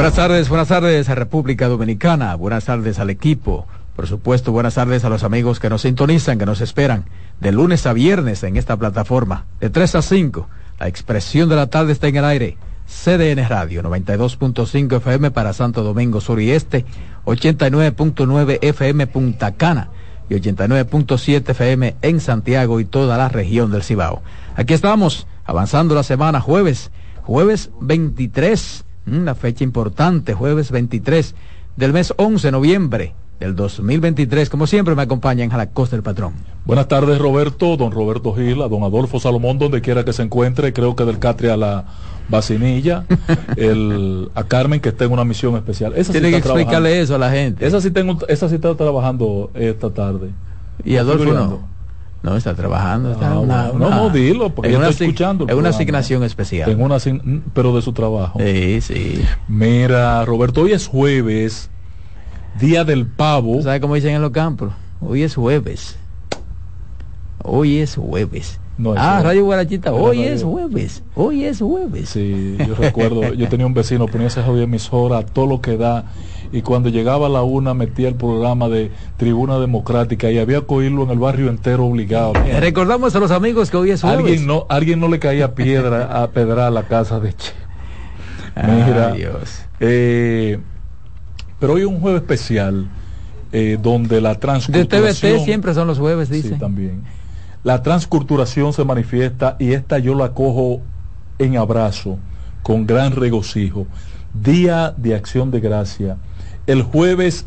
Buenas tardes, buenas tardes a República Dominicana, buenas tardes al equipo, por supuesto, buenas tardes a los amigos que nos sintonizan, que nos esperan de lunes a viernes en esta plataforma, de 3 a 5. La expresión de la tarde está en el aire. CDN Radio 92.5 FM para Santo Domingo Sur y Este, 89.9 FM Punta Cana y 89.7 FM en Santiago y toda la región del Cibao. Aquí estamos, avanzando la semana jueves, jueves 23 una fecha importante, jueves 23 del mes 11 de noviembre del 2023. Como siempre me acompaña en Jalacosta del Patrón. Buenas tardes Roberto, don Roberto Gil, a don Adolfo Salomón, donde quiera que se encuentre, creo que del Catria a la Vacinilla, el, a Carmen que está en una misión especial. Esa Tiene que explicarle eso a la gente. Esa sí, tengo, esa sí está trabajando esta tarde. ¿Y Adolfo no? No, está trabajando. Está ah, una, no, no, dilo, porque estoy escuchando. Es una asignación especial. Tengo una pero de su trabajo. Sí, sí. Mira, Roberto, hoy es jueves, día del pavo. ¿Sabes cómo dicen en los campos? Hoy es jueves. Hoy es jueves. ah, Radio Guarachita, hoy es jueves. Hoy es jueves. Sí, yo recuerdo, yo tenía un vecino, ponía esa jodida emisora, todo lo que da y cuando llegaba a la una metía el programa de Tribuna Democrática y había que oírlo en el barrio entero obligado. Recordamos a los amigos que hoy es jueves. Alguien no, alguien no le caía piedra a pedra a la casa de Che. Mira, Dios. Eh, pero hoy es un jueves especial eh, donde la transculturación... De TVT siempre son los jueves, dice. Sí, también. La transculturación se manifiesta y esta yo la cojo en abrazo, con gran regocijo. Día de acción de gracia el jueves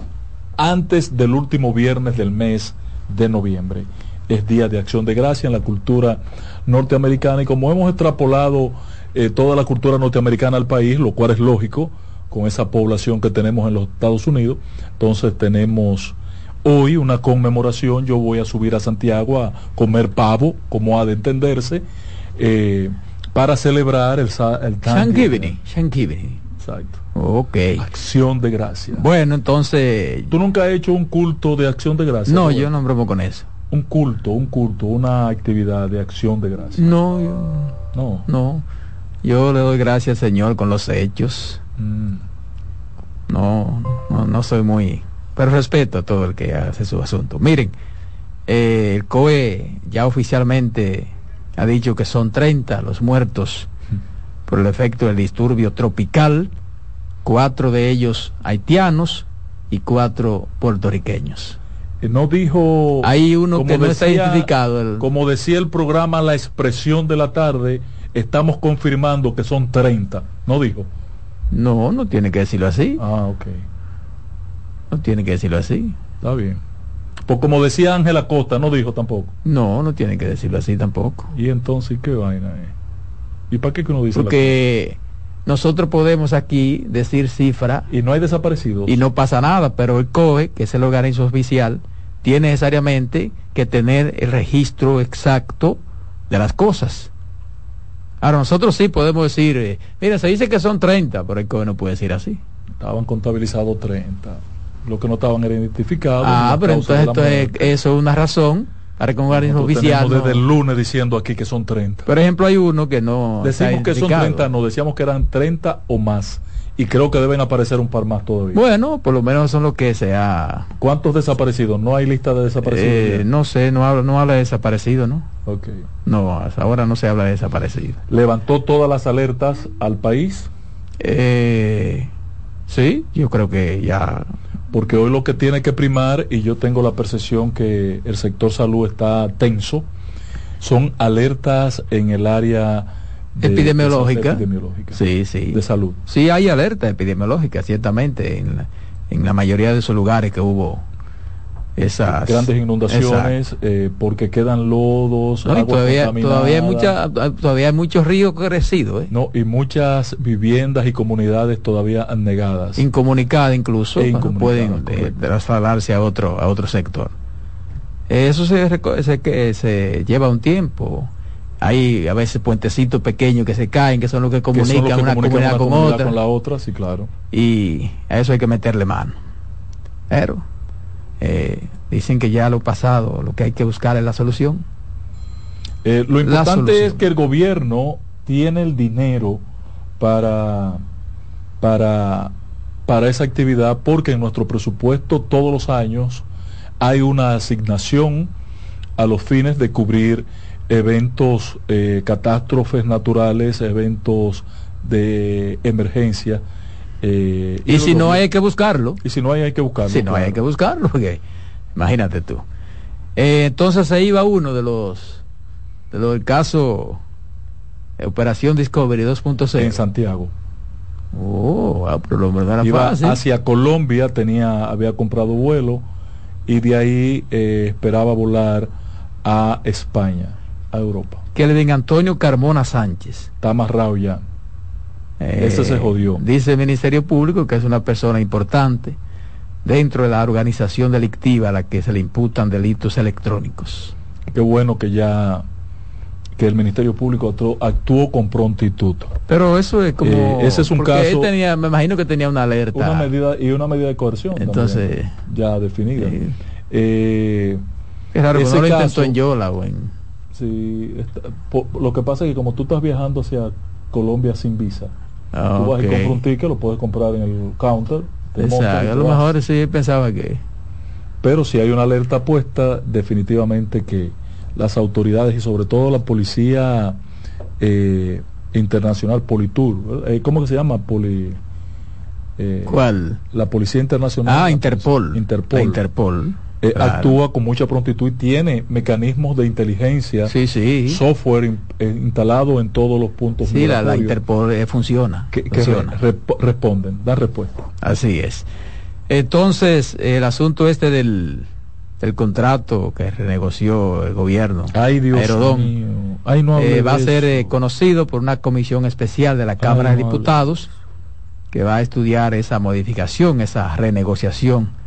antes del último viernes del mes de noviembre. Es Día de Acción de Gracia en la cultura norteamericana y como hemos extrapolado eh, toda la cultura norteamericana al país, lo cual es lógico con esa población que tenemos en los Estados Unidos, entonces tenemos hoy una conmemoración, yo voy a subir a Santiago a comer pavo, como ha de entenderse, eh, para celebrar el, el Thanksgiving. Exacto. Ok. Acción de gracia. Bueno, entonces... ¿Tú nunca has hecho un culto de acción de gracia? No, yo no bromo con eso. Un culto, un culto, una actividad de acción de gracia. No, yo... No. No. Yo le doy gracias, Señor, con los hechos. Mm. No, no, no soy muy... Pero respeto a todo el que hace su asunto. Miren, eh, el COE ya oficialmente ha dicho que son 30 los muertos por el efecto del disturbio tropical, cuatro de ellos haitianos y cuatro puertorriqueños. No dijo... Hay uno que no está identificado. Como decía el programa La expresión de la tarde, estamos confirmando que son 30, ¿no dijo? No, no tiene que decirlo así. Ah, ok. No tiene que decirlo así. Está bien. Pues como decía Ángela Costa, no dijo tampoco. No, no tiene que decirlo así tampoco. ¿Y entonces qué vaina es? ¿Y para qué que uno dice Porque nosotros podemos aquí decir cifra. Y no hay desaparecidos. Y no pasa nada, pero el COE, que es el organismo oficial, tiene necesariamente que tener el registro exacto de las cosas. Ahora, nosotros sí podemos decir, eh, mira, se dice que son 30, pero el COE no puede decir así. Estaban contabilizados 30. Lo que no estaban era identificados. Ah, pero entonces esto es, eso es una razón para que un oficial. desde el lunes diciendo aquí que son 30. Por ejemplo, hay uno que no. Decimos que son 30, no, decíamos que eran 30 o más. Y creo que deben aparecer un par más todavía. Bueno, por lo menos son los que se ha. ¿Cuántos desaparecidos? ¿No hay lista de desaparecidos? Eh, no sé, no habla, no habla de desaparecido, ¿no? Ok. No, hasta ahora no se habla de desaparecido. ¿Levantó todas las alertas al país? Eh, sí, yo creo que ya porque hoy lo que tiene que primar, y yo tengo la percepción que el sector salud está tenso, son alertas en el área epidemiológica. sí, sí. De salud. Sí, hay alerta epidemiológica, ciertamente, en la, en la mayoría de esos lugares que hubo esas grandes inundaciones eh, porque quedan lodos todavía todavía hay mucha todavía hay muchos ríos crecidos ¿eh? no y muchas viviendas y comunidades todavía negadas incomunicadas incluso e pueden eh, trasladarse a otro a otro sector eso se, se, se lleva un tiempo hay a veces puentecitos pequeños que se caen, que son los que comunican una comunidad, con otra. Con la otra, sí, claro. Y a eso hay que meterle mano. Pero eh, dicen que ya lo pasado, lo que hay que buscar es la solución. Eh, lo importante es que el gobierno tiene el dinero para, para, para esa actividad porque en nuestro presupuesto todos los años hay una asignación a los fines de cubrir eventos, eh, catástrofes naturales, eventos de emergencia. Eh, y, si no hay, que buscarlo. Y si no hay, hay que buscarlo. Si no hay, hay que buscarlo, porque imagínate tú. Eh, entonces ahí va uno de los, de los del caso Operación Discovery 2.0. En Santiago. Oh, ah, pero lo era Iba hacia Colombia, tenía, había comprado vuelo y de ahí esperaba volar a España a Europa. Que le den Antonio Carmona Sánchez. Está amarrado ya. Eh, Ese se jodió. Dice el Ministerio Público que es una persona importante dentro de la organización delictiva a la que se le imputan delitos electrónicos. Qué bueno que ya que el Ministerio Público actuó, con prontitud. Pero eso es como eh, ese es un caso tenía, me imagino que tenía una alerta. Una medida y una medida de coerción Entonces ya definida. Eh, es raro, no lo intentó en Yola o en Sí, lo que pasa es que como tú estás viajando hacia Colombia sin visa, ah, tú vas y compras un ticket, lo puedes comprar en el counter. Exacto, a lo mejor sí pensaba que... Pero si hay una alerta puesta, definitivamente que las autoridades y sobre todo la policía eh, internacional Politur, eh, ¿cómo que se llama? Poli, eh, ¿Cuál? La Policía Internacional. Ah, Interpol. Interpol. Interpol. Eh, actúa con mucha prontitud y tiene mecanismos de inteligencia, software eh, instalado en todos los puntos. Sí, la, Interpol eh, funciona. Que, responden, dan respuesta. Así es. Entonces, el asunto este del, del contrato que renegoció el gobierno, Ay, Dios mío. va a ser conocido por una comisión especial de la Cámara de Diputados que va a estudiar esa modificación, esa renegociación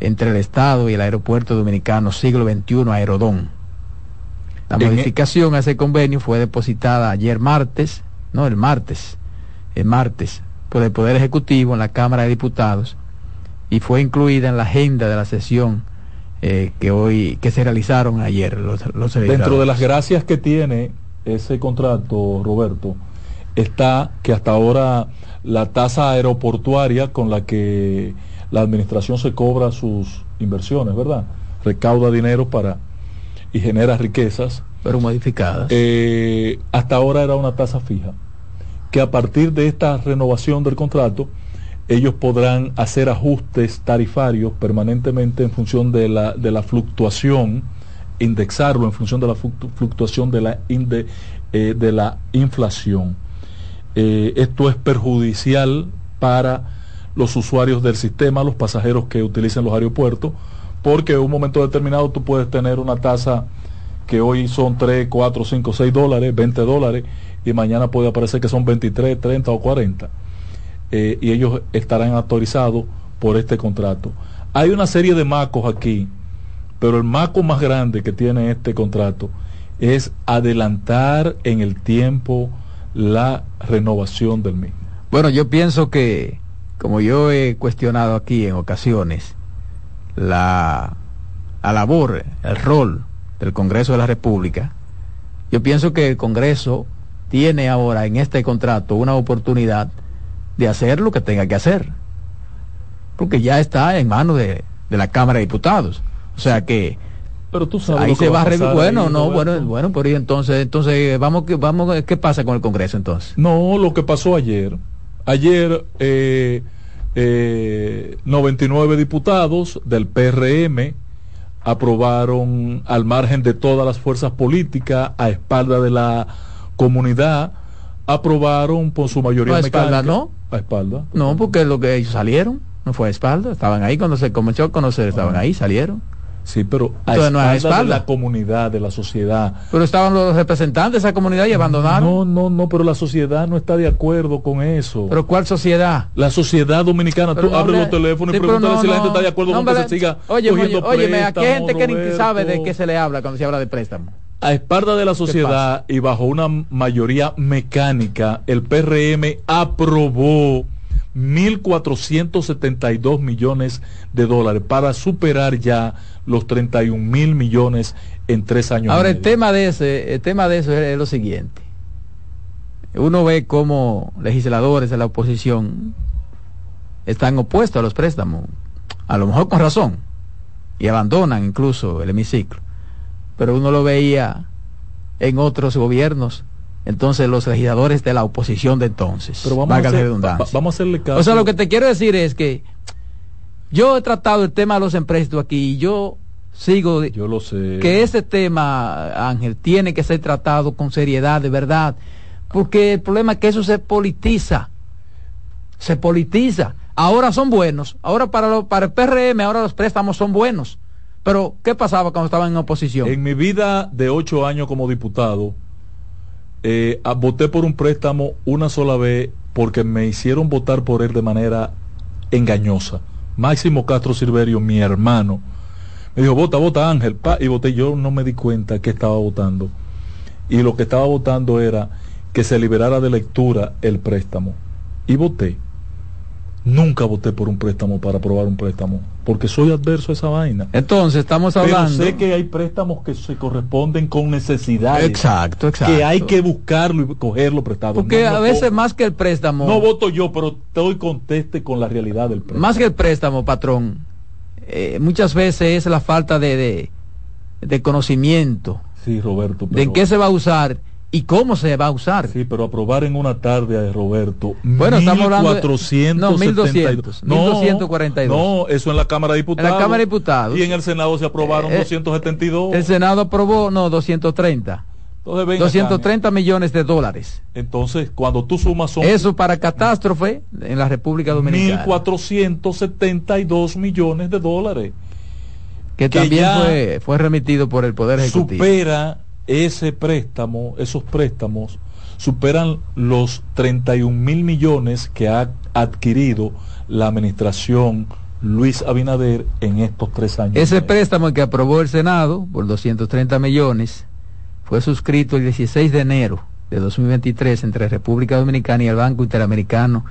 entre el Estado y el Aeropuerto Dominicano Siglo XXI Aerodón. La e- modificación a ese convenio fue depositada ayer martes, no, el martes, el martes, por el Poder Ejecutivo en la Cámara de Diputados y fue incluida en la agenda de la sesión eh, que hoy que se realizaron ayer los, dentro de las gracias que tiene ese contrato Roberto está que hasta ahora la tasa aeroportuaria con la que la administración se cobra sus inversiones, ¿verdad? Recauda dinero para y genera riquezas. Pero modificadas. Eh, hasta ahora era una tasa fija, que a partir de esta renovación del contrato, ellos podrán hacer ajustes tarifarios permanentemente en función de la, de la fluctuación, indexarlo en función de la fluctuación de la, eh, de la inflación. Eh, esto es perjudicial para los usuarios del sistema, los pasajeros que utilicen los aeropuertos, porque en un momento determinado tú puedes tener una tasa que hoy son 3, 4, 5, 6 dólares, 20 dólares, y mañana puede aparecer que son 23, 30 o 40. Eh, y ellos estarán autorizados por este contrato. Hay una serie de macos aquí, pero el maco más grande que tiene este contrato es adelantar en el tiempo la renovación del mismo. Bueno, yo pienso que como yo he cuestionado aquí en ocasiones, la, labor, el rol del Congreso de la República, yo pienso que el Congreso tiene ahora en este contrato una oportunidad de hacer lo que tenga que hacer, porque ya está en manos de, la Cámara de Diputados. O sea que pero tú sabes ahí se va a bueno no bueno bueno por ahí entonces entonces vamos que vamos qué pasa con el Congreso entonces no lo que pasó ayer Ayer eh, 99 eh, diputados del PRM aprobaron al margen de todas las fuerzas políticas, a espalda de la comunidad, aprobaron por su mayoría a espalda no a espalda no porque lo que ellos salieron No fue a espalda, estaban ahí cuando se comenzó a conocer, estaban ahí, salieron. Sí, pero a Entonces, no es a espaldas de espalda. la comunidad, de la sociedad. Pero estaban los representantes de esa comunidad y abandonaron. No, no, no, pero la sociedad no está de acuerdo con eso. Pero ¿cuál sociedad? la sociedad dominicana, Pero tú no abres los teléfonos y Sí, pregúntale si la gente está de acuerdo con que se siga Oye, cogiendo oye, óyeme, aquí hay gente que ni sabe de Roberto. qué se le habla cuando se habla de préstamo. A espalda de la sociedad y bajo una mayoría mecánica, el PRM aprobó 1.472 millones de dólares para superar ya los 31 mil millones en tres años. Ahora el tema de ese, el tema de eso es, es lo siguiente. Uno ve cómo legisladores de la oposición están opuestos a los préstamos, a lo mejor con razón, y abandonan incluso el hemiciclo. Pero uno lo veía en otros gobiernos, entonces los legisladores de la oposición de entonces. Pero vamos, a hacer- redundancia. va- vamos a hacerle caso. O sea, lo que te quiero decir es que yo he tratado el tema de los empréstitos aquí y yo sigo de- Yo lo sé. que ese tema, Ángel, tiene que ser tratado con seriedad, de verdad, porque el problema es que eso se politiza, se politiza. Ahora son buenos, ahora para, lo- para el PRM, ahora los préstamos son buenos. Pero, ¿qué pasaba cuando estaban en oposición? En mi vida de ocho años como diputado, eh, voté por un préstamo una sola vez porque me hicieron votar por él de manera engañosa. Máximo Castro Silverio, mi hermano, me dijo, vota, vota Ángel, pa, y voté. Yo no me di cuenta que estaba votando. Y lo que estaba votando era que se liberara de lectura el préstamo. Y voté. Nunca voté por un préstamo para aprobar un préstamo, porque soy adverso a esa vaina. Entonces, estamos Pero hablando... sé que hay préstamos que se corresponden con necesidades. Exacto, exacto. Que hay que buscarlo y cogerlo prestado. Porque No, no a veces más que el préstamo... No voto yo, pero estoy conteste con la realidad del préstamo. Más que el préstamo, patrón, eh, muchas veces es la falta de, de, de conocimiento Sí, Roberto. de en pero- qué se va a usar y cómo se va a usar. Sí, pero aprobar en una tarde, Roberto. Bueno, estamos hablando de- 1472. no, 1200, 1242. No, eso en la Cámara de Diputados. En la Cámara de Diputados. Y en el Senado se aprobaron Eh, eh, 272. El Senado aprobó, no, 230. Entonces, ven acá, 230 millones de dólares. Entonces, cuando tú sumas son Eso para catástrofe en la República Dominicana. 1.472 millones de dólares. que que también fue, fue remitido por el Poder Ejecutivo. supera ese préstamo, esos préstamos superan los 31 mil millones que ha adquirido la administración Luis Abinader en estos tres años. Ese préstamo que aprobó el Senado por 230 millones fue suscrito el 16 de enero de 2023 entre República Dominicana y el Banco Interamericano.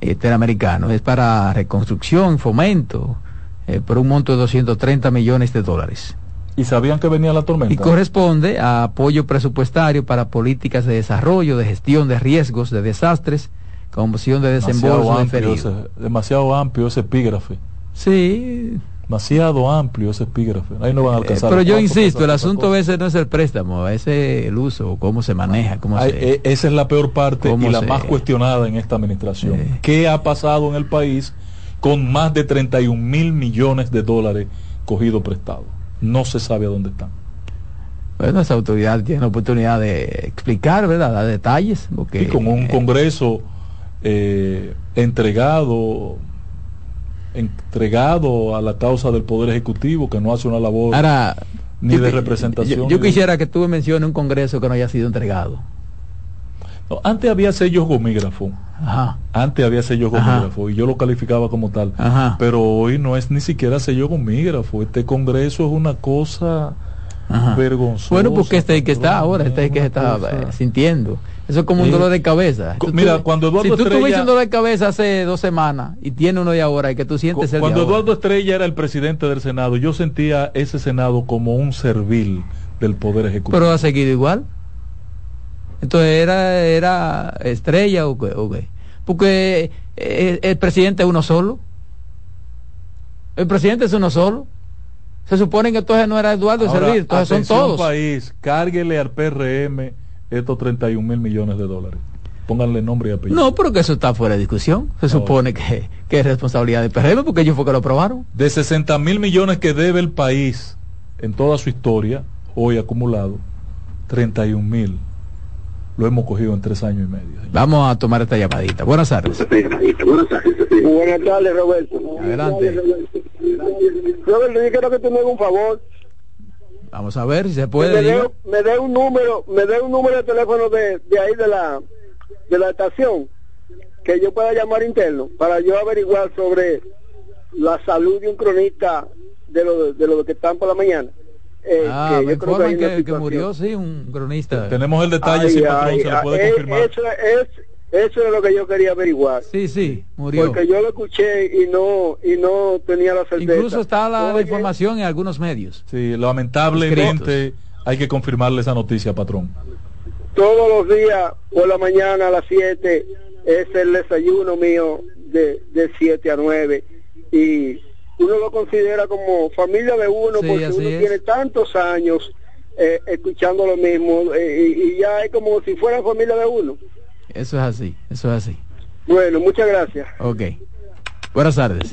Interamericano. Es para reconstrucción, fomento, eh, por un monto de 230 millones de dólares. ¿Y sabían que venía la tormenta? Y corresponde a apoyo presupuestario para políticas de desarrollo, de gestión de riesgos, de desastres, con opción de demasiado desembolso amplio, ese, demasiado amplio ese epígrafe. Sí, Demasiado amplio ese epígrafe. Ahí no van a Eh, alcanzar. pero yo insisto, el asunto a veces no es el préstamo, es el uso, cómo se maneja, cómo Ay, se... eh, esa es la peor parte ¿Cómo y la se- más cuestionada en esta administración. Eh. ¿Qué ha pasado en el país con más de 31 mil millones de dólares cogidos prestados? No se sabe a dónde están. Bueno, esa autoridad tiene la oportunidad de explicar, ¿verdad? Dar detalles, porque... Y con un Congreso eh, entregado entregado a la causa del Poder Ejecutivo que no hace una labor Ahora, ni de representación. Yo, de- quisiera que tú menciones un congreso que no haya sido entregado. No, antes había sellos gomígrafo. Ajá. Antes había sellos Ajá. gomígrafo y yo lo calificaba como tal. Ajá. Pero hoy no es ni siquiera sello gomígrafo. Este Congreso es una cosa vergonzosa. Bueno, porque este es el que está ahora, este es el que se está cosa- eh, sintiendo. Eso es como un dolor de cabeza. Tú mira, cuando Eduardo si tú Estrella- tuviste un dolor de cabeza hace dos semanas y tiene uno de ahora y que tú sientes Cu- el de Cuando ahora. Eduardo Estrella era el presidente del Senado, yo sentía ese Senado como un servil del Poder Ejecutivo. pero ha seguido igual. Entonces era era estrella o qué, o qué? Porque eh, el presidente es uno solo. El presidente es uno solo. Se supone que entonces no era Eduardo Ahora, Servir, entonces son todos. país, cárguele al PRM estos 31 mil millones de dólares. Pónganle nombre y apellido. No, pero que eso está fuera de discusión. Se supone que, que es responsabilidad del PRM porque ellos fue que lo aprobaron. De 60 mil millones que debe el país en toda su historia, hoy acumulado, 31 mil lo hemos cogido en tres años y medio. Vamos a tomar esta llamadita. Buenas tardes. Buenas tardes, Roberto. Adelante. Roberto, yo quiero que tú me hagas un favor. Vamos a ver si se puede. me, dé, digo. me dé un número, me dé un número de teléfono de, de ahí de la de la estación que yo pueda llamar interno para yo averiguar sobre la salud de un cronista de los de los que están por la mañana. Eh, Ah, que me yo creo que hay una que, murió, sí, un cronista. Tenemos el detalle, Ay, si patrón ay, se le puede ay, eh, confirmar. Eso es, eso es lo que yo quería averiguar. Sí, sí, murió. Porque yo lo escuché y no y no tenía la certeza. Incluso está la, la información en algunos medios. Sí, lamentablemente hay que confirmarle esa noticia, patrón. Todos los días por la mañana a las 7 es el desayuno mío de, de 7 a 9 y uno lo considera como familia de uno Sí, porque uno es. tiene tantos años eh, escuchando lo mismo eh, y, y ya es como si fuera familia de uno. Eso es así, eso es así. Bueno, muchas gracias. Ok. Buenas tardes.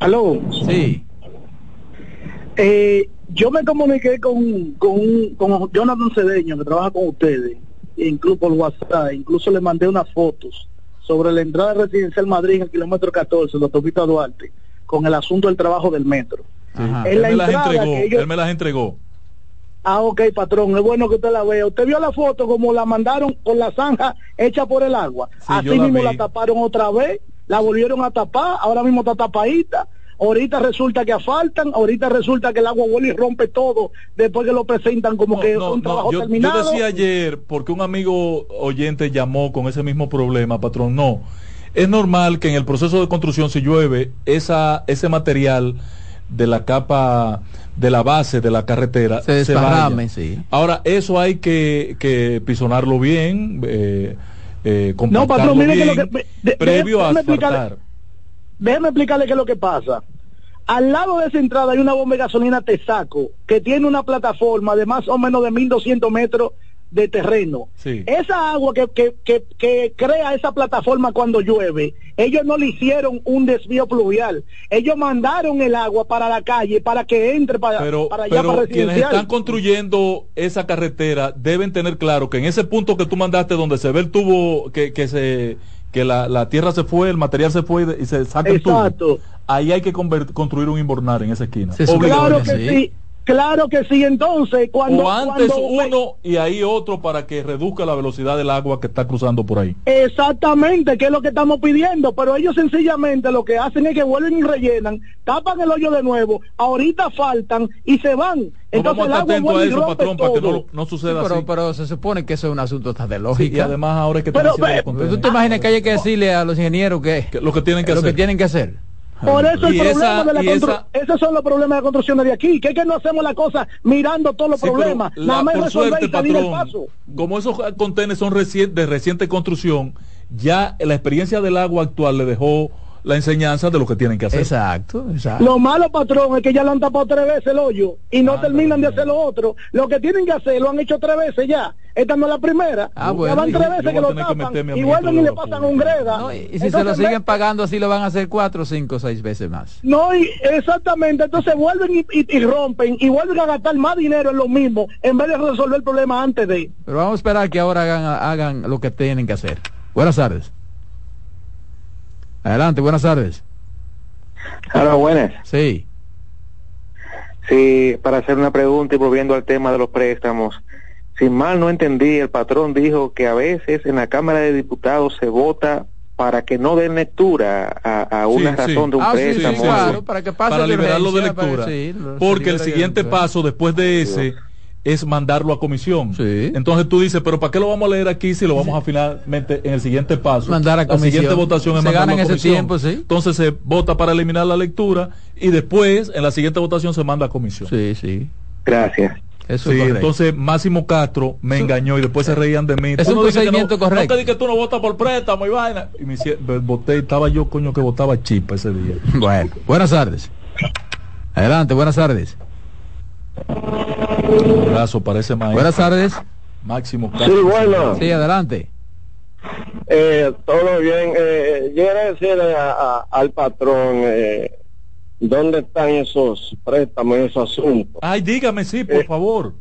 Aló, Sí. eh, yo me comuniqué con, con, con Jonathan Cedeño, que trabaja con ustedes, incluso por WhatsApp, incluso le mandé unas fotos sobre la entrada residencial Madrid en el kilómetro 14, la autopista Duarte, con el asunto del trabajo del metro. Ajá. En Él la me las entregó, que ellos- él me las entregó. Ah, ok, patrón, es bueno que usted la vea. ¿Usted vio la foto como la mandaron con la zanja hecha por el agua? Sí, Así la mismo la taparon otra vez, la volvieron a tapar, ahora mismo está tapadita. Ahorita resulta que asfaltan, ahorita resulta que el agua vuelve y rompe todo después que lo presentan como No, que no, es un no, trabajo yo, yo terminado. decía ayer, porque un amigo oyente llamó con ese mismo problema, patrón, no. Es normal que en el proceso de construcción, si llueve, esa, ese material de la capa, de la base de la carretera, Se desparrame, sí. Ahora, eso hay que, que pisonarlo bien, eh, eh, No, patrón, mire que lo que- de- previo a déjeme explicarle- asfaltar. Déjeme explicarle qué es lo que pasa. Al lado de esa entrada hay una bomba de gasolina Texaco que tiene una plataforma de más o menos de 1200 metros de terreno. Sí. Esa agua que, que, que, que crea esa plataforma cuando llueve, ellos no le hicieron un desvío pluvial. Ellos mandaron el agua para la calle para que entre para, pero, para allá pero para quienes están construyendo esa carretera deben tener claro que en ese punto que tú mandaste donde se ve el tubo que, que se que la, la tierra se fue, el material se fue y se saca el tubo. Exacto. Ahí hay que construir un inbornar en esa esquina. Claro Obligado. que sí. sí. Claro que sí, entonces cuando, o antes cuando- uno y ahí otro para que reduzca la velocidad del agua que está cruzando por ahí. Exactamente, que es lo que estamos pidiendo, pero ellos sencillamente lo que hacen es que vuelven y rellenan, tapan el hoyo de nuevo, ahorita faltan y se van. Entonces vamos el a estar atentos a eso, patrón, para que no, no Sí, suceda pero, así. pero se supone que eso es un asunto hasta de Sí, lógica. y además ahora es que Pero, pero, Pero. ¿Tú te imaginas que hay que decirle a los ingenieros que, Que lo que tienen que lo hacer. que tienen que hacer? Por eso el problema esa- de la construcción, esos son los problemas de construcción de aquí, que es que no hacemos la cosa mirando todos los Sí, problemas, nada más resolver suerte, y salir patrón, paso. como esos contenedores son de reciente construcción, ya la experiencia del agua actual le dejó la enseñanza de lo que tienen que hacer. Exacto, exacto. Lo malo, patrón, es que ya lo han tapado tres veces el hoyo y no Ah, terminan de hacer lo otro. Lo que tienen que hacer lo han hecho tres veces ya. Esta no es la primera. Ah, ya bueno, van y- tres yo veces que lo que tapan meterme a y vuelven y le pasan un greda. No, y y si se lo siguen pagando así lo van a hacer cuatro, cinco, seis veces más. No, y exactamente. Entonces vuelven y, y- y rompen y vuelven a gastar más dinero en lo mismo en vez de resolver el problema antes de. Pero vamos a esperar que ahora hagan, hagan lo que tienen que hacer. Buenas tardes. Adelante, buenas tardes. Hola, buenas. Sí. Sí, para hacer una pregunta y volviendo al tema de los préstamos. Si mal no entendí, el patrón dijo que a veces en la Cámara de Diputados se vota para que no den lectura a, a una Sí, razón sí. de un Ah, sí, sí, préstamo. sí, claro, para que pase para liberarlo de para- lectura. sí, lo- se porque el siguiente paso después de ese es mandarlo a comisión. Sí. Entonces tú dices, pero ¿para qué lo vamos a leer aquí si lo vamos a finalmente en el siguiente paso? Mandar a La comisión. siguiente votación es Se mandarlo gana en a ese comisión. tiempo, sí. Entonces se vota para eliminar la lectura y después en la siguiente votación se manda a comisión. Sí, sí. Gracias. Eso Sí, es correcto. entonces Máximo Castro me Eso- engañó y después se reían de mí. Es un procedimiento no, correcto. No te di que tú no votas por préstamo y vaina. Y me hicie- voté, estaba yo, coño, que votaba chipa ese día. Bueno, buenas tardes. Adelante, buenas tardes. Un abrazo para ese maestro. Buenas tardes. Máximo Sí, Castro. bueno, Sí, adelante. eh, todo bien. Eh, yo quiero decirle a- a- al patrón, eh, ¿dónde están esos préstamos, esos asuntos? Ay, dígame, sí, por Eh, favor.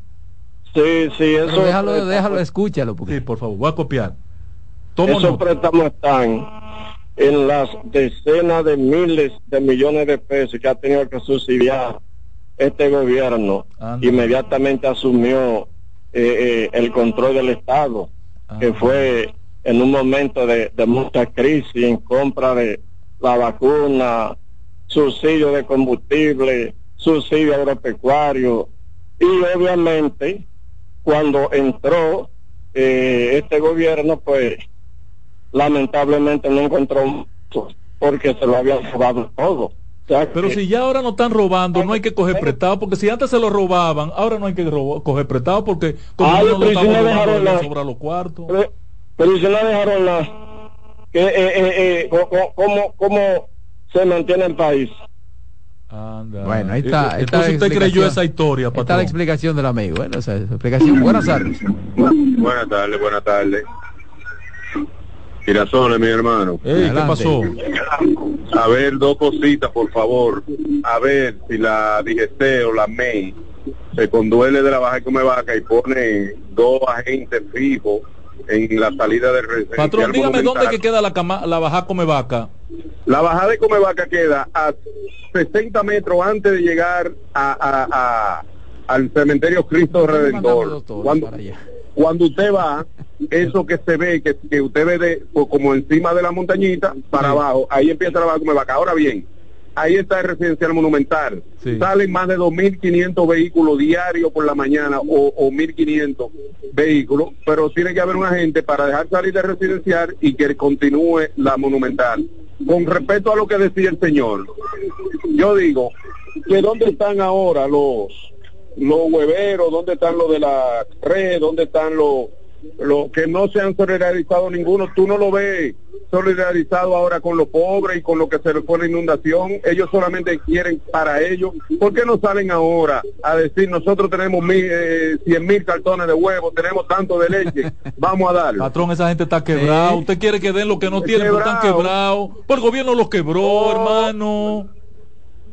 Sí, sí, Pero esos déjalo, préstamos- déjalo, escúchalo. Porque... Sí, por favor, voy a copiar. Tomo Esos nota. préstamos están en las decenas de miles de millones de pesos que ha tenido que subsidiar este gobierno. Inmediatamente asumió eh, eh, el control del Estado, que fue en un momento de, de mucha crisis en compra de la vacuna, subsidio de combustible, subsidio agropecuario y obviamente cuando entró eh, este gobierno pues lamentablemente no encontró porque se lo habían robado todo. Pero si ya ahora no están robando, no hay que coger prestado, porque si antes se lo robaban, ahora no hay que robo- coger prestado, porque como Ay, no lo si robando, dejaron le la- sobra los cuartos. pero, pero si no dejaron la que eh, eh, eh, cómo, cómo se mantiene el país Anda. Bueno, ahí Eh, está. eh, Entonces usted creyó esa historia, Está la patrón. explicación del amigo. Bueno, esa explicación. Buenas tardes. Buenas tardes, buenas tardes. Girasones, mi hermano. Ey, ¿Qué pasó? A ver, dos cositas, por favor. A ver si la DGC o la MEI se conduele de la baja y come vaca y pone dos agentes fijos en la salida del residencial Patrón, dígame dónde que queda la, cama, la baja come vaca. La bajada de Comevaca queda a 60 metros antes de llegar a, a- a- al cementerio Cristo Redentor. Cuando, cuando usted va, eso que se ve, que, que usted ve de, pues, como encima de la montañita para Sí. abajo, ahí empieza la baja Comevaca. Ahora bien, ahí está el residencial monumental. Sí. Salen más de 2.500 vehículos diarios por la mañana o, o 1.500 vehículos, pero tiene que haber un agente para dejar salir del residencial y que continúe la monumental. Con respecto a lo que decía el señor, yo digo que dónde están ahora los los hueveros, dónde están los de la red, dónde están los los que no se han solidarizado ninguno, tú no lo ves solidarizado ahora con los pobres y con lo que se les fue la inundación, ellos solamente quieren para ellos, ¿por qué no salen ahora a decir nosotros tenemos mil, eh, cien mil cartones de huevos, tenemos tanto de leche, vamos a darlo? Patrón, esa gente está quebrada. Sí. Usted quiere que den lo que no tienen, pero están Quebrado. quebrados. Por el gobierno los quebró, No. hermano.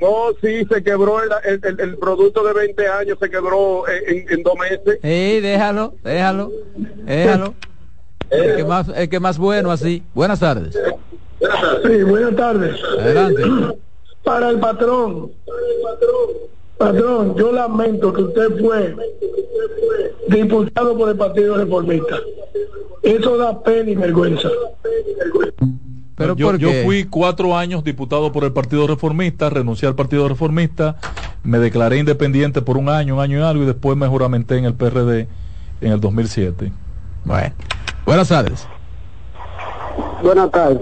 No, sí, se quebró el, el- el- el producto de 20 años, se quebró en, en- en dos meses. Sí, déjalo, déjalo, déjalo. El que más, el que más bueno así. Buenas tardes. Sí, buenas tardes. Adelante. Para el patrón. Patrón, yo lamento que usted fue diputado por el Partido Reformista. Eso da pena y vergüenza. Pero yo, ¿por yo fui cuatro años diputado por el Partido Reformista, renuncié al Partido Reformista, me declaré independiente por un año, un año y algo, y después me juramenté en el PRD en el 2007. Bueno. Buenas tardes. Buenas tardes.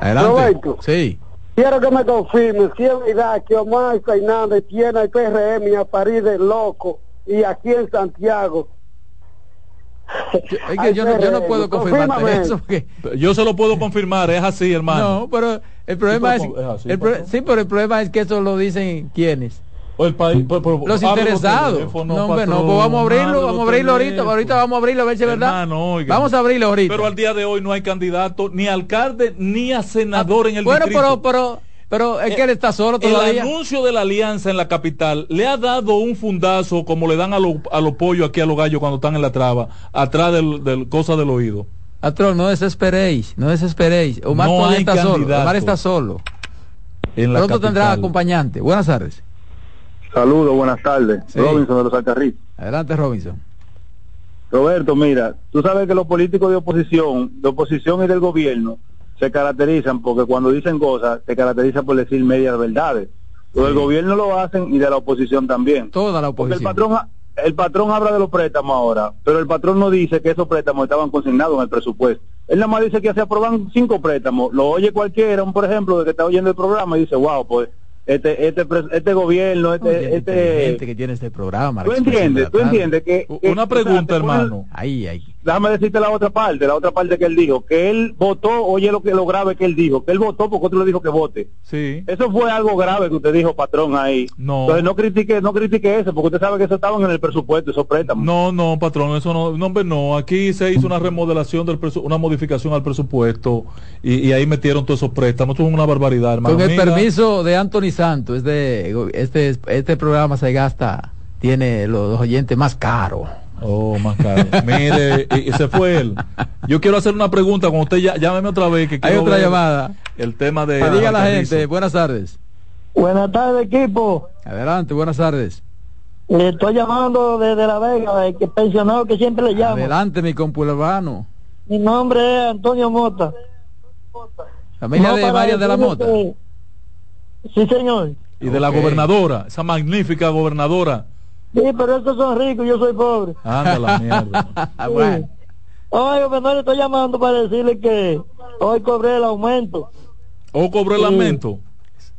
Adelante. Roberto. Sí. Quiero que me confirme si es verdad que Omar Fernández tiene el PRM y a París de loco y aquí en Santiago. Es que yo no, yo no puedo confirmarte Confírmame. eso porque Yo se lo puedo confirmar, es así, hermano. no, pero el problema es, Sí, pero es así, el pro- patrón. sí, pero el problema es que eso lo dicen quiénes, O el país, por- por- los interesados. teléfono, No, hombre, no, pues vamos a abrirlo, vamos a abrirlo ahorita, ahorita vamos a abrirlo a ver si es verdad. Hermano, oiga. Vamos a abrirlo ahorita. Pero al día de hoy no hay candidato, ni alcalde, ni a senador en el bueno, distrito. pero, pero, pero es que él está solo El todavía. anuncio de la alianza en la capital le ha dado un fundazo como le dan a, lo- a los pollos aquí a los gallos cuando están en la traba, atrás del, del cosa del oído. Patrón, no desesperéis, no desesperéis. Omar No todavía hay está solo. Omar está solo. En la Pronto tendrá acompañante. Buenas tardes. Saludos, buenas tardes. Sí. Robinson de los Alcarriz. Adelante, Robinson. Roberto, mira, tú sabes que los políticos de oposición, de oposición y del gobierno, se caracterizan porque cuando dicen cosas, se caracterizan por decir medias verdades. Del Sí. gobierno lo hacen y de la oposición también. Toda la Porque el oposición. patrón, el patrón habla de los préstamos ahora, pero el patrón no dice que esos préstamos estaban consignados en el presupuesto. Él nada más dice que se aprueban cinco préstamos. Lo oye cualquiera, un por ejemplo, de que está oyendo el programa y dice, wow, pues este este este gobierno, este, este que tiene este programa. tú entiendes, tú entiendes que, Una o sea, pregunta, ponen- hermano. Ahí, ahí. Déjame decirte la otra parte, la otra parte que él dijo, que él votó, oye lo que lo grave que él dijo, que él votó porque otro le dijo que vote. Sí. Eso fue algo grave que usted dijo, patrón, ahí. No. Entonces no critique, no critique eso, porque usted sabe que eso estaban en el presupuesto, esos préstamos. No, no, patrón, eso no, no, hombre, no. Aquí se hizo una remodelación del presu- una modificación al presupuesto y, y ahí metieron todos esos préstamos. Eso es una barbaridad, hermano. Con el Mira, permiso de Anthony Santos, es de, este, este programa se gasta, tiene los oyentes más caros. Oh, más caro. Mire, y, y se fue él. Yo quiero hacer una pregunta cuando usted ya, llámeme otra vez que Hay otra ver llamada. El tema de Que diga la gente, buenas tardes. Buenas tardes, equipo. Adelante, buenas tardes. Le estoy llamando desde La Vega, el que pensionado que siempre le llamo. Adelante, mi compuerbano. Mi nombre es Antonio Mota. Familia No, de María de la Mota. que- Sí, señor. Y de la gobernadora, esa magnífica gobernadora. Sí, pero estos son ricos, yo soy pobre. Anda la mierda. Ah, bueno. Oye, pues no le estoy llamando para decirle que hoy cobré el aumento. O cobró el Sí. aumento.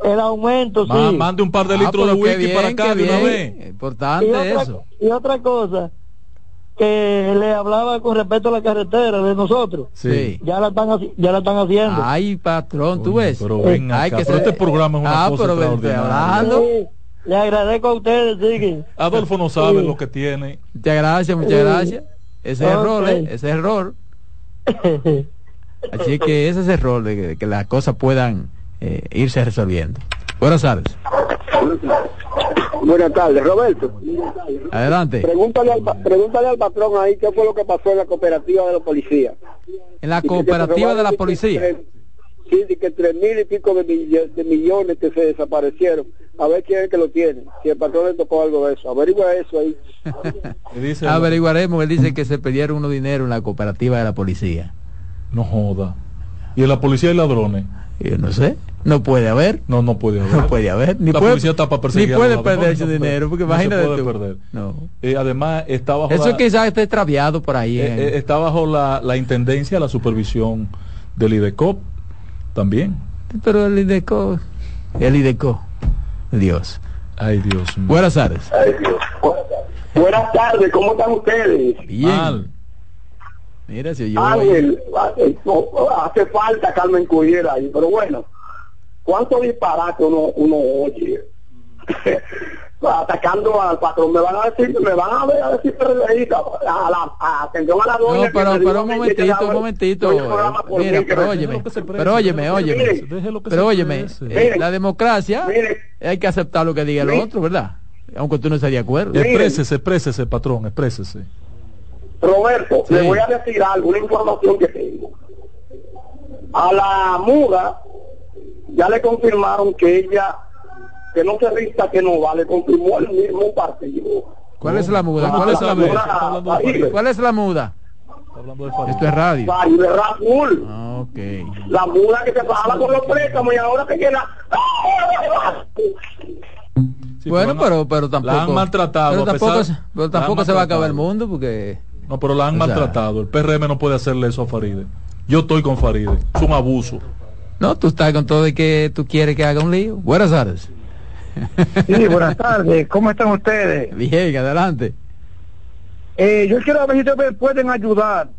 El aumento, Ma- sí. Mande un par de Ah, litros de pero whisky bien, para acá de una vez. y, Importante otra, eso. y otra cosa, que le hablaba con respecto a la carretera de nosotros. Sí. Ya la están, ya la están haciendo. Ay, patrón, tú ves. pero ven Ay, acá, que pero se- este programa es una ah, cosa pero extraordinaria. hablando. Le agradezco a ustedes, sigue. Adolfo no sabe Sí. lo que tiene. Muchas gracias, muchas Sí. gracias. Ese Ok. error, ¿eh? ese error. Así que ese es el error de que, de que las cosas puedan eh, irse resolviendo. Buenas tardes. Buenas tardes, Roberto. Adelante. Pregúntale al, pregúntale al patrón ahí qué fue lo que pasó en la cooperativa de los policías. En la cooperativa de la policía. Sí, de que tres mil y pico de, mill- de millones que se desaparecieron. A ver quién es el que lo tiene. Si el patrón le tocó algo de eso. Averigua eso ahí. Dice, Averiguaremos. Él dice que se perdieron unos dinero en la cooperativa de la policía. no joda. Y en la policía hay ladrones. Yo no sé. No puede haber. No, no puede haber. No puede haber. Ni la puede, policía está para perseguir puede perder ese no dinero. Porque No imagínate puede tú. perder. No. Eh, además, está bajo, Eso la, quizás esté extraviado por ahí. eh, eh, está bajo la, la intendencia, la supervisión del IDECOP también. Pero el IDECO. El IDECO. Dios. Ay, Dios mío. Buenas tardes. Buenas tardes, ¿cómo están ustedes? Bien. Mal. Mira, si yo. Ángel, eh, hace falta Carmen Cuyera ahí, pero bueno, ¿cuánto disparate uno, uno oye? Atacando al patrón, me van a decir, me van a, ver, a decir a la a, atención a la No, doña. que pero, pero un momentito, un Mira, pero me- óyeme, pero óyeme, Pero óyeme, la democracia mire. hay que aceptar lo que diga el otro, ¿verdad? Aunque tú no estés de acuerdo. Exprésese, exprésese, patrón, exprésese. Roberto, Sí. le voy a decir algo, una información que tengo. A la muda ya le confirmaron que ella, que no se rista, que no va, le confirmó el mismo partido. ¿Cuál es la muda? ¿Cuál es la muda? ¿Cuál es la muda? Esto es radio. Ay, de Raúl, Ah, Ok. la muda que se pagaba con los préstamos y ahora se queda. Sí, bueno, no- pero, pero tampoco. La han maltratado. Pero tampoco, pesar- se- pero la han tampoco se va a acabar el maltratado. mundo porque. No, pero la han O sea- maltratado. El PRM no puede hacerle eso a Faride. Yo estoy con Faride. Es un abuso. No, tú estás con todo de que tú quieres que haga un lío. Buenas tardes. Sí, buenas tardes. ¿Cómo están ustedes? Bien, adelante. Eh, yo quiero ver si ustedes me pueden ayudar,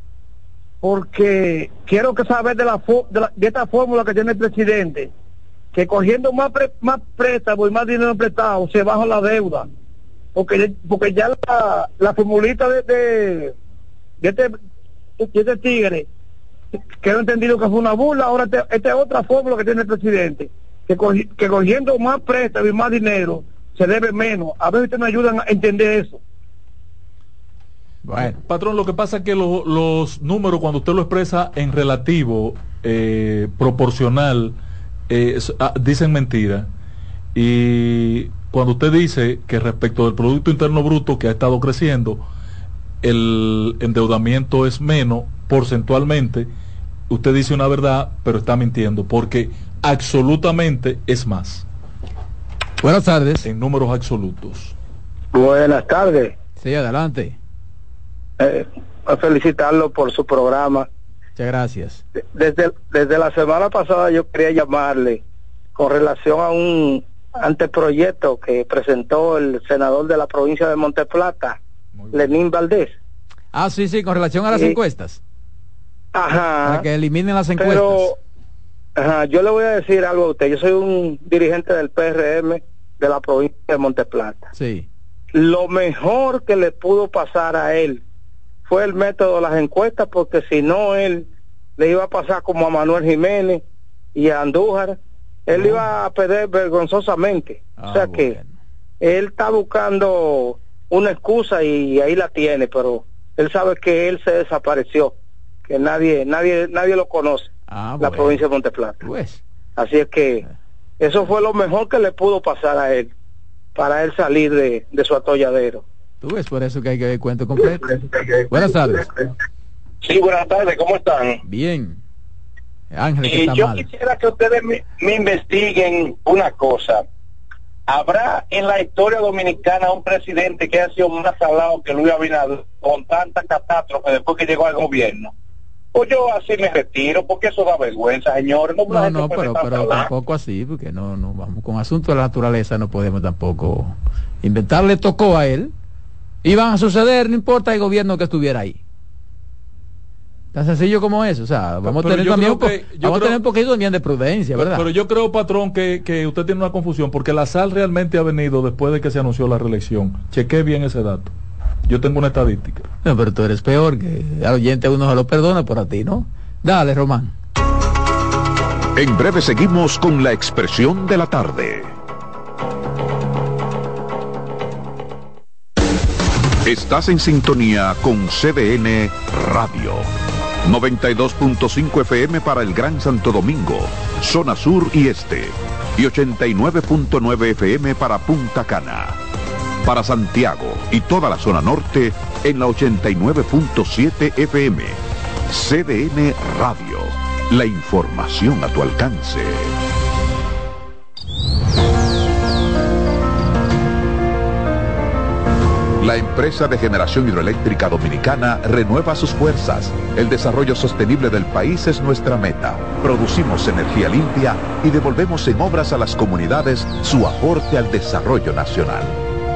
porque quiero que saber de la, de, la- de esta fórmula que tiene el presidente, que cogiendo más pre- más préstamos y más dinero prestado se baja la deuda, porque ya- porque ya la, la formulita de, de, de este, de este tigre quedó entendido que fue una burla, ahora esta es otra fórmula que tiene el presidente, que, cogi- que cogiendo más préstamos y más dinero se debe menos. A ver si ustedes me ayudan a entender eso. Bueno. Patrón, lo que pasa es que lo- los números, cuando usted lo expresa en relativo, eh, proporcional, eh, ah, dicen mentira. Y cuando usted dice que respecto del Producto Interno Bruto, que ha estado creciendo, el endeudamiento es menos porcentualmente, usted dice una verdad, pero está mintiendo, porque absolutamente es más, Buenas tardes. en números absolutos. Buenas tardes. Sí, adelante. Eh, a felicitarlo por su programa. Muchas gracias. Desde, desde la semana pasada yo quería llamarle con relación a un anteproyecto que presentó el senador de la provincia de Monteplata. Lenín Valdés. Ah, sí, sí, con relación a las encuestas. Ajá. Para que eliminen las encuestas. Pero, ajá, yo le voy a decir algo a usted. Yo soy un dirigente del PRM de la provincia de Monteplata. Sí. Lo mejor que le pudo pasar a él fue el método de las encuestas, porque si no, él le iba a pasar como a Manuel Jiménez y a Andújar. Él iba a perder vergonzosamente. o sea que él está buscando una excusa y ahí la tiene, pero él sabe que él se desapareció, que nadie, nadie, nadie lo conoce, la provincia de Monteplata. Pues. Así es que eso fue lo mejor que le pudo pasar a él, para él salir de, de su atolladero. Tú ves, por eso que hay que ver cuento completo. Buenas tardes. Sí, buenas tardes, ¿cómo están? Bien. Ángel, está yo mal. quisiera que ustedes me, me investiguen una cosa. ¿Habrá en la historia dominicana un presidente que haya sido más salado que Luis Abinader con tanta catástrofe después que llegó al gobierno? Pues yo así me retiro, porque eso da vergüenza, señores. No, No, no, pero, pero tampoco así, porque no, no vamos con asuntos de la naturaleza, no podemos tampoco inventar. Le tocó a él, iban a suceder, no importa el gobierno que estuviera ahí. Tan sencillo como eso, o sea, vamos a Pero tener yo también, que- vamos a tener un poquito también de prudencia, Pero, ¿verdad? pero yo creo, patrón, que, que usted tiene una confusión, porque la sal realmente ha venido después de que se anunció la reelección. Chequé bien ese dato. Yo tengo una estadística. No, pero tú eres peor, que al oyente uno se lo perdona, por a ti, ¿no? Dale, Román. En breve seguimos con la expresión de la tarde. Estás en sintonía con CDN Radio. 92.5 FM para el Gran Santo Domingo, zona sur y este. Y 89.9 FM para Punta Cana. Para Santiago y toda la zona norte en la 89.7 FM. CDN Radio. La información a tu alcance. La empresa de generación hidroeléctrica dominicana renueva sus fuerzas. El desarrollo sostenible del país es nuestra meta. Producimos energía limpia y devolvemos en obras a las comunidades su aporte al desarrollo nacional.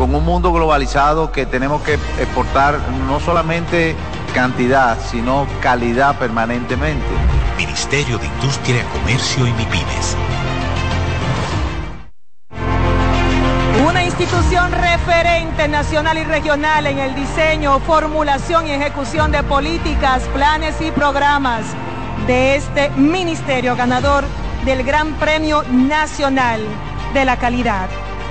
con un mundo globalizado que tenemos que exportar no solamente cantidad, sino calidad permanentemente. Ministerio de Industria, Comercio y MIPIMES. Una institución referente nacional y regional en el diseño, formulación y ejecución de políticas, planes y programas de este ministerio ganador del Gran Premio Nacional de la Calidad.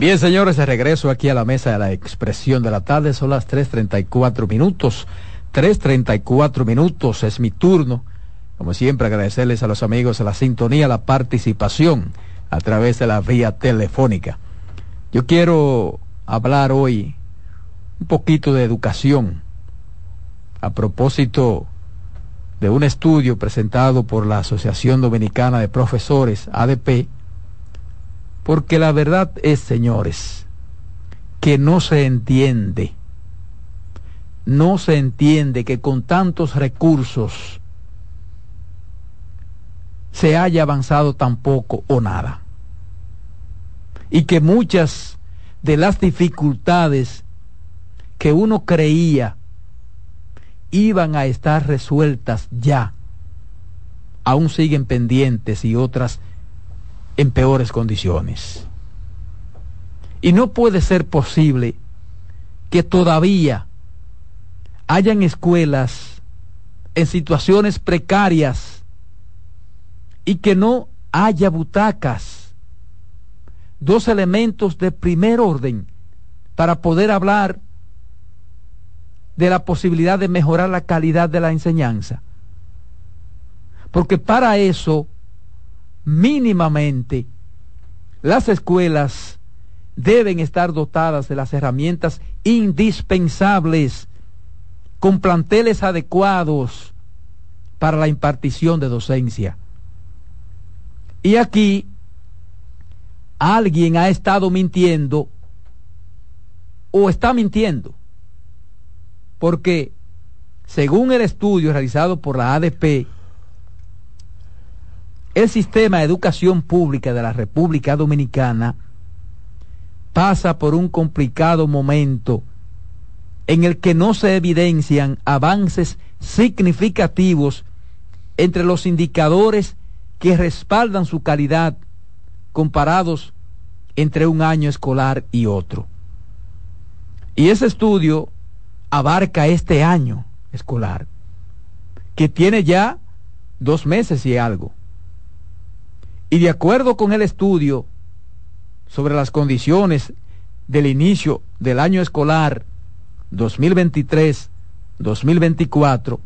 Bien, señores, de regreso aquí a la mesa de la expresión de la tarde. Son las 3.34 minutos. 3.34 minutos es mi turno. Como siempre, agradecerles a los amigos la sintonía, la participación a través de la vía telefónica. Yo quiero hablar hoy un poquito de educación a propósito de un estudio presentado por la Asociación Dominicana de Profesores, ADP, porque la verdad es, señores, que no se entiende, no se entiende que con tantos recursos se haya avanzado tan poco o nada. Y que muchas de las dificultades que uno creía iban a estar resueltas ya, aún siguen pendientes y otras en peores condiciones. Y no puede ser posible que todavía hayan escuelas en situaciones precarias y que no haya butacas, dos elementos de primer orden para poder hablar de la posibilidad de mejorar la calidad de la enseñanza. Porque para eso mínimamente las escuelas deben estar dotadas de las herramientas indispensables con planteles adecuados para la impartición de docencia. Y aquí alguien ha estado mintiendo o está mintiendo, porque según el estudio realizado por la ADP, el sistema de educación pública de la República Dominicana pasa por un complicado momento en el que no se evidencian avances significativos entre los indicadores que respaldan su calidad comparados entre un año escolar y otro. Y ese estudio abarca este año escolar, que tiene ya dos meses y algo. Y de acuerdo con el estudio sobre las condiciones del inicio del año escolar 2023-2024,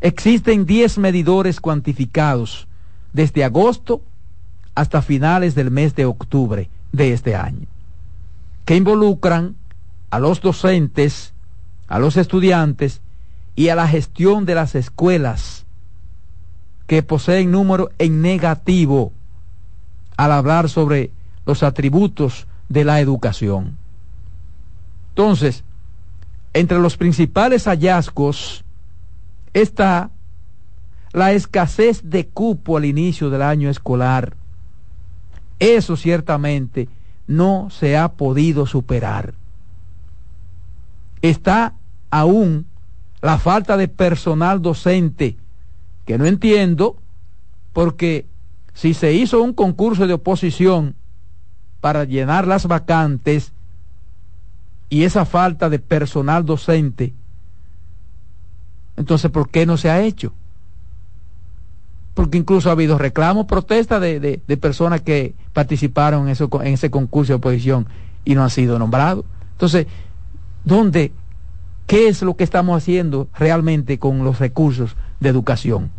existen 10 medidores cuantificados desde agosto hasta finales del mes de octubre de este año, que involucran a los docentes, a los estudiantes y a la gestión de las escuelas que poseen número en negativo al hablar sobre los atributos de la educación. Entonces, entre los principales hallazgos está la escasez de cupo al inicio del año escolar. Eso ciertamente no se ha podido superar. Está aún la falta de personal docente que no entiendo porque si se hizo un concurso de oposición para llenar las vacantes y esa falta de personal docente, entonces ¿por qué no se ha hecho? Porque incluso ha habido reclamos, protestas de, de, personas que participaron en, eso, en ese concurso de oposición y no han sido nombrados. Entonces, ¿dónde? ¿Qué es lo que estamos haciendo realmente con los recursos de educación?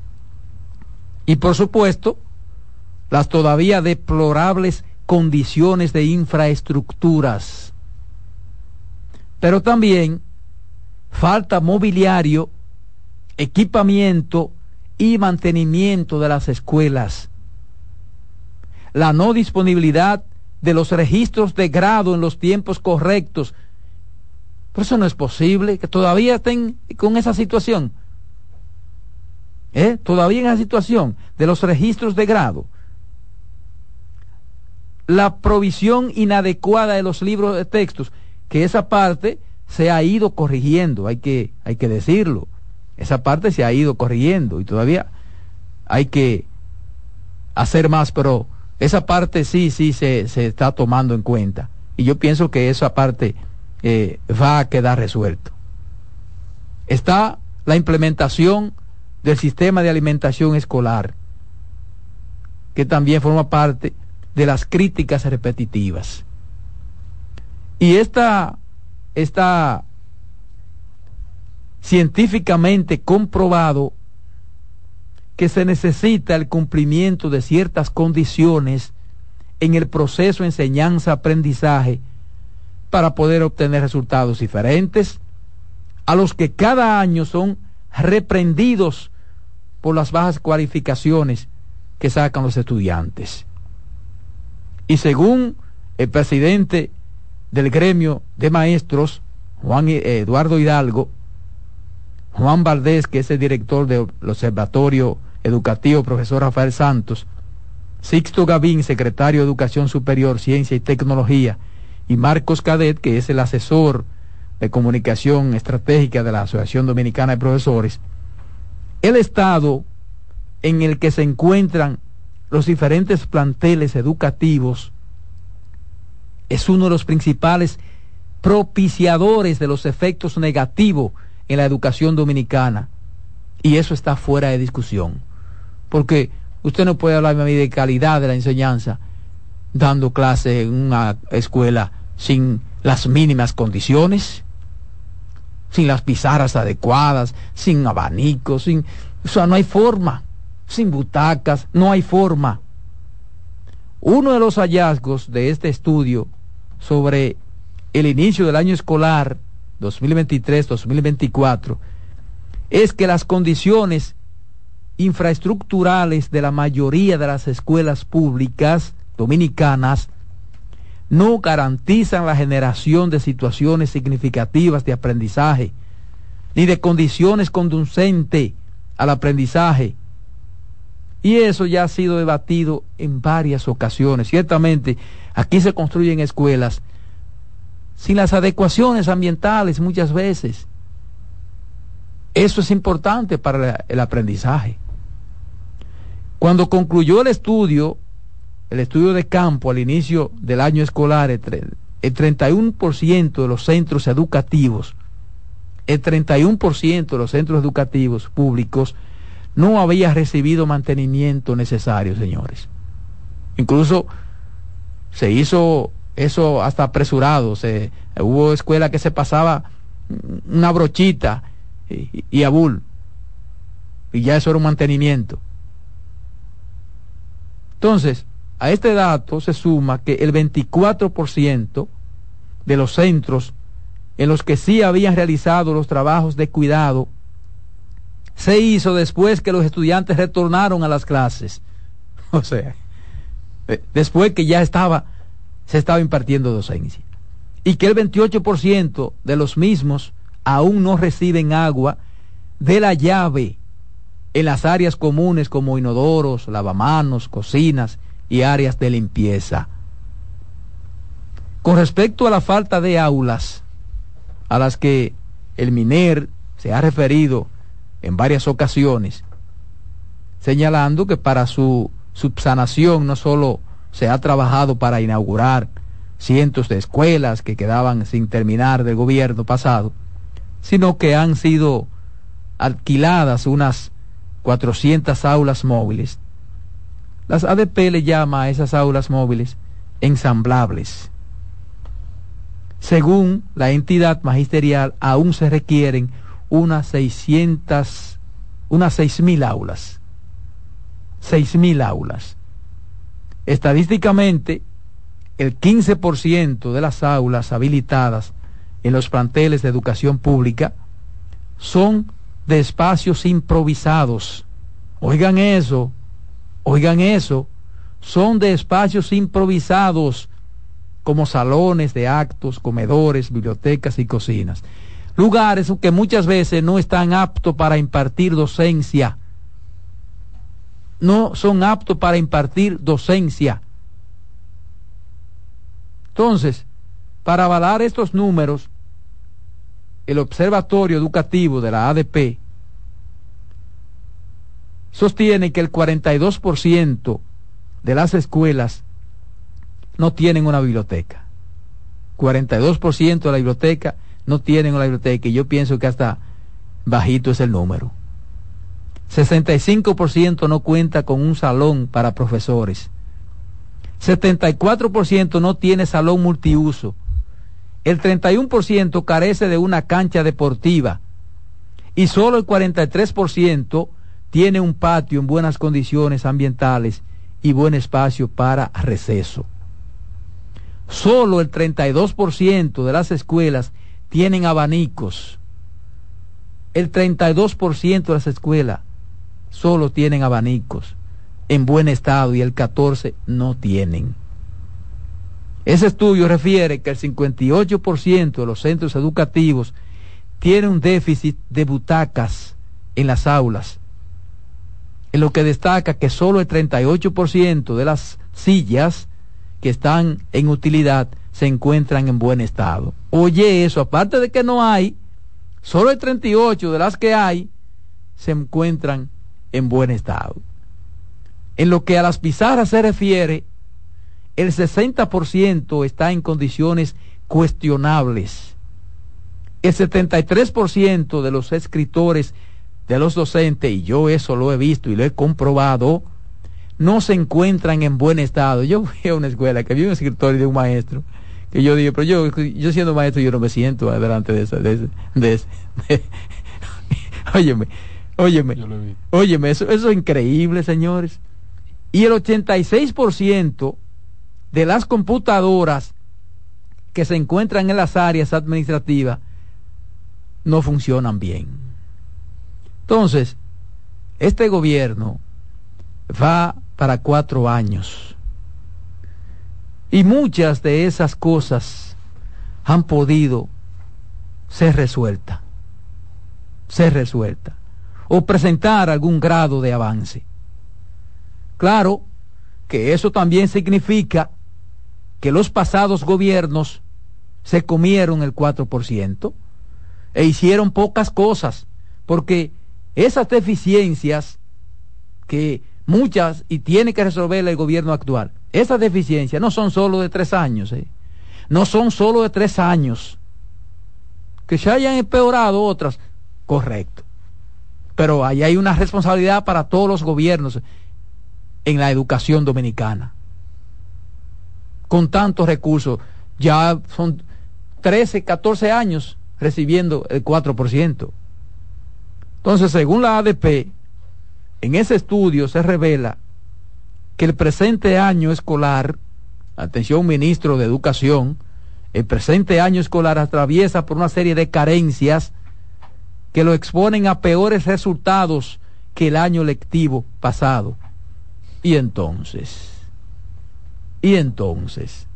Y por supuesto, las todavía deplorables condiciones de infraestructuras. Pero también falta mobiliario, equipamiento y mantenimiento de las escuelas. La no disponibilidad de los registros de grado en los tiempos correctos. Pero eso no es posible, que todavía estén con esa situación. ¿Eh? todavía en la situación de los registros de grado, la provisión inadecuada de los libros de textos, que esa parte se ha ido corrigiendo, hay que, hay que decirlo. Esa parte se ha ido corrigiendo y todavía hay que hacer más, pero esa parte sí, sí se, se está tomando en cuenta. Y yo pienso que esa parte eh, va a quedar resuelto. Está la implementación del sistema de alimentación escolar, que también forma parte de las críticas repetitivas. Y esta está científicamente comprobado que se necesita el cumplimiento de ciertas condiciones en el proceso enseñanza-aprendizaje para poder obtener resultados diferentes a los que cada año son reprendidos por las bajas cualificaciones que sacan los estudiantes. Y según el presidente del gremio de maestros, Juan Eduardo Hidalgo, Juan Valdés, que es el director del Observatorio Educativo, profesor Rafael Santos, Sixto Gavín, secretario de Educación Superior, Ciencia y Tecnología, y Marcos Cadet, que es el asesor de comunicación estratégica de la Asociación Dominicana de Profesores, el estado en el que se encuentran los diferentes planteles educativos es uno de los principales propiciadores de los efectos negativos en la educación dominicana. Y eso está fuera de discusión. Porque usted no puede hablar de calidad de la enseñanza dando clase en una escuela sin las mínimas condiciones, sin las pizarras adecuadas, sin abanicos, sin... O sea, no hay forma, sin butacas, no hay forma. Uno de los hallazgos de este estudio sobre el inicio del año escolar 2023-2024 es que las condiciones infraestructurales de la mayoría de las escuelas públicas dominicanas no garantizan la generación de situaciones significativas de aprendizaje, ni de condiciones conducentes al aprendizaje. Y eso ya ha sido debatido en varias ocasiones. Ciertamente, aquí se construyen escuelas sin las adecuaciones ambientales muchas veces. Eso es importante para el aprendizaje. Cuando concluyó el estudio, el estudio de campo al inicio del año escolar, el 31% de los centros educativos, el 31% de los centros educativos públicos no había recibido mantenimiento necesario, señores. Incluso se hizo eso hasta apresurado. Se, hubo escuela que se pasaba una brochita y, y abul. Y ya eso era un mantenimiento. Entonces, a este dato se suma que el 24% de los centros en los que sí habían realizado los trabajos de cuidado se hizo después que los estudiantes retornaron a las clases. O sea, después que ya estaba se estaba impartiendo docencia. Y que el 28% de los mismos aún no reciben agua de la llave en las áreas comunes como inodoros, lavamanos, cocinas y áreas de limpieza. Con respecto a la falta de aulas a las que el MINER se ha referido en varias ocasiones, señalando que para su subsanación no solo se ha trabajado para inaugurar cientos de escuelas que quedaban sin terminar del gobierno pasado, sino que han sido alquiladas unas 400 aulas móviles. Las ADP le llama a esas aulas móviles ensamblables. Según la entidad magisterial, aún se requieren unas 600, unas 6.000 aulas. 6.000 aulas. Estadísticamente, el 15% de las aulas habilitadas en los planteles de educación pública son de espacios improvisados. Oigan eso, oigan eso, son de espacios improvisados como salones de actos, comedores, bibliotecas y cocinas. Lugares que muchas veces no están aptos para impartir docencia no son aptos para impartir docencia. Entonces, para avalar estos números, el Observatorio Educativo de la ADP sostiene que el 42% de las escuelas no tienen una biblioteca. 42% de la biblioteca no tienen una biblioteca y yo pienso que hasta bajito es el número. 65% no cuenta con un salón para profesores. 74% no tiene salón multiuso. El 31% carece de una cancha deportiva. Y solo el 43% tiene un patio en buenas condiciones ambientales y buen espacio para receso. Solo el 32% de las escuelas tienen abanicos. El 32% de las escuelas solo tienen abanicos en buen estado y el 14% no tienen. Ese estudio refiere que el 58% de los centros educativos tienen un déficit de butacas en las aulas, en lo que destaca que solo el 38% de las sillas que están en utilidad se encuentran en buen estado. Oye eso, aparte de que no hay, solo el 38 de las que hay se encuentran en buen estado. En lo que a las pizarras se refiere, el 60% está en condiciones cuestionables. El 73% de los escritores, de los docentes, y yo eso lo he visto y lo he comprobado, no se encuentran en buen estado. Yo fui a una escuela que había un escritor y de un maestro, que yo dije, pero yo, yo siendo maestro yo no me siento delante de ese, de ese, de ese, óyeme, óyeme, óyeme, eso, eso es increíble, señores. Y el 86% de las computadoras que se encuentran en las áreas administrativas no funcionan bien. Entonces, este gobierno va para cuatro años. Y muchas de esas cosas han podido ser resueltas, ser resueltas, o presentar algún grado de avance. Claro que eso también significa que los pasados gobiernos se comieron el 4% e hicieron pocas cosas, porque esas deficiencias que muchas y tiene que resolver el gobierno actual. Esas deficiencias no son solo de tres años, ¿eh? no son solo de tres años. Que se hayan empeorado otras, correcto. Pero ahí hay una responsabilidad para todos los gobiernos en la educación dominicana. Con tantos recursos, ya son 13, 14 años recibiendo el 4%. Entonces, según la ADP, en ese estudio se revela que el presente año escolar, atención ministro de Educación, el presente año escolar atraviesa por una serie de carencias que lo exponen a peores resultados que el año lectivo pasado. Y entonces, y entonces,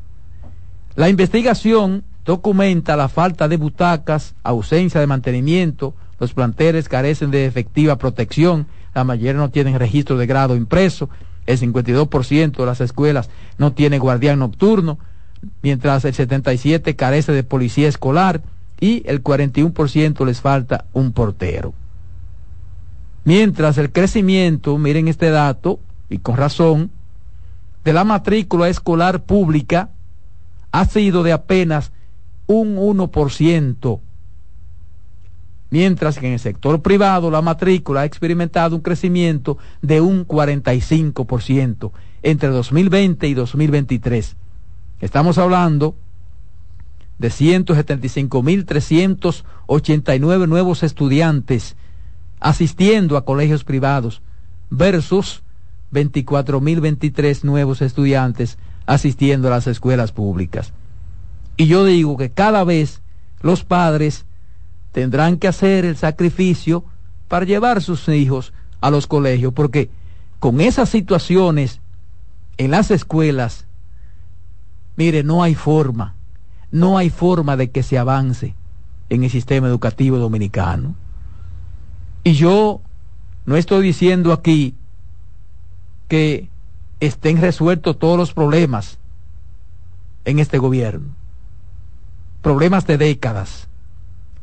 la investigación documenta la falta de butacas, ausencia de mantenimiento, los planteles carecen de efectiva protección, la mayoría no tienen registro de grado impreso, el 52% de las escuelas no tiene guardián nocturno, mientras el 77% carece de policía escolar y el 41% les falta un portero. Mientras el crecimiento, miren este dato, y con razón, de la matrícula escolar pública ha sido de apenas un 1% mientras que en el sector privado la matrícula ha experimentado un crecimiento de un 45% entre 2020 y 2023. Estamos hablando de 175.389 nuevos estudiantes asistiendo a colegios privados versus 24.023 nuevos estudiantes asistiendo a las escuelas públicas. Y yo digo que cada vez los padres tendrán que hacer el sacrificio para llevar sus hijos a los colegios, porque con esas situaciones en las escuelas, mire, no hay forma, no hay forma de que se avance en el sistema educativo dominicano. Y yo no estoy diciendo aquí que estén resueltos todos los problemas en este gobierno, problemas de décadas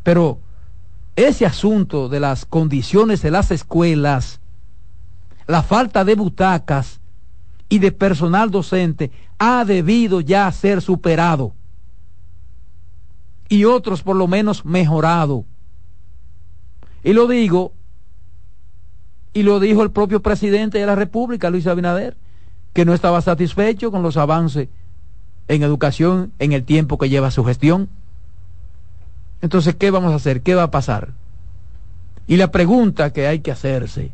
Pero ese asunto de las condiciones de las escuelas, la falta de butacas y de personal docente ha debido ya ser superado y otros por lo menos mejorado. Y lo digo, y lo dijo el propio presidente de la República, Luis Abinader, que no estaba satisfecho con los avances en educación en el tiempo que lleva su gestión. Entonces, ¿qué vamos a hacer? ¿Qué va a pasar? Y la pregunta que hay que hacerse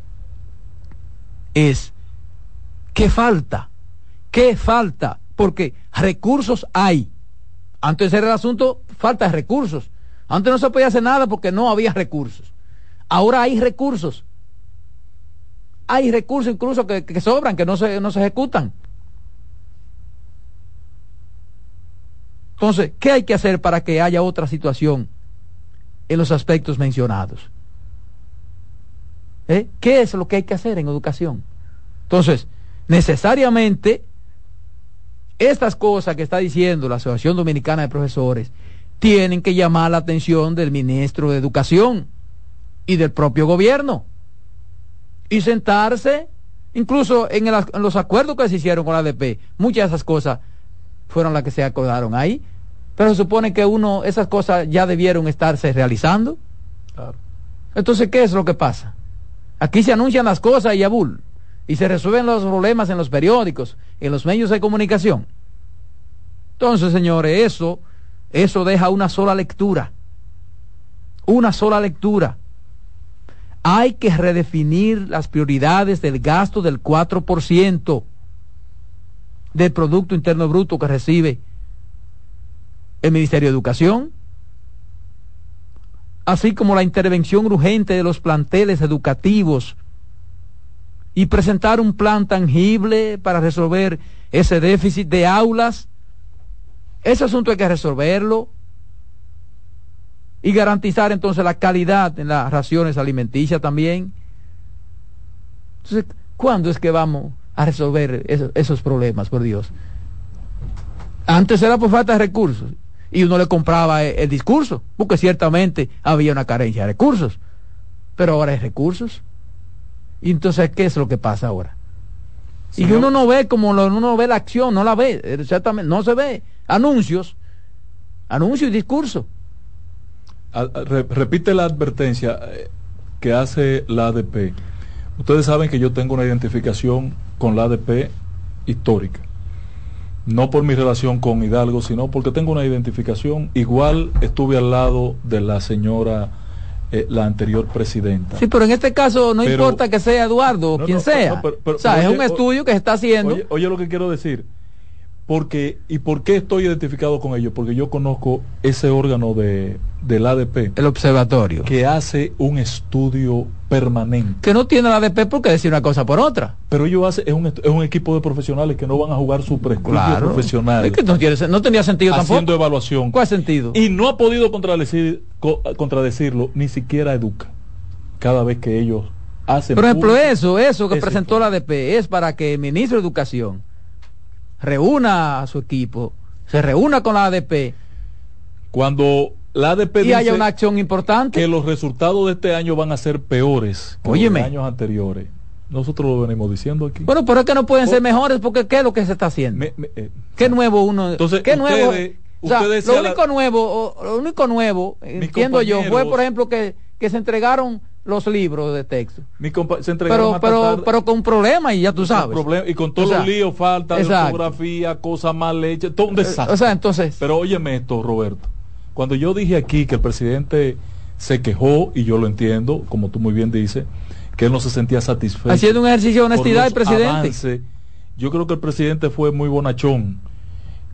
es, ¿qué falta? ¿Qué falta? Porque recursos hay. Antes era el asunto, falta de recursos. Antes no se podía hacer nada porque no había recursos. Ahora hay recursos. Hay recursos incluso que, que sobran, que no se, no se ejecutan. Entonces, ¿qué hay que hacer para que haya otra situación en los aspectos mencionados? ¿Eh? ¿Qué es lo que hay que hacer en educación? Entonces, necesariamente, estas cosas que está diciendo la Asociación Dominicana de Profesores tienen que llamar la atención del ministro de Educación y del propio gobierno y sentarse, incluso en, en los acuerdos que se hicieron con la ADP, muchas de esas cosas fueron las que se acordaron ahí, pero se supone que uno, esas cosas ya debieron estarse realizando. Entonces, ¿qué es lo que pasa? Aquí se anuncian las cosas y abul, y se resuelven los problemas en los periódicos, en los medios de comunicación. Entonces, señores, eso, eso deja una sola lectura. Una sola lectura. Hay que redefinir las prioridades del gasto del 4% del Producto Interno Bruto que recibe el Ministerio de Educación, así como la intervención urgente de los planteles educativos y presentar un plan tangible para resolver ese déficit de aulas. Ese asunto hay que resolverlo y garantizar entonces la calidad en las raciones alimenticias también. Entonces, ¿cuándo es que vamos a resolver esos, problemas, por Dios. Antes era por falta de recursos y uno le compraba el, discurso, porque ciertamente había una carencia de recursos, pero ahora hay recursos. Y entonces, ¿qué es lo que pasa ahora? y uno no ve como lo, uno ve la acción, no la ve, exactamente, no se ve. Anuncios, anuncios y discurso. repite la advertencia eh, que hace la ADP. Ustedes saben que yo tengo una identificación con la ADP histórica. No por mi relación con Hidalgo, sino porque tengo una identificación. Igual estuve al lado de la señora, eh, la anterior presidenta. Sí, pero en este caso no importa que sea Eduardo o quien sea. o sea, es un estudio que se está haciendo. oye lo que quiero decir porque y por qué estoy identificado con ellos porque yo conozco ese órgano de del ADP el observatorio. que hace un estudio permanente. Que no tiene el ADP porque decir una cosa por otra. Pero ellos hacen es un, es un equipo de profesionales que no van a jugar su prestigio profesional. Es que no, tiene, no tenía sentido haciendo evaluación. ¿cuál sentido? y no ha podido contradecir, contradecirlo ni siquiera educa cada vez que ellos hacen por ejemplo eso eso que presentó la ADP es para que el ministro de educación reúna a su equipo, se reúna con la ADP. Cuando la ADP y haya una acción importante. Que los resultados de este año van a ser peores que los años anteriores. Nosotros lo venimos diciendo aquí. Bueno, pero es que no pueden ser mejores porque ¿qué es lo que se está haciendo? Eh, ¿Qué nuevo uno? Entonces, ¿qué nuevo? lo único nuevo, lo único nuevo, entiendo yo, fue por ejemplo que, que se entregaron los libros de texto. se pero, pero, pero con problemas y ya tú sabes. y con todos los líos, falta de fotografía, cosas mal hechas, todo un eh, desastre. O sea, entonces. Pero óyeme esto, Roberto. Cuando yo dije aquí que el presidente se quejó, y yo lo entiendo, como tú muy bien dices, que él no se sentía satisfecho. Haciendo un ejercicio de honestidad el presidente. yo creo que el presidente fue muy bonachón,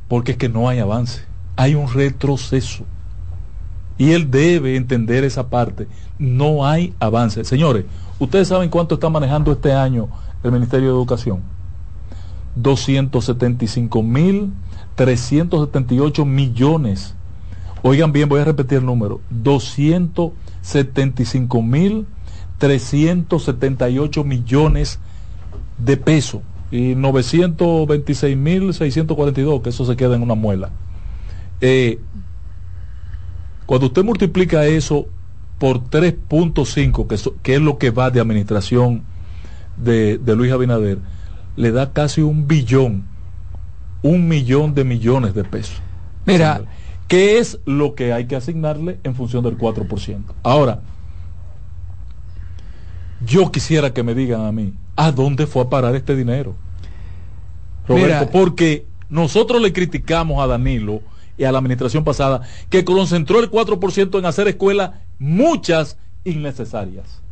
porque es que no hay avance. Hay un retroceso. Y él debe entender esa parte. No hay avance. Señores, ustedes saben cuánto está manejando este año el Ministerio de Educación. 275 mil 378 millones. Oigan bien, voy a repetir el número. 275 mil 378 millones de pesos. Y 926 mil 642, que eso se queda en una muela. Eh, Cuando usted multiplica eso por 3.5, que, que es lo que va de administración de, de Luis Abinader, le da casi un billón, un millón de millones de pesos. Mira, ¿qué es lo que hay que asignarle en función del 4%? Ahora, yo quisiera que me digan a mí, ¿a dónde fue a parar este dinero? Roberto, Mira, porque nosotros le criticamos a Danilo y a la administración pasada que concentró el 4% en hacer escuelas muchas innecesarias.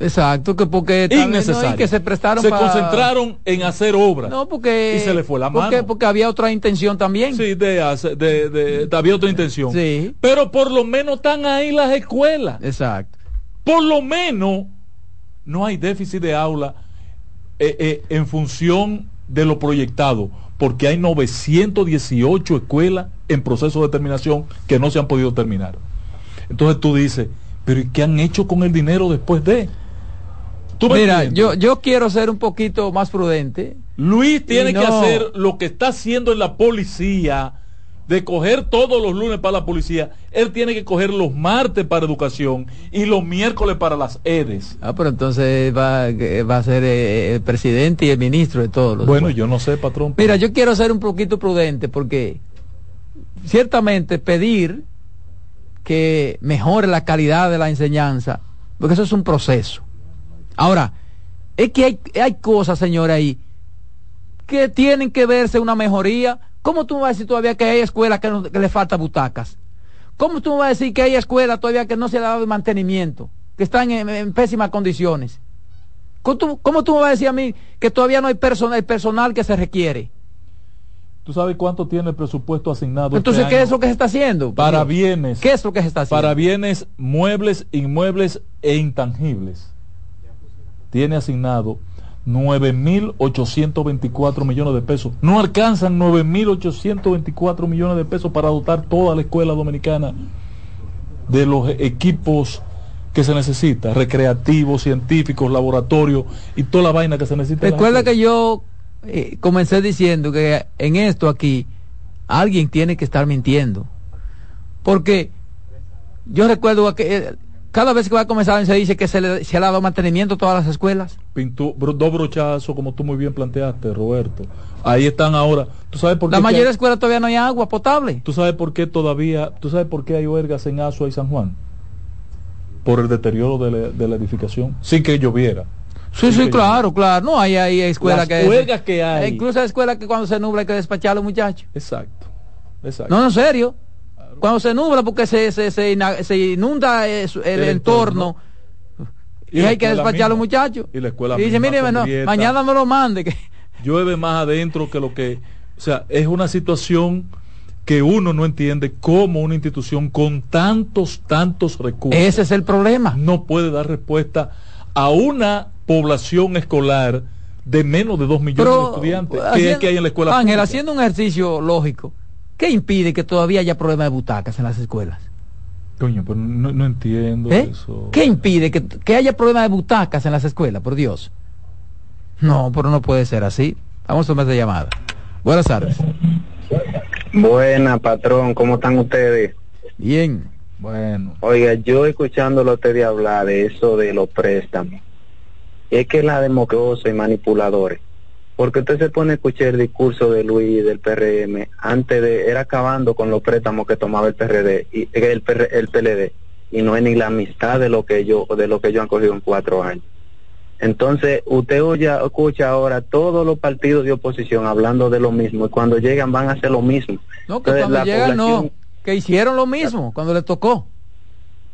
Exacto, que porque. Innecesarias. y que se prestaron Se pa- concentraron en hacer obras. No, porque y se le fue la porque, mano. porque había otra intención también. Sí, de, hacer- de, de- de- había otra intención. Sí. Pero por lo menos están ahí las escuelas. Exacto. Por lo menos no hay déficit de aula eh, eh, en función de lo proyectado, porque hay 918 escuelas en proceso de terminación que no se han podido terminar. Entonces tú dices, pero ¿y qué han hecho con el dinero después de? ¿Tú Mira, yo, yo quiero ser un poquito más prudente. Luis tiene que hacer lo que está haciendo en la policía, de coger todos los lunes para la policía. Él tiene que coger los martes para educación y los miércoles para las EDES. Ah, pero entonces va, eh, va a ser eh, el presidente y el ministro de todos los Bueno, yo no sé, patrón. Mira, yo quiero ser un poquito prudente porque ciertamente pedir que mejore la calidad de la enseñanza, porque eso es un proceso. Ahora, es que hay, hay cosas, señora, ahí que tienen que verse una mejoría. ¿Cómo tú me vas a decir todavía que hay escuelas que, no- que le falta butacas? ¿Cómo tú me vas a decir que hay escuelas todavía que no se le ha dado mantenimiento, que están en, en pésimas condiciones? ¿Cómo tú, cómo tú me vas a decir a mí que todavía no hay personal, el personal que se requiere? ¿Tú sabes cuánto tiene el presupuesto asignado? Entonces, este ¿qué año? es lo que se está haciendo? Para bienes. ¿Qué es lo que se está haciendo? Para bienes muebles, inmuebles e intangibles. Tiene asignado 9.824 millones de pesos. No alcanzan 9.824 millones de pesos para dotar toda la escuela dominicana de los equipos que se necesita, recreativos, científicos, laboratorios y toda la vaina que se necesita. Recuerda que yo eh, comencé diciendo que en esto aquí alguien tiene que estar mintiendo. Porque yo recuerdo que cada vez que va a comenzar se dice que se le, se le ha dado mantenimiento a todas las escuelas. Pintó dos brochazos, como tú muy bien planteaste, Roberto. Ahí están ahora. ¿Tú sabes por La qué? mayoría de escuelas todavía no hay agua potable. ¿Tú sabes por qué todavía, tú sabes por qué hay huelgas en Azua y San Juan? Por el deterioro de la, de la edificación, sin que lloviera. Sí, sí, claro, claro. No, hay, hay escuelas Las que... huelgas que hay. Incluso hay escuelas que cuando se nubla hay que despachar a los muchachos. Exacto, exacto. No, no, en serio. Cuando se nubla porque se, se, se, inunda el, El entorno. Y, hay que despachar a los muchachos. Y la escuela Y dice, mire, no, mañana no lo mande. que- Llueve más adentro que lo que... O sea, es una situación que uno no entiende cómo una institución con tantos, tantos recursos... Ese es el problema. No puede dar respuesta a una población escolar de menos de dos millones de estudiantes que es haciendo- que hay en la escuela Ángel, pública. haciendo un ejercicio lógico, ¿qué impide que todavía haya problemas de butacas en las escuelas? Coño, pero no, no entiendo ¿Eh? eso. ¿Qué impide que, que haya problemas de butacas en las escuelas, por Dios? No, pero no puede ser así. Vamos a tomar esta llamada. Buenas tardes. Buena, patrón, ¿cómo están ustedes? Bien. Bueno. Oiga, yo escuchándolo a ustedes hablar de eso de los préstamos, es que la democracia y manipuladores, porque usted se pone a escuchar el discurso de Luis del PRM, antes de, era acabando con los préstamos que tomaba el PRD, y el, PR el PLD, y no es ni la amistad de lo que yo, de lo que ellos han cogido en cuatro años. Entonces, usted oye, escucha ahora todos los partidos de oposición hablando de lo mismo, y cuando llegan van a hacer lo mismo. No, que Entonces, cuando llegan no, población- que hicieron lo mismo cuando le tocó.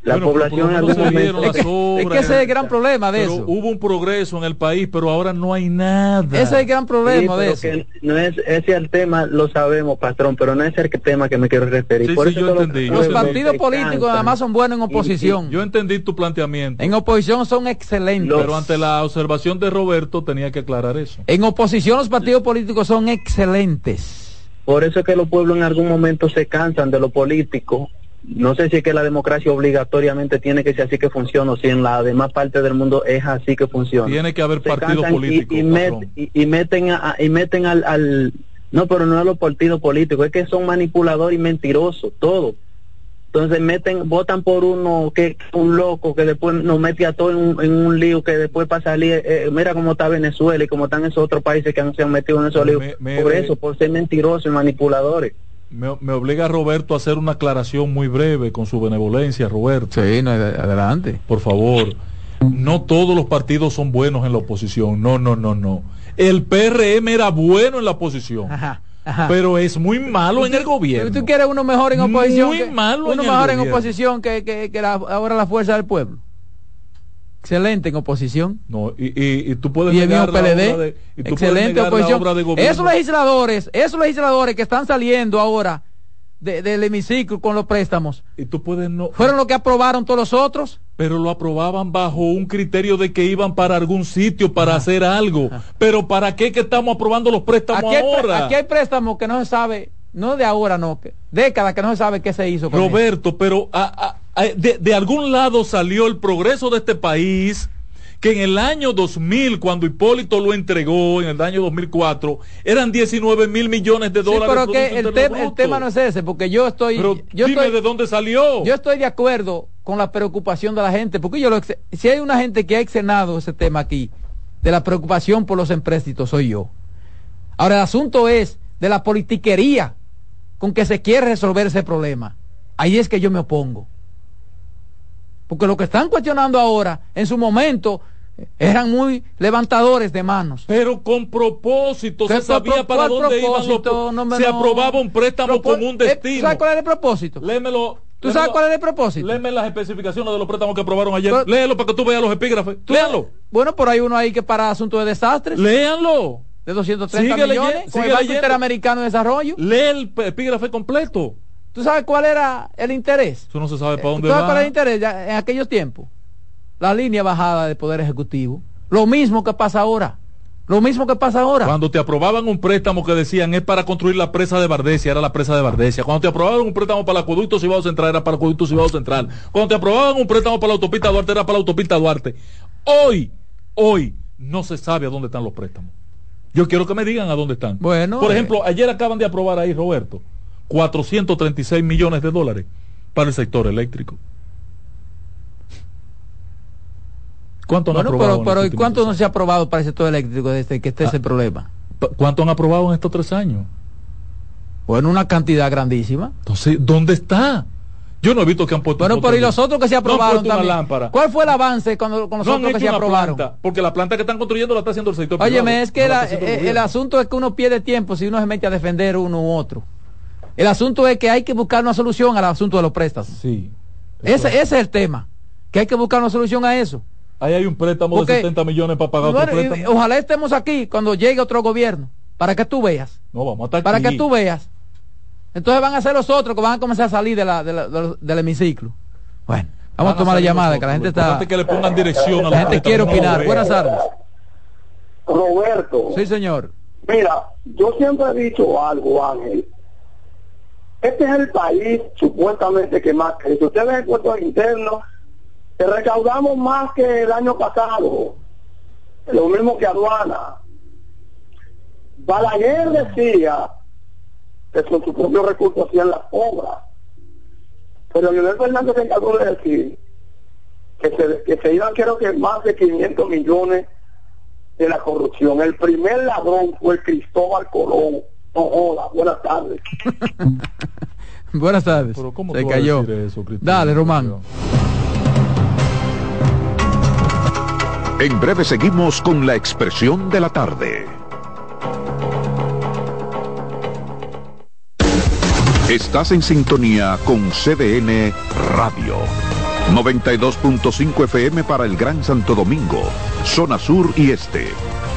La Bueno, población en algún se obras. Es que ese es el gran problema de Pero eso. Hubo un progreso en el país, pero ahora no hay nada. Ese es el gran problema Sí, de eso. que no es ese es el tema, lo sabemos, patrón, pero no es el que- tema que me quiero referir. Sí, Por sí, eso yo los entendí, yo Los partidos políticos cansan. además son buenos en oposición. Yo entendí tu planteamiento. En oposición son excelentes. Pero ante la observación de Roberto tenía que aclarar eso. En oposición los partidos políticos son excelentes. Por eso es que los pueblos en algún momento se cansan de lo político. No sé si es que la democracia obligatoriamente tiene que ser así que funciona o si en la demás parte del mundo es así que funciona. Tiene que haber Se partido cansan y- y, met- y- y meten a- y meten al, al no pero no a los partidos políticos es que son manipuladores y mentirosos todo Entonces meten, votan por uno que un loco que después nos mete a todos en, un- en un lío que después para salir, eh, mira cómo está Venezuela y cómo están esos otros países que han, se han metido en esos líos. me- por eso, por ser mentirosos y manipuladores. Me, me obliga Roberto a hacer una aclaración muy breve con su benevolencia, Roberto. Sí, no, adelante. Por favor, no todos los partidos son buenos en la oposición. No, no, no, no. El PRM era bueno en la oposición. ajá. Pero es muy malo en el gobierno. ¿Tú quieres uno mejor en oposición? Muy que- malo Uno en el mejor en oposición que, que, que la- ahora la fuerza del pueblo. Excelente en oposición. No, y, y- y tú puedes y el negar mismo la PLD. obra de- y tú excelente la oposición. obra de gobierno. Esos legisladores, esos legisladores que están saliendo ahora de- del hemiciclo con los préstamos, Y tú puedes no. fueron los que aprobaron todos los otros. Pero lo aprobaban bajo un criterio de que iban para algún sitio para hacer algo. Pero ¿para qué que estamos aprobando los préstamos Aquí hay, pre- ahora? aquí hay préstamos que no se sabe, no de ahora, no, décadas que no se sabe qué se hizo con eso. Roberto, pero a- de, de algún lado salió el progreso de este país que en el año 2000, cuando Hipólito lo entregó, en el año 2004, eran 19 mil millones de Sí, dólares. pero que Producto el, tema- el Bruto. tema no es ese, porque yo estoy, Pero yo dime estoy, de dónde salió. yo estoy de acuerdo con la preocupación de la gente, porque yo lo, si hay una gente que ha exenado ese tema aquí, de la preocupación por los empréstitos, soy yo. Ahora el asunto es de la politiquería con que se quiere resolver ese problema. Ahí es que yo me opongo. Porque lo que están cuestionando ahora, en su momento, eran muy levantadores de manos. Pero con propósito, ¿Qué se sabía para dónde iban los propósito? No Se no. aprobaba un préstamo con un eh, ¿tú destino. sabes cuál es el propósito? Léemelo. ¿Tú sabes cuál es el propósito? Léeme las especificaciones de los préstamos que aprobaron ayer. Pero- Léelo para que tú veas los epígrafes. Léanlo. Bueno, por ahí uno ahí que para asuntos de desastres. Léanlo. De 230 Sigue millones. leyendo, con el Banco. Interamericano de Desarrollo. Lee el epígrafe completo. ¿Tú sabes cuál era el interés? Eso no se sabe para ¿Tú dónde sabes cuál era va. el interés ya en aquellos tiempos? La línea bajada del Poder Ejecutivo. Lo mismo que pasa ahora. Lo mismo que pasa ahora. Cuando te aprobaban un préstamo que decían es para construir la presa de Bardesia, era la presa de Bardesia. Cuando te aprobaban un préstamo para el acueducto Cibao Central, era para el acueducto Cibao Central. Cuando te aprobaban un préstamo para la autopista Duarte, era para la autopista Duarte. Hoy, hoy, no se sabe a dónde están los préstamos. Yo quiero que me digan a dónde están. Bueno, Por eh. ejemplo, ayer acaban de aprobar ahí, Roberto, 436 millones de dólares para el sector eléctrico. ¿Cuánto Bueno, aprobado? pero, pero ¿y cuánto no se ha aprobado para el sector eléctrico desde que esté Ah. ese problema? ¿Cuánto han aprobado en estos tres años? Bueno, una cantidad grandísima. Entonces, ¿dónde está? Yo no he visto que han puesto. Bueno, pero y los otros que se No aprobaron una también. ¿Cuál fue el avance con, con los No otros que se aprobaron? planta, porque la planta que están construyendo la está haciendo el sector Óyeme, privado, es que no la eh, el, gobierno. asunto es que uno pierde tiempo si uno se mete a defender uno u otro. El asunto es que hay que buscar una solución al asunto de los préstamos. Sí. Ese, ese es el tema. Que hay que buscar una solución a eso. Ahí hay un préstamo Porque- de 70 millones para pagar Bueno, otro préstamo. ojalá estemos aquí cuando llegue otro gobierno. Para que tú veas. No, vamos a estar Para aquí. que tú veas. Entonces van a ser los otros que van a comenzar a salir de la, de la- del- del hemiciclo. Bueno, vamos Van a a tomar la llamada, que la gente está. que le pongan dirección a La gente quiere opinar. Buenas tardes. Roberto, Sí, señor. mira, yo siempre he dicho algo, Ángel. Este es el país supuestamente que más crece. Ustedes en Puerto Interno recaudamos más que el año pasado. Lo mismo que aduana. Balaguer decía que con sus propios recursos hacían las obras. Pero Leonel Fernández se encargó de decir que se, que se iban creo que más de 500 millones de la corrupción. El primer ladrón fue el Cristóbal Colón. No joda, buenas tardes. Buenas tardes. Pero ¿cómo Se cayó. eso? Dale, Román. En breve seguimos con la expresión de la tarde. Estás en sintonía con CDN Radio. 92.5 FM para el Gran Santo Domingo, zona sur y este.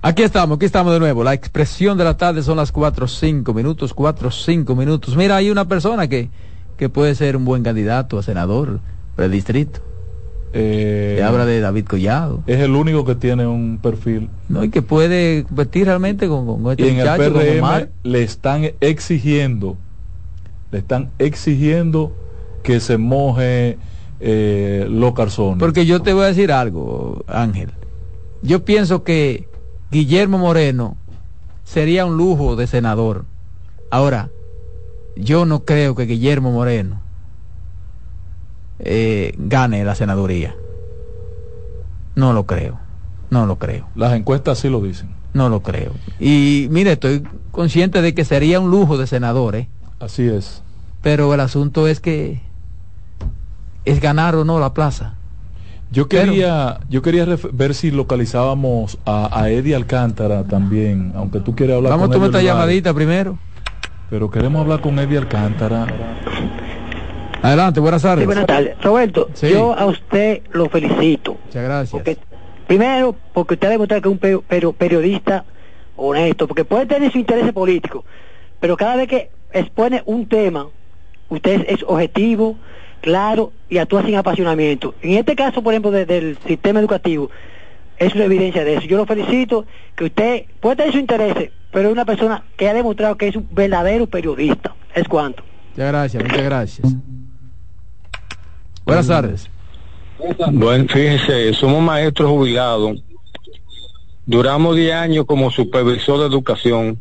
Aquí estamos, aquí estamos de nuevo. La expresión de la tarde son las cuatro cinco minutos, cuatro cinco minutos. Mira, hay una persona que, que puede ser un buen candidato a senador del distrito. Eh, Se habla de David Collado. Es el único que tiene un perfil. No, y que puede competir realmente con, con este y en el con PRM Omar. le están exigiendo, le están exigiendo que se moje eh, los calzones. Porque yo te voy a decir algo, Ángel. Yo pienso que Guillermo Moreno sería un lujo de senador. Ahora, yo no creo que Guillermo Moreno eh, gane la senaduría. No lo creo. No lo creo. Las encuestas sí lo dicen. No lo creo. Y mire, estoy consciente de que sería un lujo de senador, ¿eh? Así es. Pero el asunto es que es ganar o no la plaza. Yo quería, yo quería ver si localizábamos a, a Eddie Alcántara también, aunque tú quieres hablar Vamos a con tomar Eddie esta Olivares. llamadita primero. Pero queremos hablar con Eddie Alcántara. Adelante, buenas tardes. Sí, buenas tardes. Roberto, Sí. yo a usted lo felicito. Muchas gracias. Porque, primero, porque usted ha demostrado que es un pe- pero- periodista honesto, porque puede tener su interés político, pero cada vez que expone un tema, usted es, es objetivo, claro y actúa sin apasionamiento. En este caso, por ejemplo, de- del sistema educativo, es una evidencia de eso. Yo lo felicito, que usted puede tener su interés, pero es una persona que ha demostrado que es un verdadero periodista. Es cuanto. Muchas gracias, muchas gracias. Buenas tardes. Bueno, fíjense, somos maestros jubilados. Duramos 10 años como supervisor de educación.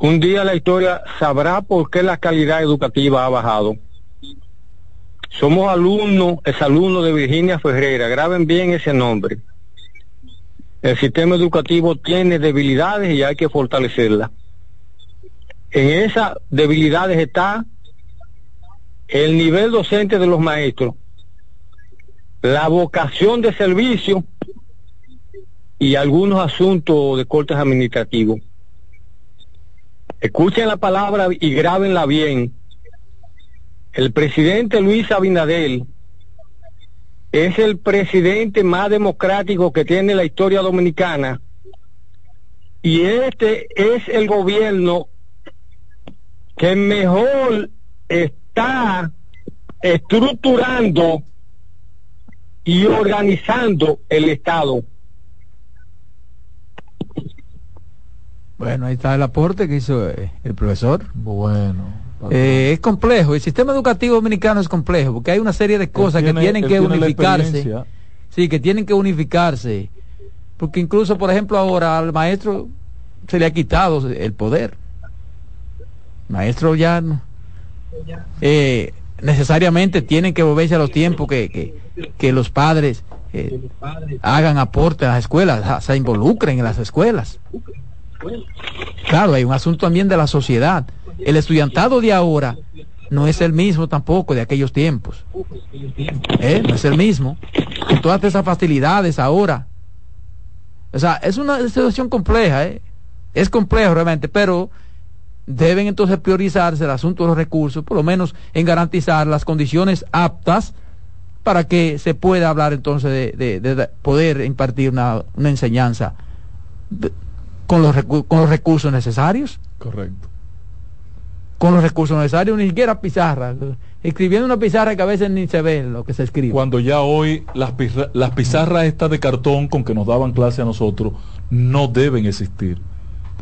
Un día la historia sabrá por qué la calidad educativa ha bajado. Somos alumnos, exalumnos de Virginia Ferreira. Graben bien ese nombre. El sistema educativo tiene debilidades y hay que fortalecerlas. En esas debilidades está el nivel docente de los maestros, la vocación de servicio y algunos asuntos de cortes administrativos. Escuchen la palabra y grábenla bien. El presidente Luis Abinadel es el presidente más democrático que tiene la historia dominicana y este es el gobierno que mejor está estructurando y organizando el Estado. Bueno, ahí está el aporte que hizo eh, el profesor. Bueno. Eh, es complejo, el sistema educativo dominicano es complejo porque hay una serie de cosas que tienen que unificarse. Sí, que tienen que unificarse. Porque incluso, por ejemplo, ahora al maestro se le ha quitado el poder. Maestro ya no, eh, necesariamente tienen que volverse a los tiempos que, que, los padres eh, hagan aporte a las escuelas, se involucren en las escuelas. Claro, hay un asunto también de la sociedad. El estudiantado de ahora no es el mismo tampoco de aquellos tiempos. ¿Eh? No es el mismo. Con todas esas facilidades ahora. O sea, es una situación compleja, ¿eh? Es complejo realmente, pero deben entonces priorizarse el asunto de los recursos, por lo menos en garantizar las condiciones aptas para que se pueda hablar entonces de, poder impartir una, enseñanza con, los con los recursos necesarios. Correcto. Con los recursos necesarios, ni siquiera pizarra. Escribiendo una pizarra que a veces ni se ve lo que se escribe. Cuando ya hoy las, las pizarras estas de cartón con que nos daban clase a nosotros no deben existir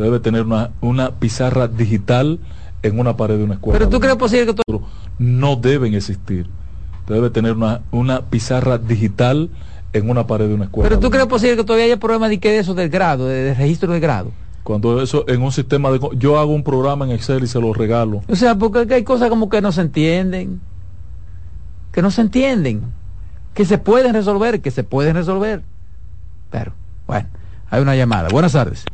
debe tener una, una pizarra digital en una pared de una escuela. Pero tú crees posible que no deben existir. Debe tener una, una pizarra digital en una pared de una escuela. Pero tú crees posible que todavía haya problemas de que eso del grado, de, registro de grado. Cuando eso en un sistema de yo hago un programa en Excel y se lo regalo. O sea, porque hay cosas como que no se entienden. Que no se entienden. Que se pueden resolver, que se pueden resolver. Pero, bueno, hay una llamada. Buenas tardes.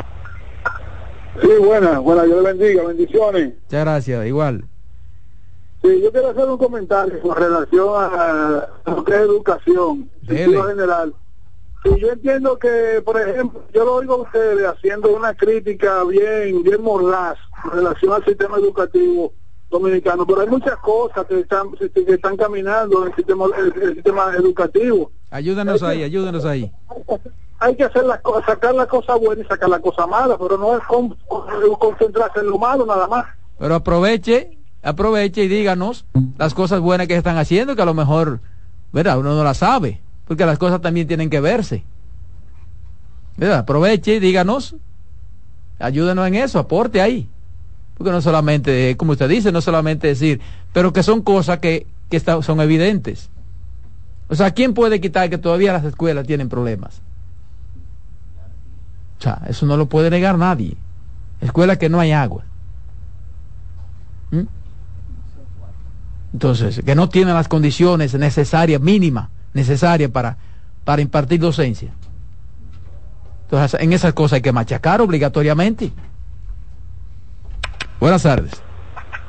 Sí, buena, buena, yo le bendiga, bendiciones. Muchas gracias, igual. Sí, yo quiero hacer un comentario con relación a, lo que es educación, en general. Sí, yo entiendo que, por ejemplo, yo lo oigo a ustedes haciendo una crítica bien, bien mordaz en relación al sistema educativo dominicano, pero hay muchas cosas que están, que están caminando en el sistema, el, sistema educativo. Ayúdenos ahí, ayúdenos ahí hay que hacer las cosas, sacar la cosa buena y sacar la cosa mala, pero no es concentrarse en lo malo nada más. Pero aproveche, aproveche y díganos las cosas buenas que están haciendo, que a lo mejor, ¿verdad? Uno no las sabe, porque las cosas también tienen que verse. ¿Verdad? Aproveche y díganos, ayúdenos en eso, aporte ahí. Porque no solamente, como usted dice, no solamente decir, pero que son cosas que, que son evidentes. O sea, ¿quién puede quitar que todavía las escuelas tienen problemas? O sea, eso no lo puede negar nadie. Escuela que no hay agua. ¿Mm? Entonces, que no tienen las condiciones necesarias, mínimas, necesarias para, para impartir docencia. Entonces, en esas cosas hay que machacar obligatoriamente. Buenas tardes.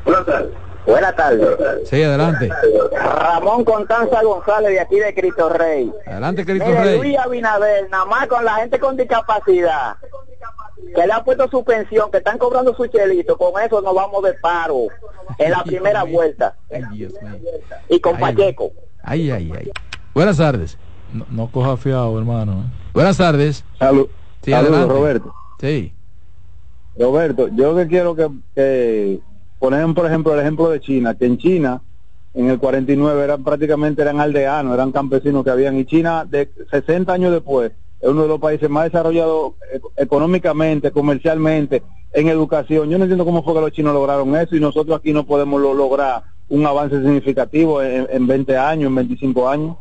Buenas tardes. Buenas tardes. Sí, adelante. Ramón Constanza González de aquí de Cristo Rey. Adelante, Cristo Rey. Luis Abinader, nada más con la gente con discapacidad, que le ha puesto su pensión, que están cobrando su chelito, con eso nos vamos de paro en la primera vuelta. y con Pacheco. Ay, ay, ay. Buenas tardes. No, coja fiado, hermano. ¿eh? Buenas tardes. Salud. Sí, Roberto. Sí. Roberto, yo que quiero que Ponemos, por ejemplo, el ejemplo de China, que en China, en el 49, eran prácticamente eran aldeanos, eran campesinos que habían, y China, de 60 años después, es uno de los países más desarrollados eh, económicamente, comercialmente, en educación. Yo no entiendo cómo fue que los chinos lograron eso y nosotros aquí no podemos lograr un avance significativo en, en 20 años, en 25 años.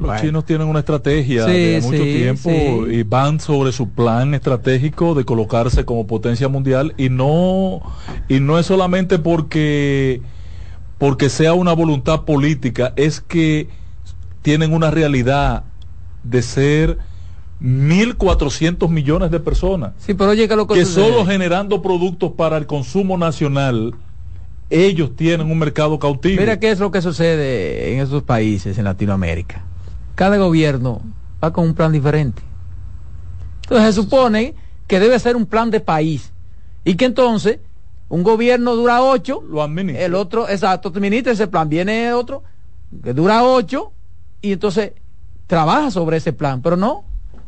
Los chinos tienen una estrategia de mucho tiempo y van sobre su plan estratégico de colocarse como potencia mundial y no y no es solamente porque porque sea una voluntad política, es que tienen una realidad de ser 1.400 millones de personas. Sí, pero oye, que, que solo generando productos para el consumo nacional ellos tienen un mercado cautivo. Mira qué es lo que sucede en esos países en Latinoamérica. Cada gobierno va con un plan diferente. Entonces se supone que debe ser un plan de país y que entonces un gobierno dura ocho, lo administra. el otro, exacto, administra ese plan, viene otro que dura ocho y entonces trabaja sobre ese plan, pero no,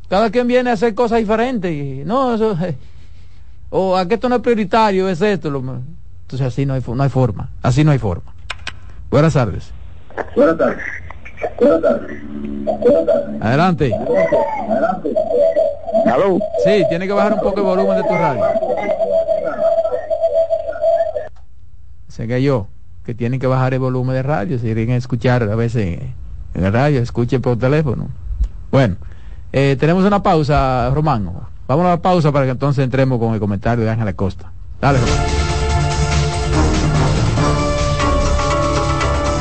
cada quien viene a hacer cosas diferentes y no, eso, o aquí esto no es prioritario, es esto. Lo, entonces así no hay, no hay forma, así no hay forma. Buenas tardes. Buenas tardes. Buenas tardes. Adelante. ¿Aló? Sí, tiene que bajar un poco el volumen de tu radio. Sé que yo, que tienen que bajar el volumen de radio, si quieren escuchar a veces en el radio, escuchen por teléfono. Bueno, eh, tenemos una pausa, Román. Vamos a la pausa para que entonces entremos con el comentario de Ángela Costa. Dale, Román.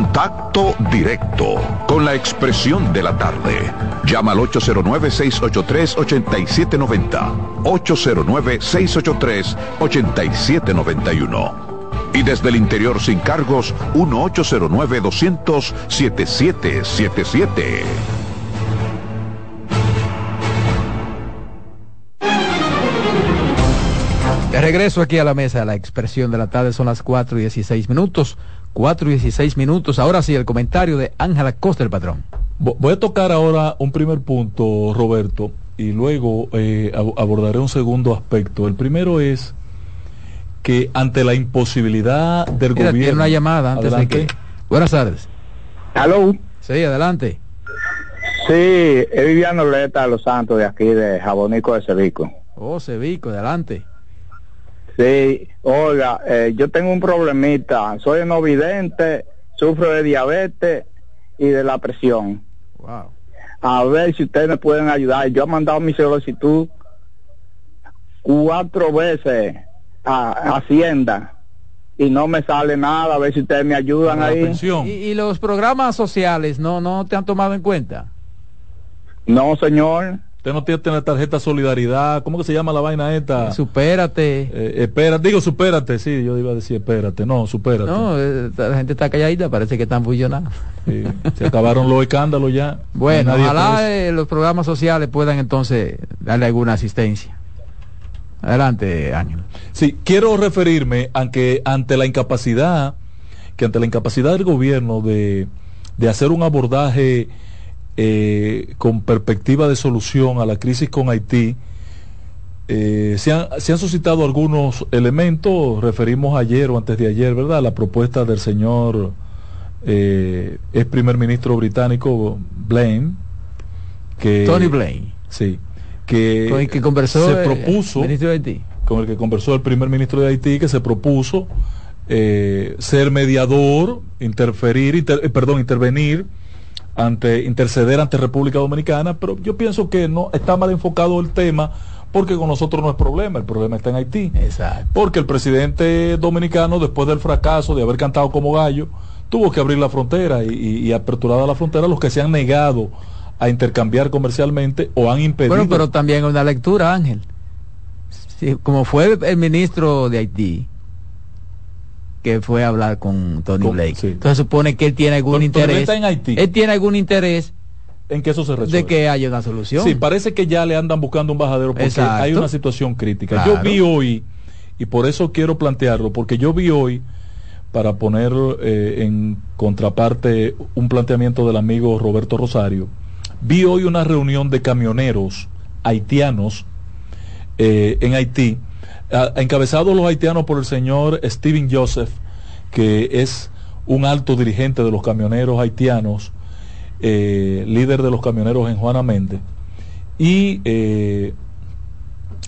Contacto directo con la expresión de la tarde. Llama al 809-683-8790. 809-683-8791. Y desde el interior sin cargos, 1-809-200-7777. De regreso aquí a la mesa, la expresión de la tarde son las 4 y 16 minutos. 4 y 16 minutos. Ahora sí, el comentario de Ángela Costa, el patrón. Voy a tocar ahora un primer punto, Roberto, y luego eh, abordaré un segundo aspecto. El primero es que ante la imposibilidad del Mira, gobierno... Tiene una llamada antes Adelante. de que... Buenas tardes. ¿Aló? Sí, adelante. Sí, es Viviano Leta de Los Santos de aquí, de Jabonico de Cevico. Oh, Cevico, adelante. Sí, oiga, eh, yo tengo un problemita. Soy no vidente, sufro de diabetes y de la presión. Wow. A ver si ustedes me pueden ayudar. Yo he mandado mi solicitud cuatro veces a Hacienda y no me sale nada. A ver si ustedes me ayudan ahí. ¿Y, y los programas sociales no, no te han tomado en cuenta? No, señor. Usted no tiene la tarjeta Solidaridad, ¿cómo que se llama la vaina esta? Supérate. Eh, espera, digo, supérate, sí, yo iba a decir espérate, no, supérate. No, eh, la gente está calladita, parece que están fusionados. Sí, se acabaron los escándalos ya. Bueno, ojalá eh, los programas sociales puedan entonces darle alguna asistencia. Adelante, Ángel. Sí, quiero referirme a que ante la incapacidad, que ante la incapacidad del gobierno de, de hacer un abordaje eh, con perspectiva de solución a la crisis con Haití, eh, se, han, se han suscitado algunos elementos, referimos ayer o antes de ayer, ¿verdad? La propuesta del señor eh, ex primer ministro británico Blaine, que Tony Blaine. Sí, que, Con el que conversó se el propuso ministro de Haití. con el que conversó el primer ministro de Haití, que se propuso eh, ser mediador, interferir, inter- eh, perdón, intervenir ante, interceder ante República Dominicana, pero yo pienso que no está mal enfocado el tema porque con nosotros no es problema, el problema está en Haití. Exacto. Porque el presidente dominicano, después del fracaso de haber cantado como gallo, tuvo que abrir la frontera y, y, y aperturada la frontera los que se han negado a intercambiar comercialmente o han impedido. Bueno, pero también una lectura, Ángel. Sí, como fue el ministro de Haití, que fue a hablar con Tony Con- Blake. sí. Entonces supone que él tiene algún Tony- interés. está en Haití. Él tiene algún interés en que eso se resuelva. de que haya una solución. Sí, parece que ya le andan buscando un bajadero porque Exacto. hay una situación crítica. Claro. Yo vi hoy, y por eso quiero plantearlo, porque yo vi hoy, para poner eh, en contraparte un planteamiento del amigo Roberto Rosario, vi hoy una reunión de camioneros haitianos eh, en Haití, encabezados los haitianos por el señor Steven Joseph, que es un alto dirigente de los camioneros haitianos, eh, líder de los camioneros en Juana Méndez, y eh,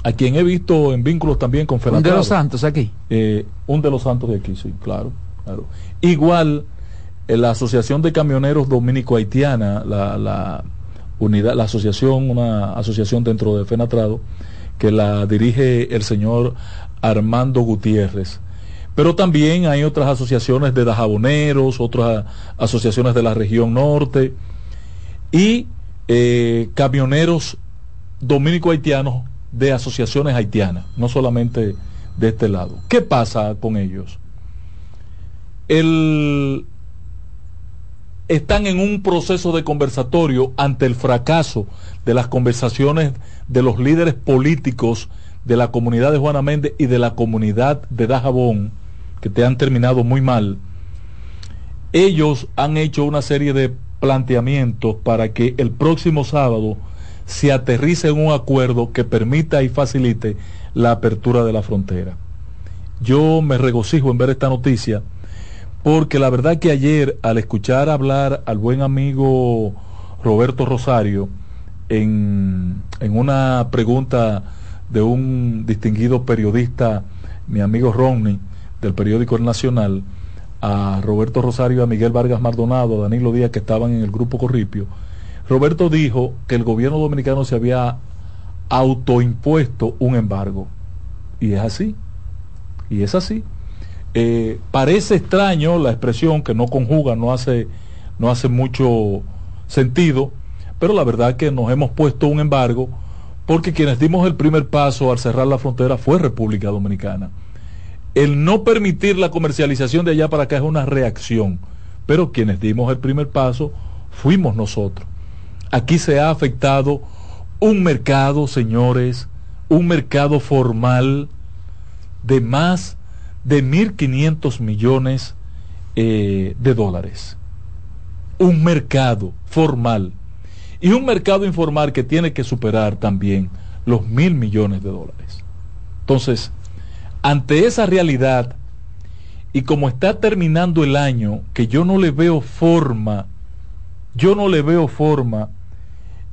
a quien he visto en vínculos también con un de los santos aquí. Eh, un de los santos de aquí, sí, claro. claro. Igual, la Asociación de Camioneros Dominico-Haitiana, la, la unidad, la asociación, una asociación dentro de Fenatrado, que la dirige el señor Armando Gutiérrez. Pero también hay otras asociaciones de dajaboneros, otras asociaciones de la región norte y eh, camioneros dominico-haitianos de asociaciones haitianas, no solamente de este lado. ¿Qué pasa con ellos? El, están en un proceso de conversatorio ante el fracaso de las conversaciones de los líderes políticos de la comunidad de Juana Méndez y de la comunidad de Dajabón, que te han terminado muy mal. Ellos han hecho una serie de planteamientos para que el próximo sábado se aterrice en un acuerdo que permita y facilite la apertura de la frontera. Yo me regocijo en ver esta noticia porque la verdad que ayer al escuchar hablar al buen amigo Roberto Rosario en, en una pregunta de un distinguido periodista, mi amigo Romney, del periódico El Nacional, a Roberto Rosario, a Miguel Vargas Maldonado, a Danilo Díaz, que estaban en el grupo Corripio, Roberto dijo que el gobierno dominicano se había autoimpuesto un embargo. Y es así. Y es así. Eh, parece extraño la expresión que no conjuga, no hace, no hace mucho sentido, pero la verdad que nos hemos puesto un embargo porque quienes dimos el primer paso al cerrar la frontera fue República Dominicana. El no permitir la comercialización de allá para acá es una reacción, pero quienes dimos el primer paso fuimos nosotros. Aquí se ha afectado un mercado, señores, un mercado formal de más de 1.500 millones eh, de dólares. Un mercado formal. Y un mercado informal que tiene que superar también los mil millones de dólares. Entonces, ante esa realidad, y como está terminando el año, que yo no le veo forma, yo no le veo forma,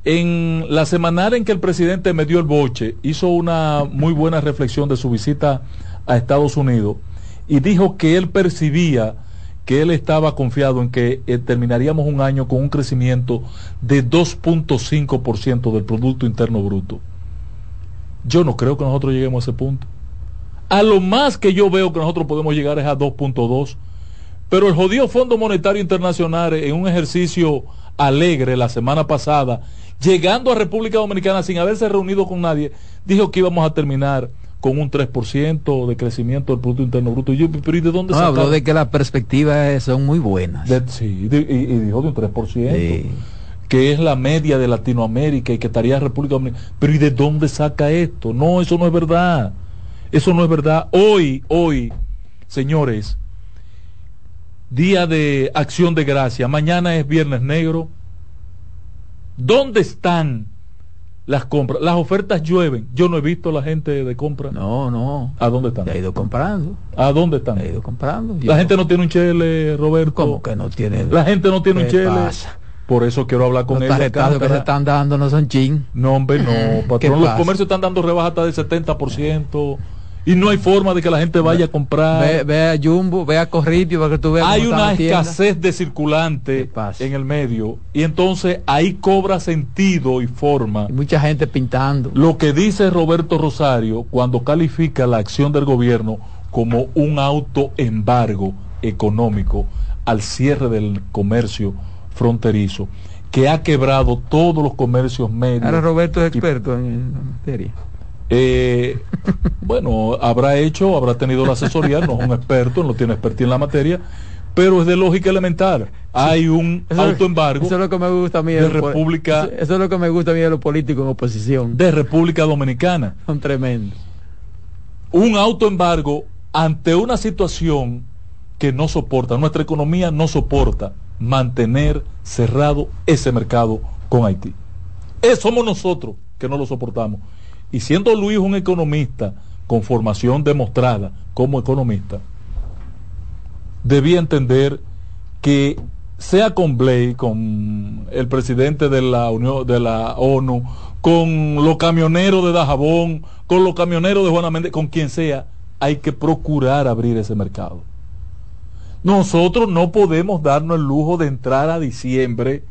en la semanal en que el presidente me dio el boche, hizo una muy buena reflexión de su visita a Estados Unidos y dijo que él percibía que él estaba confiado en que eh, terminaríamos un año con un crecimiento de 2.5% del Producto Interno Bruto. Yo no creo que nosotros lleguemos a ese punto. A lo más que yo veo que nosotros podemos llegar es a 2.2. Pero el jodido Fondo Monetario Internacional en un ejercicio alegre la semana pasada, llegando a República Dominicana sin haberse reunido con nadie, dijo que íbamos a terminar con un 3% de crecimiento del Producto Interno Bruto. Y yo, pero ¿y de dónde No, habló de que las perspectivas son muy buenas. De- sí, de- y, y dijo de un 3%, que es la media de Latinoamérica y que estaría República Dominicana. Pero ¿y de dónde saca esto? No, eso no es verdad. Eso no es verdad. Hoy, hoy, señores, día de acción de gracia, mañana es Viernes Negro. ¿Dónde están las compras? Las ofertas llueven. Yo no he visto la gente de compra. No, no. ¿A dónde están? Se ha ido comprando. ¿A dónde están? Se ha ido comprando. La gente no tiene un chele, Roberto. ¿Cómo que no tiene? La gente no tiene un ¿Qué chele. pasa? Por eso quiero hablar con Los ella. tarjetazos que se están dando no son chin. No, hombre, no, ¿Qué patrón. Los comercios están dando rebajas hasta del 70%. Y no hay forma de que la gente vaya a comprar. Ve, ve a Jumbo, ve a Corripio para que tú veas hay una escasez de circulante en el medio. Y entonces ahí cobra sentido y forma. Y mucha gente pintando. Lo que dice Roberto Rosario cuando califica la acción del gobierno como un autoembargo económico al cierre del comercio fronterizo, que ha quebrado todos los comercios medios. Ahora Roberto es experto en la materia. Eh, bueno, habrá hecho, habrá tenido la asesoría, no es un experto, no tiene expertise en la materia, pero es de lógica elemental. Hay un Eso- autoembargo Eso es lo que me gusta a mí de República Eso, eso es lo que me gusta a mí de los políticos en oposición. de República Dominicana. Son tremendos. Un autoembargo ante una situación que no soporta, nuestra economía no soporta mantener cerrado ese mercado con Haití. Eh, somos nosotros que no lo soportamos. Y siendo Luis un economista con formación demostrada como economista, debía entender que sea con Blake, con el presidente de la Unión de la ONU, con los camioneros de Dajabón, con los camioneros de Juana Méndez, con quien sea, hay que procurar abrir ese mercado. Nosotros no podemos darnos el lujo de entrar a diciembre,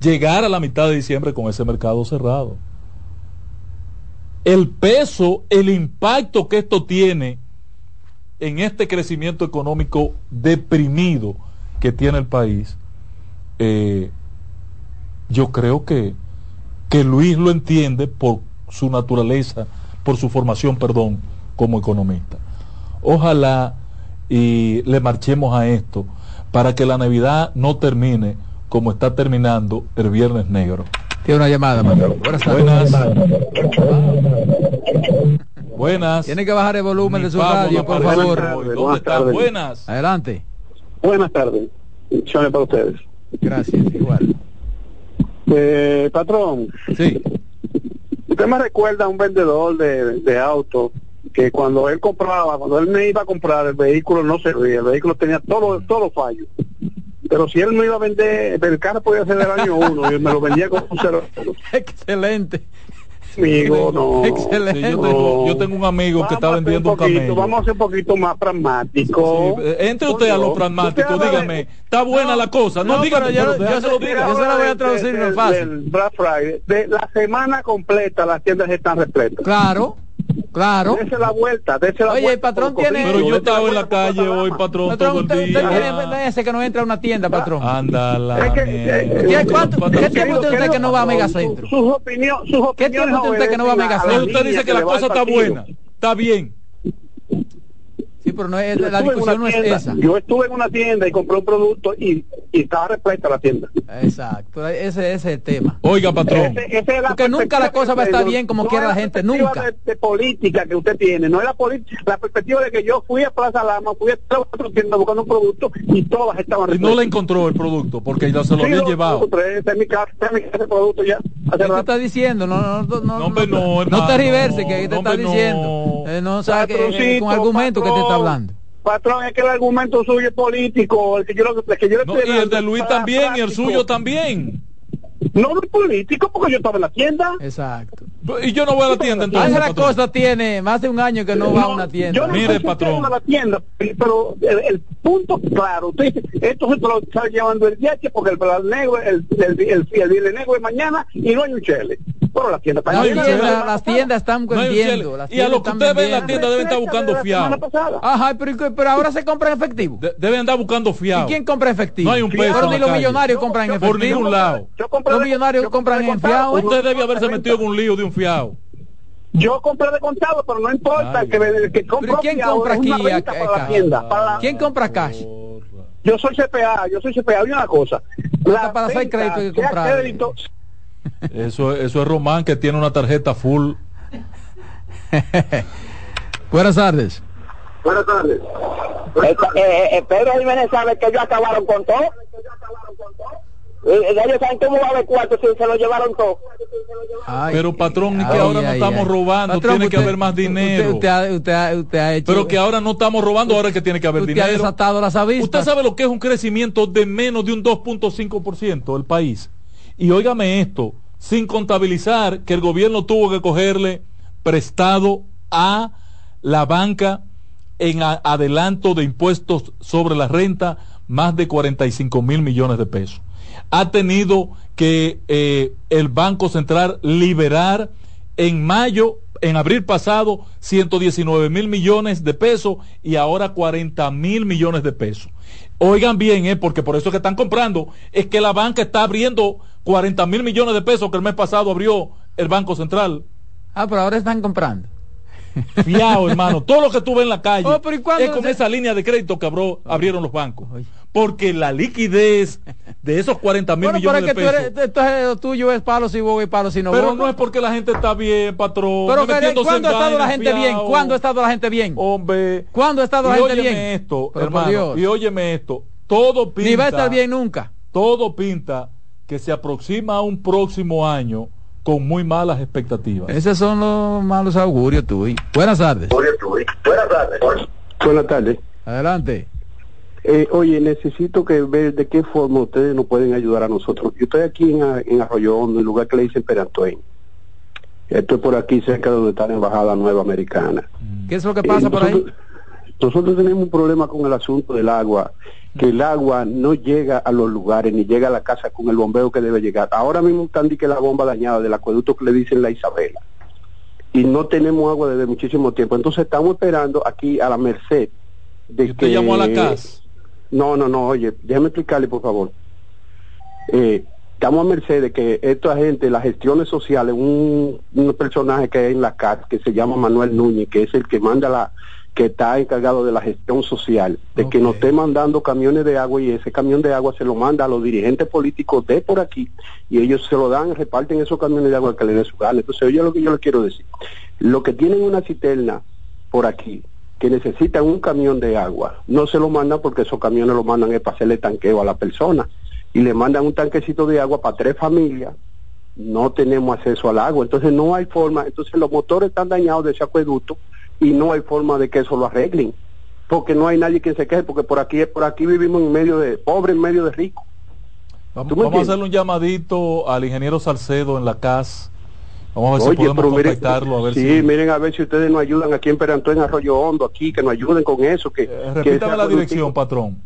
llegar a la mitad de diciembre con ese mercado cerrado. El peso, el impacto que esto tiene en este crecimiento económico deprimido que tiene el país, eh, yo creo que, que Luis lo entiende por su naturaleza, por su formación, perdón, como economista. Ojalá y le marchemos a esto para que la Navidad no termine como está terminando el Viernes Negro. Tiene una llamada, Manolo. Buenas tardes. Buenas. Tiene que bajar el volumen de su radio, por aparece favor. hoy. ¿Dónde están? Buenas. Adelante. Buenas tardes. Bendiciones para ustedes. Gracias, igual. Eh, patrón. Sí. Usted me recuerda a un vendedor de, de autos que cuando él compraba, cuando él me iba a comprar, el vehículo no servía, el vehículo tenía todos todos los fallos. Pero si él no iba a vender, el carro podía ser del año uno y me lo vendía con un cero. Excelente. Amigo, no. Excelente. Sí, yo, tengo, yo tengo un amigo que está vendiendo un poquito, camello. Vamos a ser un poquito más pragmáticos. Sí, eh, entre usted a lo pragmático, dígame, de- está buena la cosa, no, no, déjame sé- lo diga. yo se la voy a traducir, es del- fácil. Del Black Friday, de la semana completa las tiendas están repletas. Claro, claro. Dese la vuelta, dese la Oye, vuelta. el patrón tiene- Pero yo estaba en la calle hoy, patrón, Patrón, todo el usted, usted día. tiene ese que no entra a una tienda, patrón. Anda la Es que, eh, ¿Tiene cuánto- Patrón, ¿Qué tiempo tiene usted que no va a Megacentro? Sus opiniones, sus ¿Qué opiniones tiempo tiene usted que no va a Megacentro? Usted dice que la cosa está buena, está bien. Sí, pero no es, Yo la estuve en discusión una no es tienda, esa. Yo estuve en una tienda y compré un producto y, y estaba repleta la tienda. Exacto, ese, ese es el tema. Oiga, patrón. Ese- esa es la Porque nunca la cosa va a estar bien como no quiera la gente, nunca. De, de política que usted tiene, no es la, poli- la perspectiva de que yo fui a Plaza Lama, fui a otra tienda buscando un producto y todas estaban Y no repletas. le encontró el producto porque ya se lo Sí, habían lo llevado. en mi casa, está en mi casa el producto ya. ¿Qué te está diciendo? No, no, no, no, No, no, te reverse, que te No, está diciendo. Eh, no sabe que, Patroncito, con argumento que te está hablando. Patrón, es que el argumento suyo es político, el que yo, lo- el que yo le No, y el de Luis también y el suyo también. No, no es político porque yo estaba en la tienda. Exacto. Y yo no voy a la tienda entonces. Ángela patrón. Costa tiene más de un año que no va a una tienda. Yo no Mire, patrón. a la tienda, pero el, el punto claro, usted dice, esto se lo está llevando el DH porque el, el negro, el, el, el, el, negro es mañana y no hay un chele. Pero la tienda está tiendas, las tiendas están No vendiendo. las Y a lo que usted ve en la tienda deben estar buscando fiado. pasada. Ajá, pero, ¿y pero ahora se compra en efectivo. De- deben andar buscando ¿Y fiado. quién compra efectivo? No hay un peso Pero en ni los millonarios compran en Por efectivo. ningún lado. Yo compré Los de- millonarios compran de en contado, fiado. Usted debe haberse metido en un lío de un fiado. Yo compré de contado, pero no importa, Ay, que, el que compra ¿Pero quién fiado compra una aquí, venta a- para la tienda. Para la- ¿Quién compra cash? Yo soy CPA, yo soy CPA, hay una cosa. La para hacer crédito hay que sea comprar. crédito, Eso, eso es Román que tiene una tarjeta full. Buenas tardes. Buenas tardes. Eh, eh, eh, Pedro Jiménez sabe que ellos acabaron con todo. Eh, ellos saben cómo va a haber cuarto si se lo llevaron todo. Ay, Pero patrón, que ay, ahora no ay, estamos ay. robando, Patrón, tiene que haber más dinero. Usted, ha- usted ha- usted ha hecho. Pero que ahora no estamos robando, ahora es que tiene que haber usted ha dinero. desatado las avispas. Usted sabe lo que es un crecimiento de menos de un 2.5% del país. Y óigame esto, sin contabilizar que el gobierno tuvo que cogerle prestado a la banca en a- adelanto de impuestos sobre la renta más de 45 mil millones de pesos. Ha tenido que eh, el Banco Central liberar en mayo, en abril pasado, 119 mil millones de pesos y ahora 40 mil millones de pesos. Oigan bien, eh, porque por eso es que están comprando, es que la banca está abriendo 40 mil millones de pesos que el mes pasado abrió el Banco Central. Ah, pero ahora están comprando. Fiao, hermano. Todo lo que tú ves en la calle Oh, pero ¿y cuándo es con se- esa línea de crédito que abrió- abrieron los bancos. Porque la liquidez de esos 40 mil Bueno, millones de tú pesos. eres, entonces lo tuyo es palo si boga y palo si no pero no es porque la gente está bien, patrón. Pero no ¿cuándo ha estado la gente bien? ¿Cuándo ha estado la gente bien? Hombre. ¿Cuándo ha estado la gente bien? esto, Pero hermano. Dios. Y óyeme esto. Todo pinta. Ni va a estar bien nunca. Todo pinta que se aproxima a un próximo año con muy malas expectativas. Esos son los malos augurios tuyos. Buenas tardes. Buenas tardes. Buenas tardes. Adelante. Eh, oye, necesito que ver de qué forma ustedes nos pueden ayudar a nosotros. Yo estoy aquí en, en Arroyo Hondo, en el lugar que le dicen Perantoen. Estoy por aquí cerca de donde está la Embajada Nueva Americana. ¿Qué es lo que pasa Eh, por ahí? nosotros- tenemos un problema con el asunto del agua, que el agua no llega a los lugares ni llega a la casa con el bombeo que debe llegar. Ahora mismo están di que la bomba dañada del acueducto que le dicen la Isabela. Y no tenemos agua desde muchísimo tiempo. Entonces estamos esperando aquí a la merced de ¿Usted llamó a la CAS? No, no, no, oye, déjeme explicarle por favor. Eh, estamos a merced de que esta gente, las gestiones sociales, un, un personaje que hay en la CAS que se llama Manuel Núñez, que es el que manda la, que está encargado de la gestión social, de que nos esté mandando camiones de agua y ese camión de agua se lo manda a los dirigentes políticos de por aquí y ellos se lo dan, reparten esos camiones de agua que le den su gana. Entonces, oye lo que yo le quiero decir. Lo que tienen una cisterna por aquí, que necesitan un camión de agua, no se lo mandan porque esos camiones lo mandan es para hacerle tanqueo a la persona y le mandan un tanquecito de agua para tres familias no tenemos acceso al agua, entonces no hay forma, entonces los motores están dañados de ese acueducto y no hay forma de que eso lo arreglen, porque no hay nadie que se queje, porque por aquí por aquí vivimos en medio de pobre, en medio de rico. Vamos, ¿Tú me vamos a hacerle un llamadito al ingeniero Salcedo en la CAS. Vamos a ver si Oye, podemos pero miren, contactarlo. A ver sí, si... miren a ver si ustedes nos ayudan aquí en Perantó, en Arroyo Hondo, aquí, que nos ayuden con eso, que, Repítame la dirección, patrón.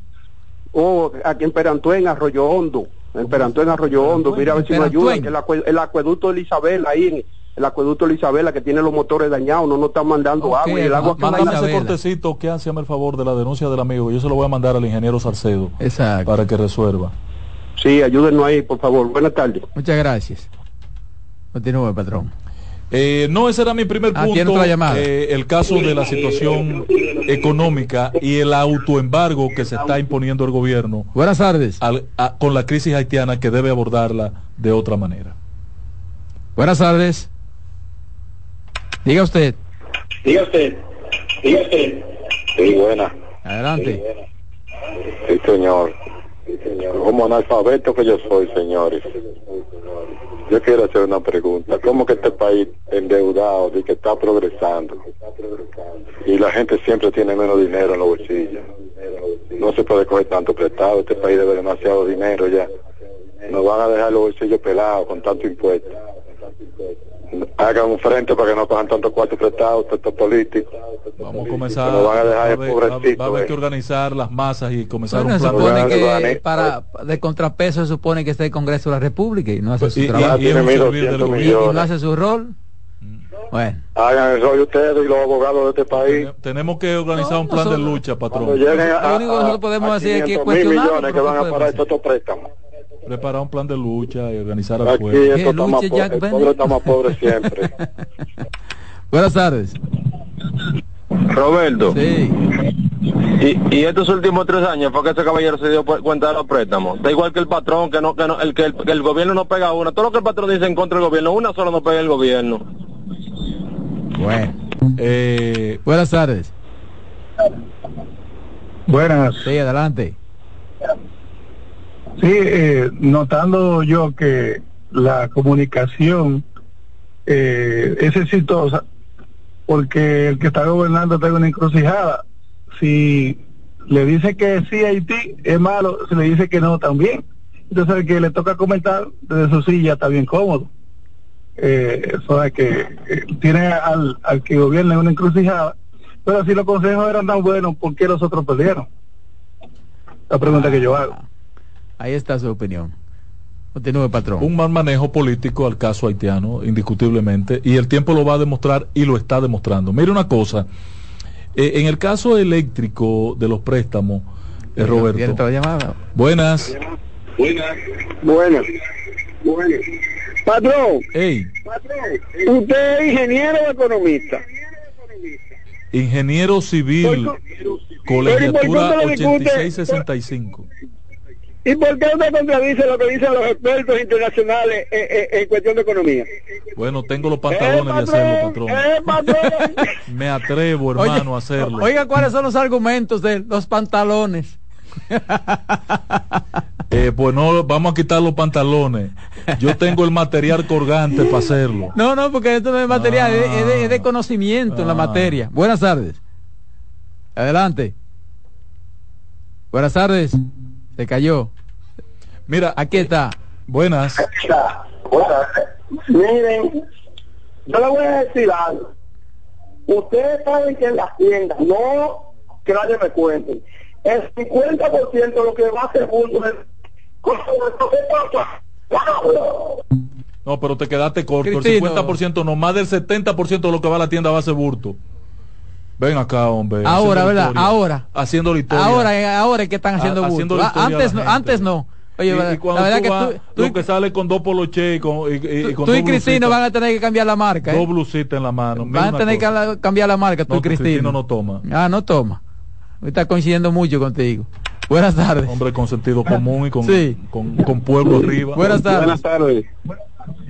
o aquí en Perantó, en Arroyo Hondo, en Perantó, en Arroyo Hondo, mira a ver si nos ayudan, que el, acue- el acueducto de Isabela, ahí en el acueducto de Isabela, que tiene los motores dañados, no nos están mandando agua, y el agua que Mándame ese cortecito que hace el favor de la denuncia del amigo. Yo se lo voy a mandar al ingeniero Salcedo Exacto. para que resuelva. Sí, ayúdenos ahí, por favor. Buenas tardes. Muchas gracias. Continúe, patrón. Eh, no, ese era mi primer Ah, punto. otra llamada. eh, el caso de la situación económica y el autoembargo que se está imponiendo el gobierno Buenas tardes. al- a- con la crisis haitiana que debe abordarla de otra manera. Buenas tardes. Diga usted. Diga usted, diga usted. Sí, buena. Adelante. Sí, señor. Como analfabeto que yo soy, señores. Yo quiero hacer una pregunta. ¿Cómo que este país endeudado y que está progresando? Y la gente siempre tiene menos dinero en los bolsillos. No se puede coger tanto prestado. Este país debe demasiado dinero ya. Nos van a dejar los bolsillos pelados con tanto impuesto. Hagan un frente para que no cojan tanto cuarto prestado, estos políticos. Vamos a comenzar. Nos van a dejar va a haber- va a- empobrecitos, va a haber eh. que organizar las masas y comenzar Bueno, un se plan. supone que para de contrapeso se supone que está el Congreso de la República y no hace su Y- trabajo. y es un Tiene servir del 1.200 Y- y no millones. hace su rol. Bueno, Hagan el rollo ustedes y los abogados de este país. Tenemos que organizar un plan de lucha, patrón. Lo único que nosotros podemos a hacer es 500 mil cuestionarlo, millones que pero van ¿qué a podemos parar hacer? estos préstamos. Preparar un plan de lucha y organizar al pueblo. esto está más po- el pueblo está más pobre siempre. buenas tardes. Roberto, Sí. y, y estos últimos tres años fue que ese caballero se dio cuenta de los préstamos. Da igual que el patrón, que no, que no, el que el, que el gobierno no pega una. Todo lo que el patrón dice en contra del gobierno, una sola no pega el gobierno. Bueno. Eh, Buenas tardes. Buenas. Sí, adelante. Sí, eh, notando yo que la comunicación eh, es exitosa porque el que está gobernando está en una encrucijada. Si le dice que sí a Haití es malo, si le dice que no también. Entonces el que le toca comentar desde su silla está bien cómodo. Eh, eso es que eh, tiene al, al que gobierna en una encrucijada. Pero si los consejos eran tan buenos, ¿por qué los otros perdieron? La pregunta que yo hago. Ahí está su opinión. Continúe, patrón. un mal manejo político al caso haitiano, indiscutiblemente, y el tiempo lo va a demostrar y lo está demostrando. Mire una cosa, eh, en el caso eléctrico de los préstamos, eh, ¿Tiene Roberto, otra llamada? buenas, Buenas. Patrón, Ey, ¿usted es ingeniero o economista? ingeniero civil, colegiatura Pero, ¿y por qué usted le discute? 8665. ¿Y por qué usted contradice lo que dicen los expertos internacionales en, en- en cuestión de economía? Bueno, tengo los pantalones de hacerlo, patrón. ¡Eh, patrón! Me atrevo, hermano, a hacerlo. Oiga, ¿cuáles son los argumentos de los pantalones? Eh, pues no, vamos a quitar los pantalones. Yo tengo el material colgante para hacerlo. No, no, porque esto no es material, es, es de, es Ah. de conocimiento en la materia. Buenas tardes. Adelante. Buenas tardes. Se cayó. Mira, aquí está. Buenas. Miren, yo le voy a decir algo. Ustedes saben que en las tiendas, no que nadie me cuente, el 50% de lo que va a hacer mundo es... No, pero te quedaste corto. Cristino. El 50% no, más del 70% de lo que va a la tienda va a ser burto. Ven acá, hombre. Ahora, ¿verdad? historia. Ahora. Haciendo la historia. Ahora, eh, ahora es que están haciendo bulto. haciendo la Ah, historia Antes la no, antes no. Oye, Y- la- y cuando la verdad tú que vas, tú, que sale con dos poloche y con, y, y- y con tú y Cristino van a tener que cambiar la marca. ¿eh? dos blusitas en la mano. Mira Van a tener que cosa. cambiar la marca, tú No, Cristino. Cristino no toma. Ah, no toma. Está coincidiendo mucho contigo. Buenas tardes. Hombre con sentido común y con, Sí. con, con pueblo arriba. Buenas tardes. Buenas tardes.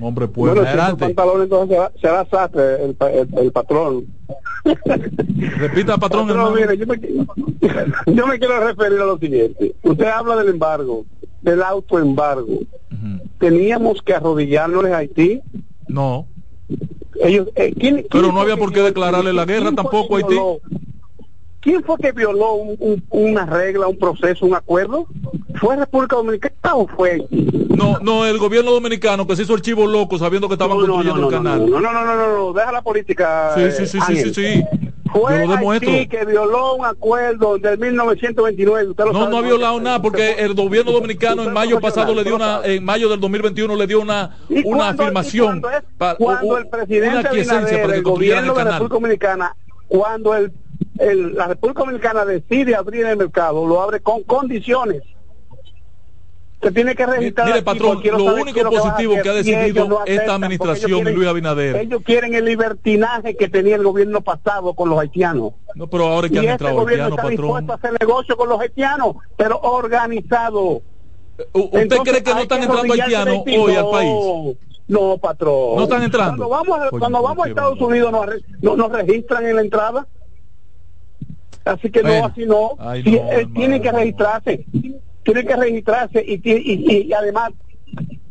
Hombre pueblo. Bueno, si esos pantalones entonces será, será sastre el, el, el patrón. Repita, patrón, hermano. mire, yo, me, yo me quiero referir a lo siguiente. Usted habla del embargo, del autoembargo. Teníamos que arrodillárnosles a Haití. No. Ellos, eh, ¿quién- Pero quién no había por qué declararle la ¿quién guerra tampoco a Haití. ¿Quién fue que violó un- un- una regla, un proceso, un acuerdo? ¿Fue República Dominicana o fue? No, no, el gobierno dominicano que se hizo el chivo loco sabiendo que estaban No, construyendo no, el canal. No, no, no, no, no, deja la política. Sí, sí, sí, sí, Ángel. sí, sí. Fue. Haití que violó un acuerdo del 1929. Usted lo No, sabe no ha violado nada porque el gobierno dominicano en mayo pasado le dio una, en mayo del 2021 le dio una, ¿Y una afirmación, es? cuando el una presidente Abinader, para que el gobierno de la. República Dominicana, cuando el, el- la República Dominicana decide abrir el mercado, lo abre con condiciones. Se tiene que registrar. Mire, patrón, lo único lo que positivo hacer, que ha decidido no esta administración ellos y Luis Abinader. Ellos quieren el libertinaje que tenía el gobierno pasado con los haitianos. No, pero ahora es que y han este entrado gobierno haitianos, está patrón. dispuesto a hacer negocio con los haitianos, pero organizado. ¿Usted Entonces, cree que no están entrando arrodillarse haitianos hoy al país? No, patrón. No están entrando. Cuando vamos, a- Coño, cuando vamos a Estados Unidos nos, nos registran en la entrada. Así que Bueno. no, así no. Ay, Sí, no, eh, hermano. tienen que registrarse. Tienen que registrarse y, y- y además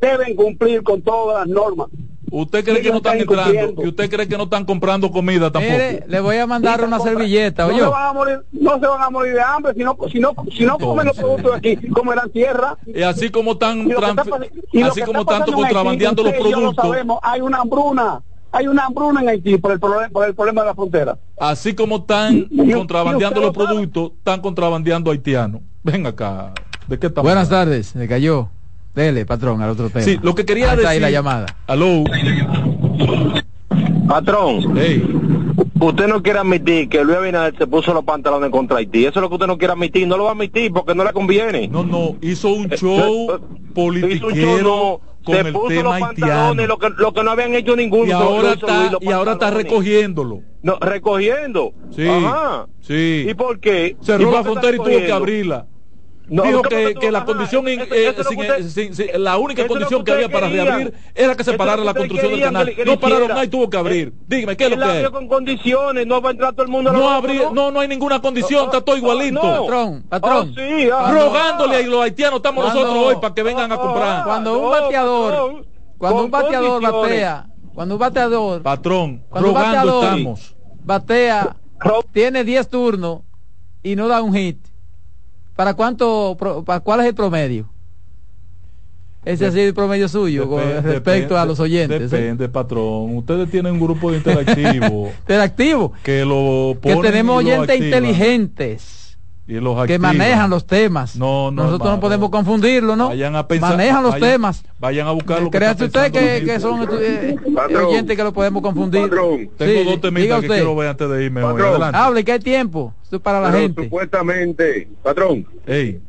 deben cumplir con todas las normas. ¿Usted cree que no están entrando? ¿Y usted cree que no están comprando comida tampoco? Mire, le voy a mandar una servilleta, No oye. se, van a morir, no se van a morir de hambre si no, si no, si no comen los productos de aquí, comerán tierra. Y así como están, Y lo que está transfi- pas- y lo así que como está tanto contrabandeando los yo lo productos, sabemos, hay una hambruna, hay una hambruna en Haití por el problema, por el problema de la frontera. así como están contrabandeando los productos, están contrabandeando haitianos. Ven acá. ¿De qué estamos Buenas tardes. Se cayó. Dele, patrón, al otro tema. Sí, lo que quería Ahí está ahí decir. la llamada. Aló. Patrón, Hey. usted no quiere admitir que Luis Abinader se puso los pantalones contra Haití. Eso es lo que usted no quiere admitir. No lo va a admitir porque no le conviene. No, no, hizo un Eh, show eh, Hizo un show, politiquero no, con se el puso tema los haitiano. pantalones, lo que, lo que no habían hecho ninguno. Y ahora está, y ahora está recogiéndolo. No, recogiendo. Sí. Ajá. Sí. ¿Y por qué? ¿Y Cerró por la frontera y tuvo que abrirla. No, Dijo ¿cómo que, que la condición, eso- eh, eso sin- usted- sin- sin- la única condición que que había para querían. reabrir era que se parara la construcción del canal. que le- que No pararon nada y tuvo que abrir. Dígame, ¿qué es lo que es? con condiciones, no va a entrar todo el mundo. No, no, no hay ninguna condición, está todo igualito. no. Patrón, patrón. Oh, sí, ah, Rogándole a los haitianos, estamos Cuando- nosotros hoy para que vengan a comprar. Cuando un no, bateador, cuando un bateador batea, cuando un bateador, Patrón, cuando rogando bateador estamos. batea, tiene 10 turnos y no da un hit. ¿Para cuánto, pro- para cuál es el promedio? Ese ha sido el promedio suyo con Depende- respecto a los oyentes. ¿eh? Depende, patrón. Ustedes tienen un grupo de interactivos Interactivo. que lo Que ponen tenemos y lo oyentes inteligentes Y los que manejan los temas. No, no, Nosotros hermano. no podemos confundirlo, ¿no? Vayan a pensar- manejan los vayan- temas. Vayan a buscar lo que Créanse está usted que, que son eh, Patrón. oyentes que lo podemos confundir. Patrón. Tengo Sí, dos diga temitas que usted. quiero ver antes de irme. Patrón. Adelante. Hable que hay tiempo. Esto es para la Pero gente. supuestamente, patrón, Ey,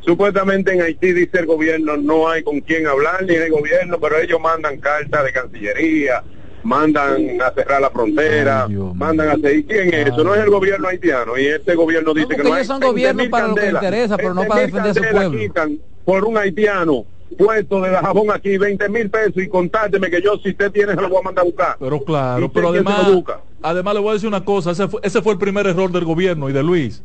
Supuestamente en Haití dice el gobierno no hay con quién hablar ni en el gobierno, pero ellos mandan cartas de Cancillería, mandan a cerrar la frontera, mandan a hacer. ¿Y quién es eso? No es el gobierno haitiano y este gobierno dice No, que no hay. ellos son gobiernos 20.000 para lo que interesa, pero no para 20.000 defender a su pueblo. quitan por un haitiano puesto de jabón aquí 20 mil pesos y contárteme que yo si usted tiene se lo voy a mandar a buscar. Pero claro, ¿Y pero además, además le voy a decir una cosa, ese fue, ese fue el primer error del gobierno y de Luis,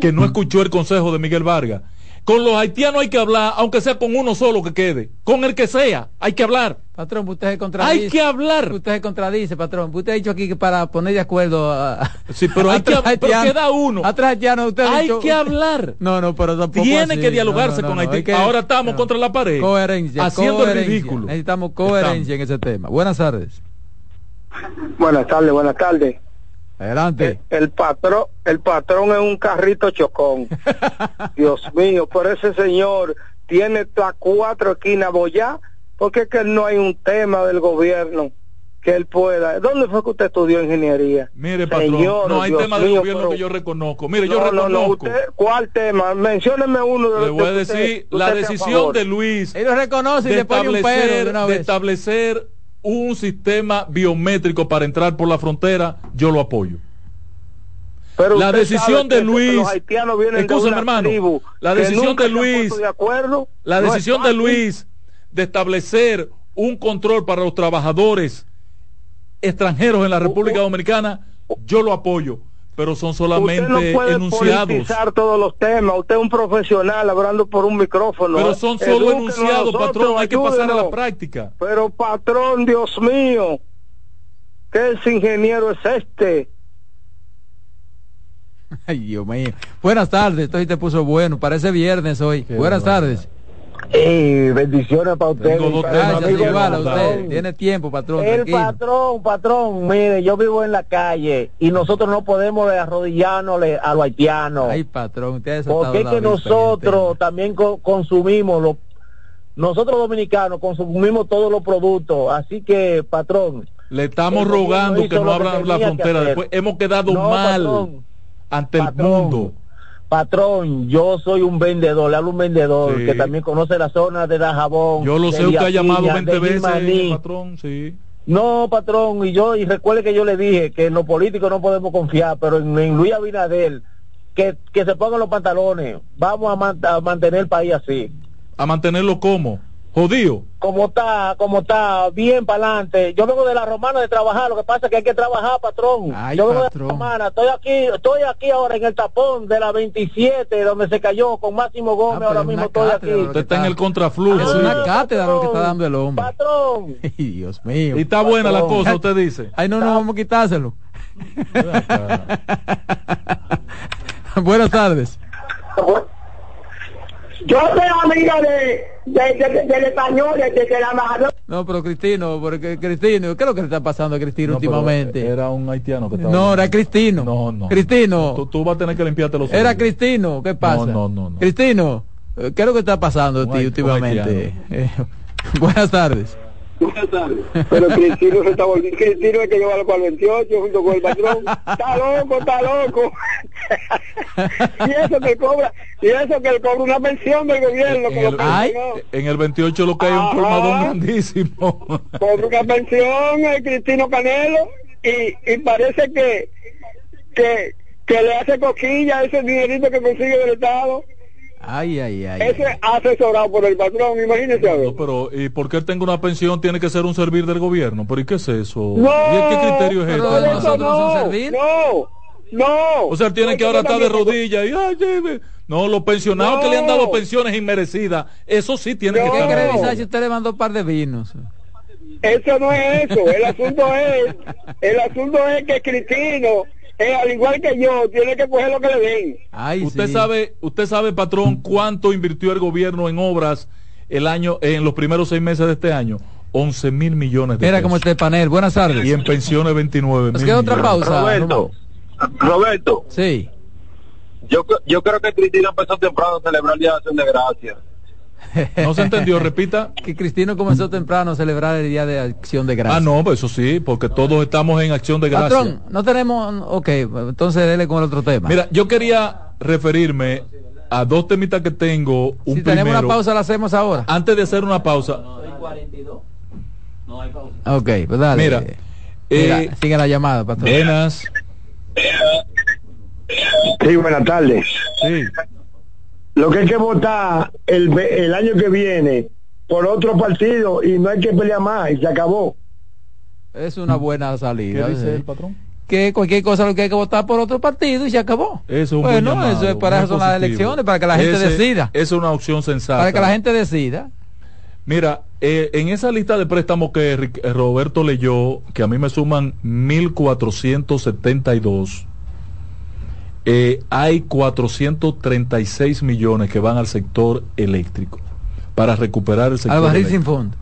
que no escuchó el consejo de Miguel Vargas. Con los haitianos hay que hablar, aunque sea con uno solo que quede, con el que sea, hay que hablar. Patrón, usted se contradice. Hay que hablar. Usted se contradice, patrón. Usted ha dicho aquí que para poner de acuerdo a... Sí, pero hay que pero queda uno. A tres haitianos, usted ha Hay dicho- que hablar. No, no, pero tampoco Tiene así. que dialogarse No, no, con no, Haití. que- Ahora estamos contra la pared. Coherencia. Haciendo el ridículo. Necesitamos coherencia en ese tema. Buenas tardes. Buenas tardes, buenas tardes. Adelante. El patrón, el patrón es un carrito chocón. Dios mío, por ese señor tiene las cuatro esquinas bollá, porque es que no hay un tema del gobierno que él pueda. ¿Dónde fue que usted estudió ingeniería? Mire, patrón, Señor, no hay Dios tema del mío, gobierno pero- que yo reconozco. Mire, yo No, no, no, reconozco. usted, ¿cuál tema? Mencióneme uno de Le los voy a decir, usted la decisión de Luis Él lo reconoce y de le pone un pero de de establecer un sistema biométrico para entrar por la frontera, yo lo apoyo. Pero la decisión de Luis, escúchame hermano, la decisión de Luis, puesto de acuerdo, la no decisión de. Luis de establecer un control para los trabajadores extranjeros en la República Dominicana, yo lo apoyo, pero son solamente Usted no puede enunciados. politizar todos los temas. Usted es un profesional hablando por un micrófono. Pero son solo Edúquenos enunciados, nosotros, patrón, hay que pasar a la práctica. Pero patrón, Dios mío, ¿qué ese ingeniero es este? Ay, Dios mío. Buenas tardes. Esto te puso bueno. Parece viernes hoy. Buenas tardes. Bendiciones para usted. Tiene tiempo, patrón. El tranquilo. patrón, patrón, mire, yo vivo en la calle y nosotros no podemos arrodillarnos a los haitianos. Ay, patrón, usted Porque es que en nosotros también co- consumimos los nosotros dominicanos consumimos todos los productos, así que patrón, Le estamos rogando que no abran la frontera. Después hemos quedado No, mal patrón. ante el mundo. Patrón, yo soy un vendedor, le hablo un vendedor Sí. que también conoce la zona de la jabón. Yo lo sé, usted ha llamado de 20 veces, patrón, sí. No, patrón, y yo, y recuerde que yo le dije que en los políticos no podemos confiar, pero en, en Luis Abinader, que, que se pongan los pantalones, vamos a, man- a mantener el país así. A mantenerlo como, jodido. Como está, como está, bien para adelante. Yo vengo de la romana de trabajar, lo que pasa es que hay que trabajar, patrón. Ay, yo vengo patrón. de la romana, estoy aquí, estoy aquí ahora en el tapón de la 27, donde se cayó con Máximo Gómez, pero ahora es mismo estoy aquí. Usted está en el contraflujo. Es una cátedra lo que está dando el hombre. Patrón. Ay, Dios mío. Y está buena la cosa, usted dice. Ay, no, no, vamos a quitárselo. Buenas tardes. Yo soy amiga de, de, de- del español, de, de la embajadora. No, pero Cristino, porque Cristino, ¿qué es lo que le está pasando a Cristino No, últimamente? Era un haitiano que estaba. No, era Cristino. No, no. Cristino. Tú, tú vas a tener que limpiarte los Era. Cristino, ¿qué pasa? No, no, no. Cristino, ¿qué es lo que está pasando a ti últimamente? Eh, buenas tardes. Pero Cristino se está volviendo. Cristino es que lleva para el 28 junto con el patrón. Está loco, está loco. y eso que cobra, y eso que él cobra una pensión del gobierno. En que lo el, pensionó. en el 28 lo que hay un colmadón grandísimo. cobra una pensión el Cristino Canelo y, y parece que, que que le hace coquilla ese dinerito que consigue del Estado. Ay, ay, ay. Ese asesorado por el patrón, imagínese a ver. No, pero ¿y por qué él tenga una pensión tiene que ser un servir del gobierno? ¿Pero y qué es eso? No, ¿Y qué criterio es pero este? no, no, no. O sea, él tiene que ahora estar de rodillas y ay, no, los pensionados que le han dado pensiones inmerecidas, eso sí tiene que ¿Qué estar. quiere revisar si usted le mandó un par de vinos? Eso no es eso. El asunto es, el asunto es que Cristino, eh, al igual que yo, tiene que coger lo que le den. usted sabe, usted sabe, patrón, cuánto invirtió el gobierno en obras el año, en los primeros seis meses de este año. 11 mil millones de Mira pesos. cómo está el panel. Buenas tardes. Y en pensiones 29 Nos mil queda otra pausa. Roberto, Roberto, Sí. yo, yo creo que Cristina empezó temprano a celebrar el Día de Acción de Gracias. No se entendió, repita. Que Cristino comenzó temprano a celebrar el Día de Acción de Gracias. Ah, no, pues eso sí, porque todos estamos en acción de gracia. Patrón, no tenemos... Ok, entonces dele con el otro tema. Mira, yo quería referirme a dos temitas que tengo. Un si tenemos una pausa, la hacemos ahora. Antes de hacer una pausa, Ok, pues dale. Mira, Mira, eh, sigue la llamada, pastor. Buenas. Sí, buenas tardes. Sí. Lo que hay que votar el, el año que viene por otro partido y no hay que pelear más y se acabó. Es una buena salida. ¿Qué dice sí. el patrón? Que cualquier cosa lo que hay que votar por otro partido y se acabó. Eso es un buen bueno, llamado, eso es para eso son las elecciones, para que la gente Ese- decida. Esa es una opción sensata. Para que la gente decida. Mira, eh, en esa lista de préstamos que Roberto leyó, que a mí me suman 1.472, eh, hay 436 millones que van al sector eléctrico para recuperar el sector Al barril sin fondo.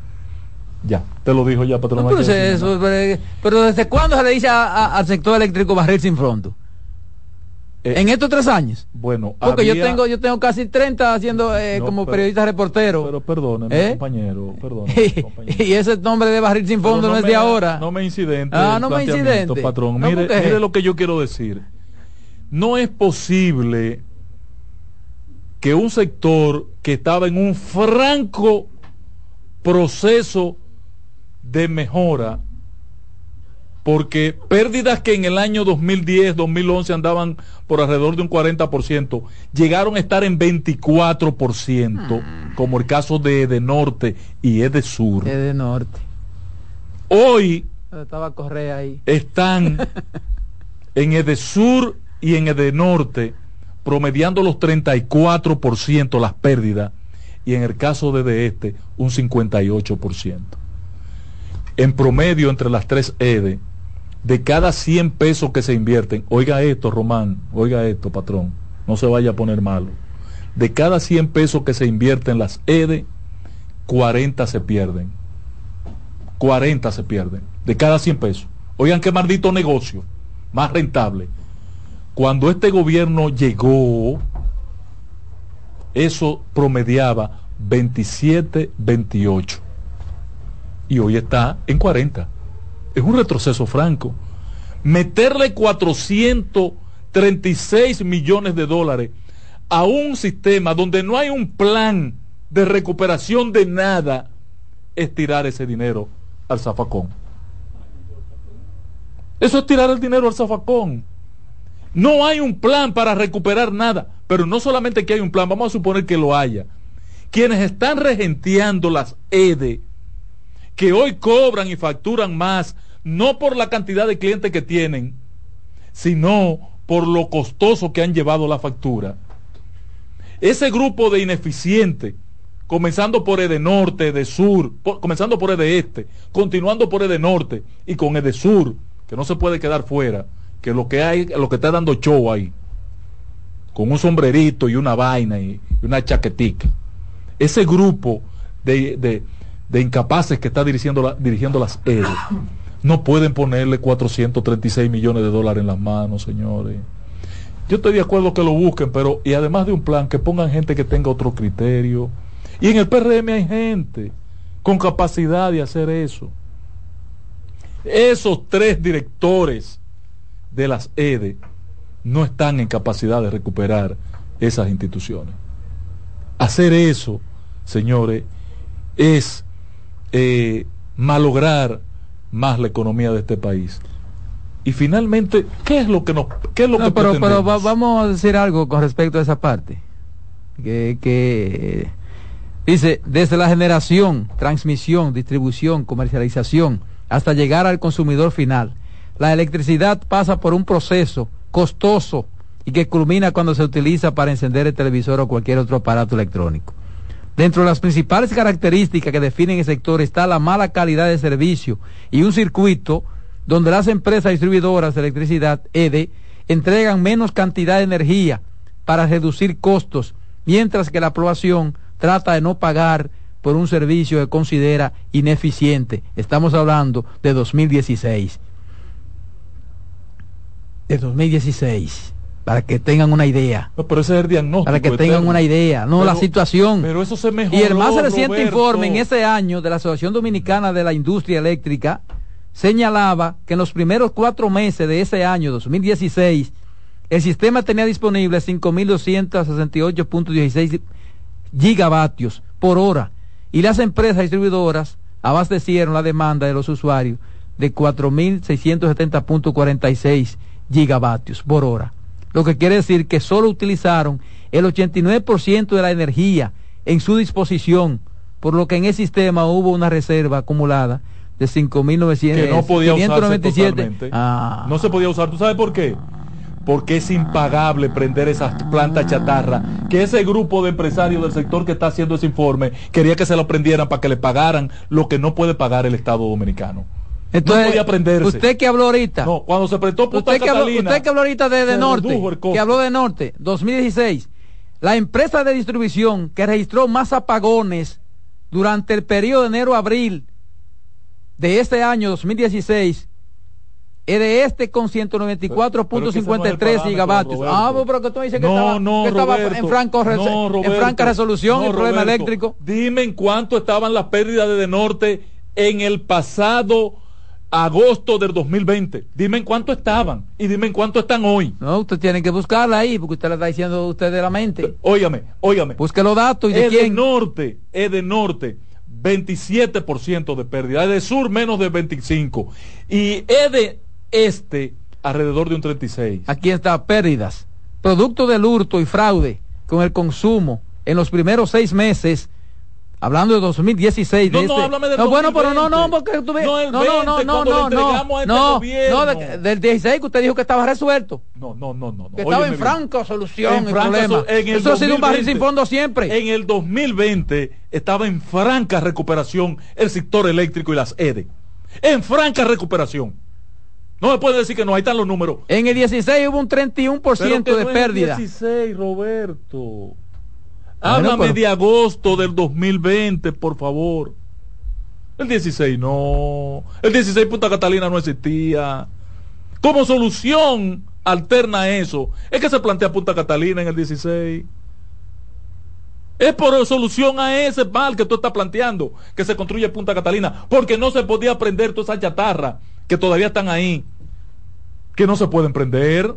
Ya, te lo dijo ya, patrón. No, decir eso, pero, pero ¿desde cuándo se le dice a- a- al sector eléctrico barril sin fondo? en estos tres años. Bueno, Porque yo tengo yo tengo casi 30 haciendo eh, No, como pero- periodista reportero. Pero perdóneme, ¿Eh? compañero, perdóneme. y ese nombre de barril sin fondo no, es me- de ahora. No me incidente. Ah, no me incidente. Patrón, mire, mire lo que yo quiero decir. No es posible que un sector que estaba en un franco proceso de mejora, porque pérdidas que en el año 2010, 2011 andaban por alrededor de un 40%, llegaron a estar en 24%, como el caso de de Norte y de Sur. Es de norte. Hoy Estaba Correa ahí. están en Edesur y en Edenorte promediando los 34% las pérdidas y en el caso de de este un 58%. En promedio entre las tres EDE, de cada 100 pesos que se invierten, oiga esto Román, oiga esto patrón, no se vaya a poner malo, de cada 100 pesos que se invierten las EDE, 40 se pierden. 40 se pierden de cada 100 pesos. Oigan qué maldito negocio, más rentable. Cuando este gobierno llegó, eso promediaba 27, 28. Y hoy está en 40. Es un retroceso franco. Meterle 436 millones de dólares a un sistema donde no hay un plan de recuperación de nada es tirar ese dinero al zafacón. Eso es tirar el dinero al zafacón. No hay un plan para recuperar nada, pero no solamente que hay un plan, vamos a suponer que lo haya. Quienes están regenteando las EDE, que hoy cobran y facturan más, no por la cantidad de clientes que tienen, sino por lo costoso que han llevado la factura. Ese grupo de ineficientes, comenzando por Edenorte, Edesur, por- comenzando por Este, continuando por Edenorte y con Edesur, que no se puede quedar fuera, que lo que hay, lo que está dando show ahí, con un sombrerito y una vaina y, una chaquetica. Ese grupo de, de- de incapaces que está dirigiendo, la- dirigiendo las EDE, no pueden ponerle 436 millones de dólares en las manos, señores. Yo estoy de acuerdo que lo busquen, pero y además de un plan, que pongan gente que tenga otro criterio. Y en el PRM hay gente con capacidad de hacer eso. Esos tres directores de las EDE no están en capacidad de recuperar esas instituciones. Hacer eso, señores, es eh, malograr más la economía de este país. Y finalmente, ¿qué es lo que nos, qué es lo No, que pero, pero va- vamos a decir algo con respecto a esa parte. Que, que dice, desde la generación, transmisión, distribución, comercialización, hasta llegar al consumidor final, la electricidad pasa por un proceso costoso y que culmina cuando se utiliza para encender el televisor o cualquier otro aparato electrónico. Dentro de las principales características que definen el sector está la mala calidad de servicio y un circuito donde las empresas distribuidoras de electricidad, EDE, entregan menos cantidad de energía para reducir costos, mientras que la población trata de no pagar por un servicio que considera ineficiente. Estamos hablando de 2016. De 2016, para que tengan una idea. No, pero ese es el diagnóstico. Para que tengan una idea, no Pero- la situación. Pero eso se mejoró. Y el más reciente Roberto. informe en ese año de la Asociación Dominicana de la Industria Eléctrica señalaba que en los primeros cuatro meses de ese año, 2016, el sistema tenía disponible 5.268.16 gigavatios por hora y las empresas distribuidoras abastecieron la demanda de los usuarios de 4.670.46 gigavatios por hora. Lo que quiere decir que solo utilizaron el 89% de la energía en su disposición, por lo que en el sistema hubo una reserva acumulada de 5.900. Que no podía usarse ah. No se podía usar. ¿Tú sabes por qué? Porque es impagable prender esas plantas chatarra. Que ese grupo de empresarios del sector que está haciendo ese informe quería que se lo prendieran para que le pagaran lo que no puede pagar el Estado Dominicano. Entonces, no podía prenderse. Usted que habló ahorita. No, cuando se prestó Punta usted que habló, usted que habló ahorita de, de Norte. Que habló de Norte, 2016. La empresa de distribución que registró más apagones durante el periodo de enero-abril de este año 2016 es de este con 194.53 gigavatios. Ah, pero que tú dices que estaba, no, que estaba en, franco, en franca resolución el problema eléctrico. Dime en cuánto estaban las pérdidas de, de Norte en el pasado agosto del 2020. Dime en cuánto estaban y dime en cuánto están hoy. No, usted tiene que buscarla ahí porque usted la está diciendo usted de la mente. Óigame, óigame. Busque los datos y de es quién. de norte, es de norte. 27% de pérdida, es de sur menos de 25 y de este alrededor de un 36. Aquí está pérdidas, producto del hurto y fraude con el consumo en los primeros seis meses Hablando de 2016. No, de no, este... háblame del no, bueno, pero no, no, porque tú No, el 20, no, no, no, no, no, este no, no, de, del 16 que usted dijo que estaba resuelto. No, no, no, no. Que estaba en franca solución en el problema. En el Eso 2020, ha sido un barril sin fondo siempre. En el 2020 estaba en franca recuperación el sector eléctrico y las EDE. En franca recuperación. No me puede decir que no, ahí están los números. En el 16 hubo un 31% de no pérdida. En el 16, Roberto. Háblame de agosto del 2020, por favor. El 16 no. El 16 Punta Catalina no existía. Como solución alterna a eso, es que se plantea Punta Catalina en el 16. Es por solución a ese mal que tú estás planteando que se construye Punta Catalina, porque no se podía prender toda esa chatarra que todavía están ahí, que no se pueden prender.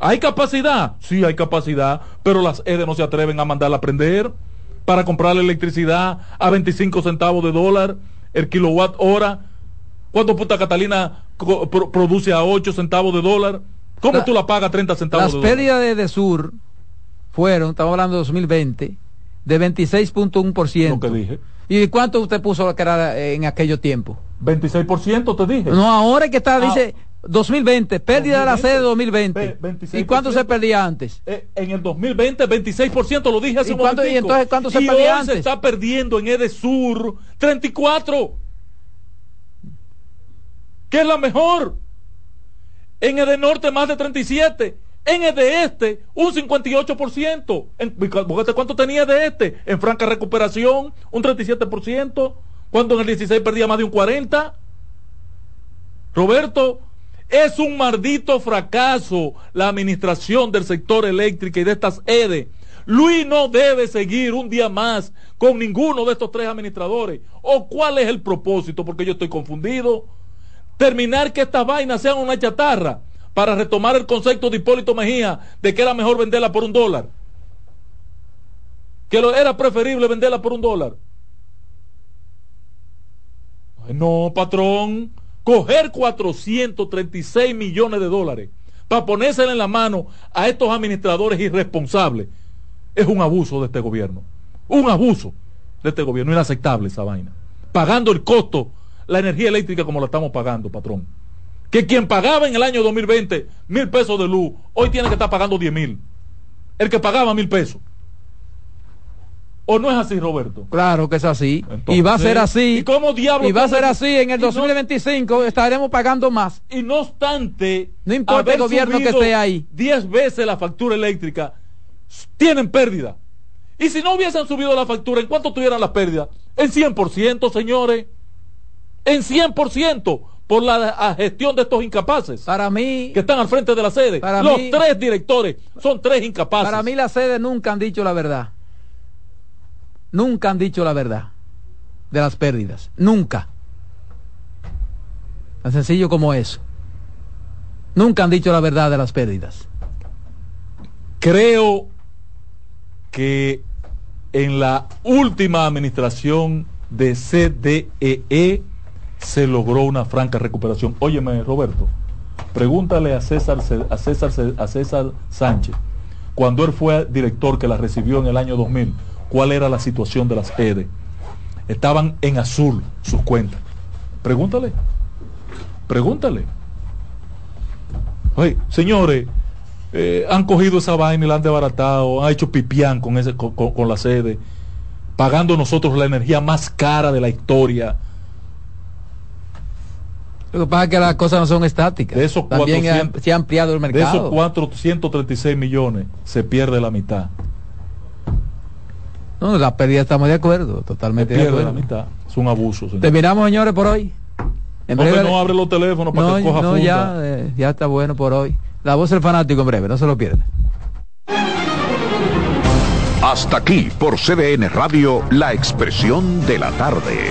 ¿Hay capacidad? Sí, hay capacidad, pero las EDE no se atreven a mandarla a prender para comprar la electricidad a 25 centavos de dólar el kilowatt hora. ¿Cuánto Punta Catalina produce a 8 centavos de dólar? ¿Cómo tú la pagas a 30 centavos de dólar? Las pérdidas de, Sur fueron, estamos hablando de 2020, de 26.1%. Lo que dije. ¿Y cuánto usted puso que era en aquello tiempo? 26% te dije. No, ahora que está, dice, 2020, pérdida de la sede de 2020. ¿Y cuánto se perdía antes? Eh, en el 2020, 26%, lo dije hace ¿Y un ¿Y entonces cuánto se y perdía hoy antes? se está perdiendo en Edesur 34. ¿Qué es la mejor? En Norte más de 37. En Este un 58%. En, ¿Cuánto tenía de este? En franca recuperación, un 37%. Cuando en el 16 perdía más de un 40%. Roberto, es un maldito fracaso la administración del sector eléctrico y de estas EDE. Luis no debe seguir un día más con ninguno de estos tres administradores. ¿O cuál es el propósito? Porque yo estoy confundido. Terminar que estas vainas sean una chatarra para retomar el concepto de Hipólito Mejía de que era mejor venderla por un dólar. Que era preferible venderla por un dólar. no, patrón coger 436 millones de dólares para ponérsela en la mano a estos administradores irresponsables es un abuso de este gobierno. Un abuso de este gobierno. Inaceptable esa vaina. Pagando el costo, la energía eléctrica como la estamos pagando, patrón. Que quien pagaba en el año 2020 mil pesos de luz, hoy tiene que estar pagando 10 mil. El que pagaba mil pesos. ¿O no es así, Roberto? Claro que es así. y va a ser así. ¿Y cómo diablos? Y va a ser así. En el 2025 estaremos pagando más. Y no obstante, no importa el gobierno que esté ahí. 10 veces la factura eléctrica, tienen pérdida. Y si no hubiesen subido la factura, ¿en cuánto tuvieran las pérdidas? En 100%, señores. En 100% por la gestión de estos incapaces. Para mí. Que están al frente de la sede. Para Los tres directores son tres incapaces. Para mí, las sedes nunca han dicho la verdad nunca han dicho la verdad de las pérdidas. Nunca. Tan sencillo como eso. Nunca han dicho la verdad de las pérdidas. Creo que en la última administración de CDEE se logró una franca recuperación. Óyeme, Roberto, pregúntale a César, a César, a César Sánchez, cuando él fue director que la recibió en el año 2000, cuál era la situación de las EDE. Estaban en azul sus cuentas. Pregúntale, pregúntale. Oye, señores, eh, han cogido esa vaina y la han desbaratado, han hecho pipián con, ese, con, la sede, pagando nosotros la energía más cara de la historia. Lo que pasa es que las cosas no son estáticas. De esos También se ha ampliado el mercado. De esos 436 millones se pierde la mitad. No, la pérdida estamos de acuerdo, totalmente de acuerdo. la mitad. Es un abuso. Terminamos, señores, por hoy. En breve, no abre los teléfonos para que coja no, ya, eh, ya está bueno por hoy. La voz del fanático en breve, no se lo pierda. Hasta aquí por CDN Radio, la expresión de la tarde.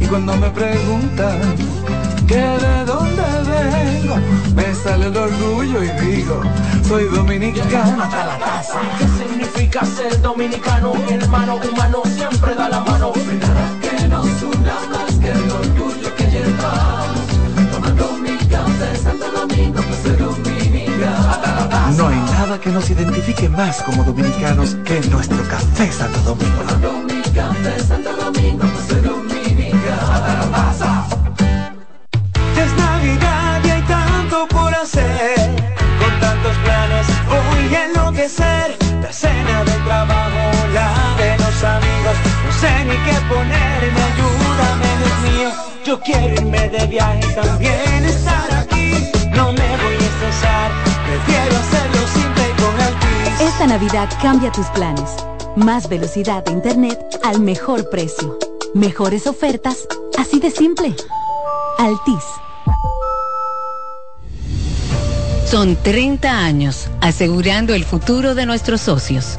Y cuando me preguntan que de dónde vengo, me sale el orgullo y digo, soy dominicano hasta la casa. ¿Qué significa ser dominicano? Mi hermano humano siempre da la mano. Nada que nos una más que el orgullo que llevamos. Tomando mi café Santo Domingo, pues ser no hay nada que nos identifique más como dominicanos que nuestro café Santo Domingo. Es Yo quiero irme de viaje y también estar aquí. No me voy a estresar Prefiero hacerlo simple con Altis. Esta Navidad cambia tus planes. Más velocidad de internet al mejor precio. Mejores ofertas, así de simple. Altis. Son 30 años asegurando el futuro de nuestros socios.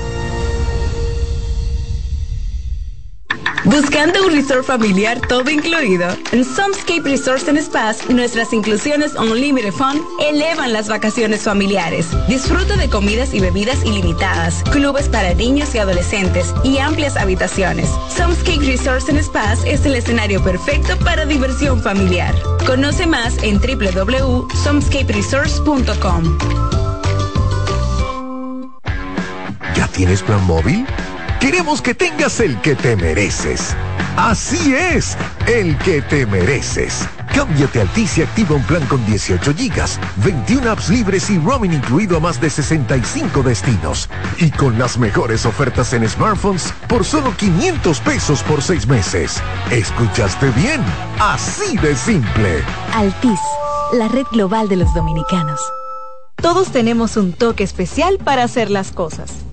Buscando un resort familiar todo incluido. En Somscape Resorts and Spas, nuestras inclusiones Unlimited Fun elevan las vacaciones familiares. Disfruta de comidas y bebidas ilimitadas, clubes para niños y adolescentes y amplias habitaciones. Somscape Resorts and Spas es el escenario perfecto para diversión familiar. Conoce más en www.somscaperesorts.com. ¿Ya tienes plan móvil? Queremos que tengas el que te mereces. Así es, el que te mereces. Cámbiate Altis y activa un plan con 18 gigas, 21 apps libres y roaming incluido a más de 65 destinos. Y con las mejores ofertas en smartphones por solo 500 pesos por 6 meses. ¿Escuchaste bien? Así de simple. Altis, la red global de los dominicanos. Todos tenemos un toque especial para hacer las cosas.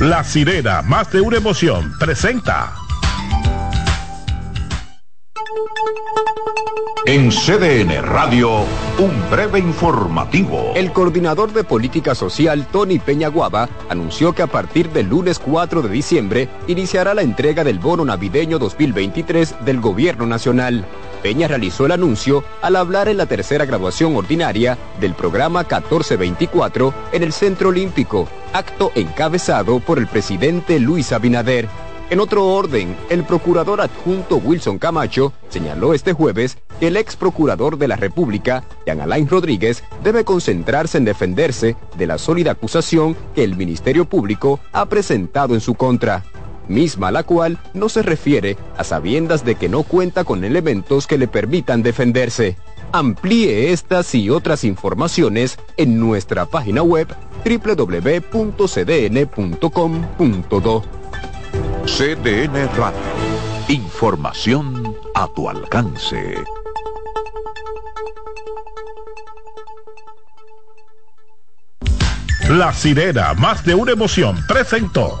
La sirena, más de una emoción, presenta. En CDN Radio, un breve informativo. El coordinador de política social, Tony Peñaguaba, anunció que a partir del lunes 4 de diciembre iniciará la entrega del bono navideño 2023 del Gobierno Nacional. Peña realizó el anuncio al hablar en la tercera graduación ordinaria del programa 1424 en el Centro Olímpico, acto encabezado por el presidente Luis Abinader. En otro orden, el procurador adjunto Wilson Camacho señaló este jueves que el ex procurador de la República, Jean Alain Rodríguez, debe concentrarse en defenderse de la sólida acusación que el Ministerio Público ha presentado en su contra misma la cual no se refiere a sabiendas de que no cuenta con elementos que le permitan defenderse. Amplíe estas y otras informaciones en nuestra página web www.cdn.com.do. CDN Radio. Información a tu alcance. La sirena, más de una emoción, presentó.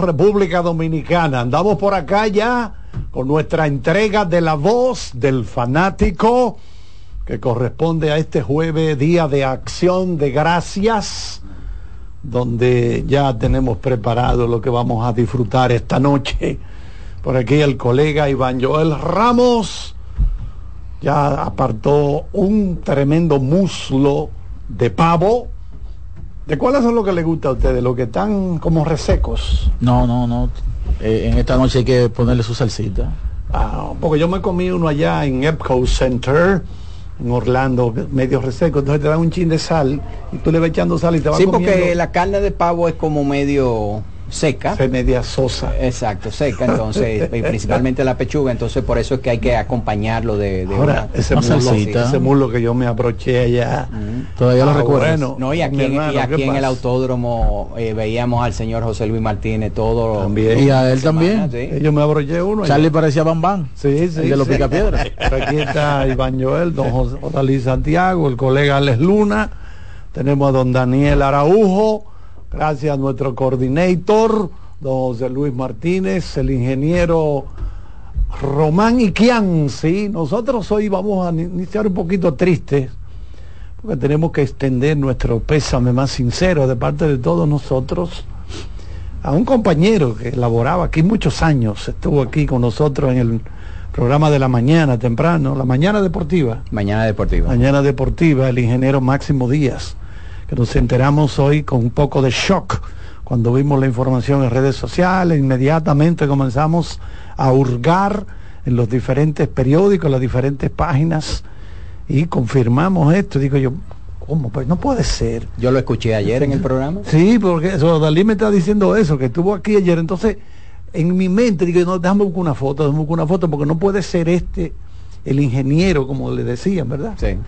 República Dominicana, andamos por acá ya con nuestra entrega de la voz del fanático que corresponde a este jueves, día de acción de gracias, donde ya tenemos preparado lo que vamos a disfrutar esta noche. Por aquí el colega Iván Joel Ramos ya apartó un tremendo muslo de pavo ¿De cuáles son los que les gusta a ustedes? ¿Los que están como resecos? No, no, no. Eh, en esta noche hay que ponerle su salsita. Ah, porque yo me comí uno allá en Epco Center, en Orlando, medio reseco. Entonces te dan un chin de sal y tú le vas echando sal y te vas Sí, porque la carne de pavo es como medio seca. Se media sosa. Exacto, seca, entonces, y principalmente la pechuga, entonces por eso es que hay que acompañarlo de, de Ahora, una, ese, una muslo, salsita. ese muslo que yo me abroché allá. Todavía lo Ah, recuerdo. bueno, No, y aquí, hermano, y aquí ¿qué en el autódromo eh, veíamos al señor José Luis Martínez todo También. Y a él también. Yo me abroché uno. Charlie allá. parecía Bambán. Sí, sí. El de los sí. picapiedras. Pero aquí está Iván Joel, don José Odalí Santiago, el colega Alex Luna. Tenemos a don Daniel Araujo. Gracias a nuestro coordinator, don José Luis Martínez, el ingeniero Román Iquian. Sí, nosotros hoy vamos a iniciar un poquito tristes porque tenemos que extender nuestro pésame más sincero de parte de todos nosotros a un compañero que laboraba aquí muchos años, estuvo aquí con nosotros en el programa de la mañana temprano, la mañana deportiva. Mañana Deportiva. Mañana deportiva, el ingeniero Máximo Díaz, que nos enteramos hoy con un poco de shock cuando vimos la información en redes sociales, inmediatamente comenzamos a hurgar en los diferentes periódicos, las diferentes páginas y confirmamos esto. Digo yo, ¿cómo? Pues no puede ser. Yo lo escuché ayer en el programa. Sí, porque eso, Dalí me está diciendo eso, que estuvo aquí ayer. Entonces, en mi mente, digo, no, déjame buscar una foto, déjame buscar una foto, porque no puede ser este el ingeniero, como le decían, ¿verdad? Sí.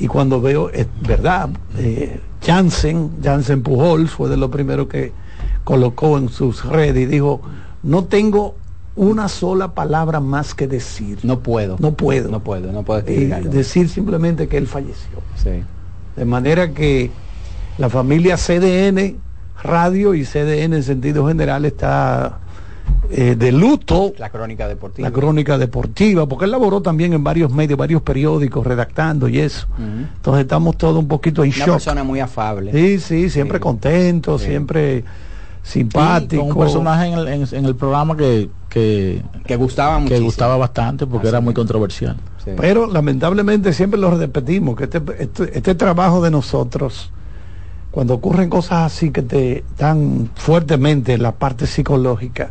Y cuando veo, es verdad, eh, Jansen, Jansen Pujols fue de lo primero que colocó en sus redes y dijo, no tengo una sola palabra más que decir. No puedo. No puedo. No puedo, no puedo decir simplemente que él falleció. Sí. De manera que la familia CDN Radio y CDN en sentido general está eh, de luto. La crónica deportiva. La crónica deportiva, porque él laboró también en varios medios, varios periódicos, redactando y eso. Entonces estamos todos un poquito en Una shock. persona muy afable. Sí, sí, siempre contento, siempre simpático. con un personaje en el, en- en el programa que, que, que gustaba que muchísimo. gustaba bastante porque era muy controversial. Pero lamentablemente siempre lo repetimos, que este, este, este trabajo de nosotros, cuando ocurren cosas así que te dan fuertemente en la parte psicológica,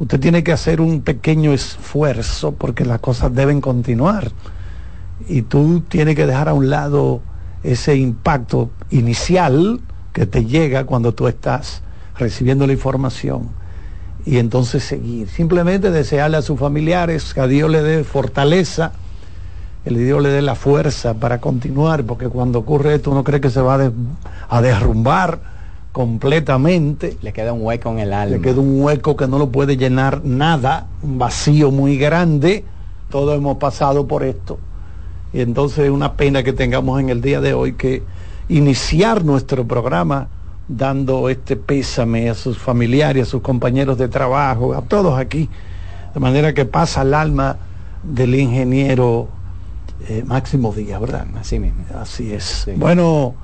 usted tiene que hacer un pequeño esfuerzo porque las cosas deben continuar. Y tú tienes que dejar a un lado ese impacto inicial que te llega cuando tú estás recibiendo la información y entonces seguir. Simplemente desearle a sus familiares que a Dios le dé fortaleza, que Dios le dé la fuerza para continuar, porque cuando ocurre esto uno cree que se va a, a derrumbar completamente. Le queda un hueco en el alma. Le queda un hueco que no lo puede llenar nada, un vacío muy grande. Todos hemos pasado por esto. Y entonces es una pena que tengamos en el día de hoy que iniciar nuestro programa dando este pésame a sus familiares, a sus compañeros de trabajo, a todos aquí. De manera que pasa el alma del ingeniero eh, Máximo Díaz, ¿verdad? Así mismo. Así es. Bueno,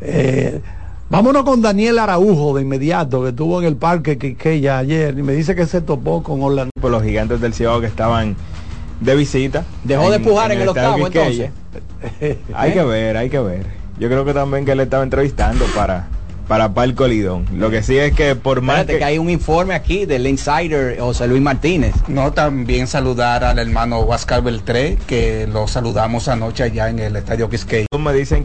eh, vámonos con Daniel Araujo de inmediato, que estuvo en el parque Quiqueya ayer y me dice que se topó con Orlando. por los gigantes del Cibao que estaban de visita. Dejó de pujar en el octavo, Quisqueya. Hay que ver, hay que ver. Yo creo que también que él estaba entrevistando para para Palco Lidón. Lo que sí es que por más Espérate, que... hay un informe aquí del insider José Luis Martínez. No, también saludar al hermano Huáscar Beltré, que lo saludamos anoche allá en el Estadio Quisqueya. me dicen que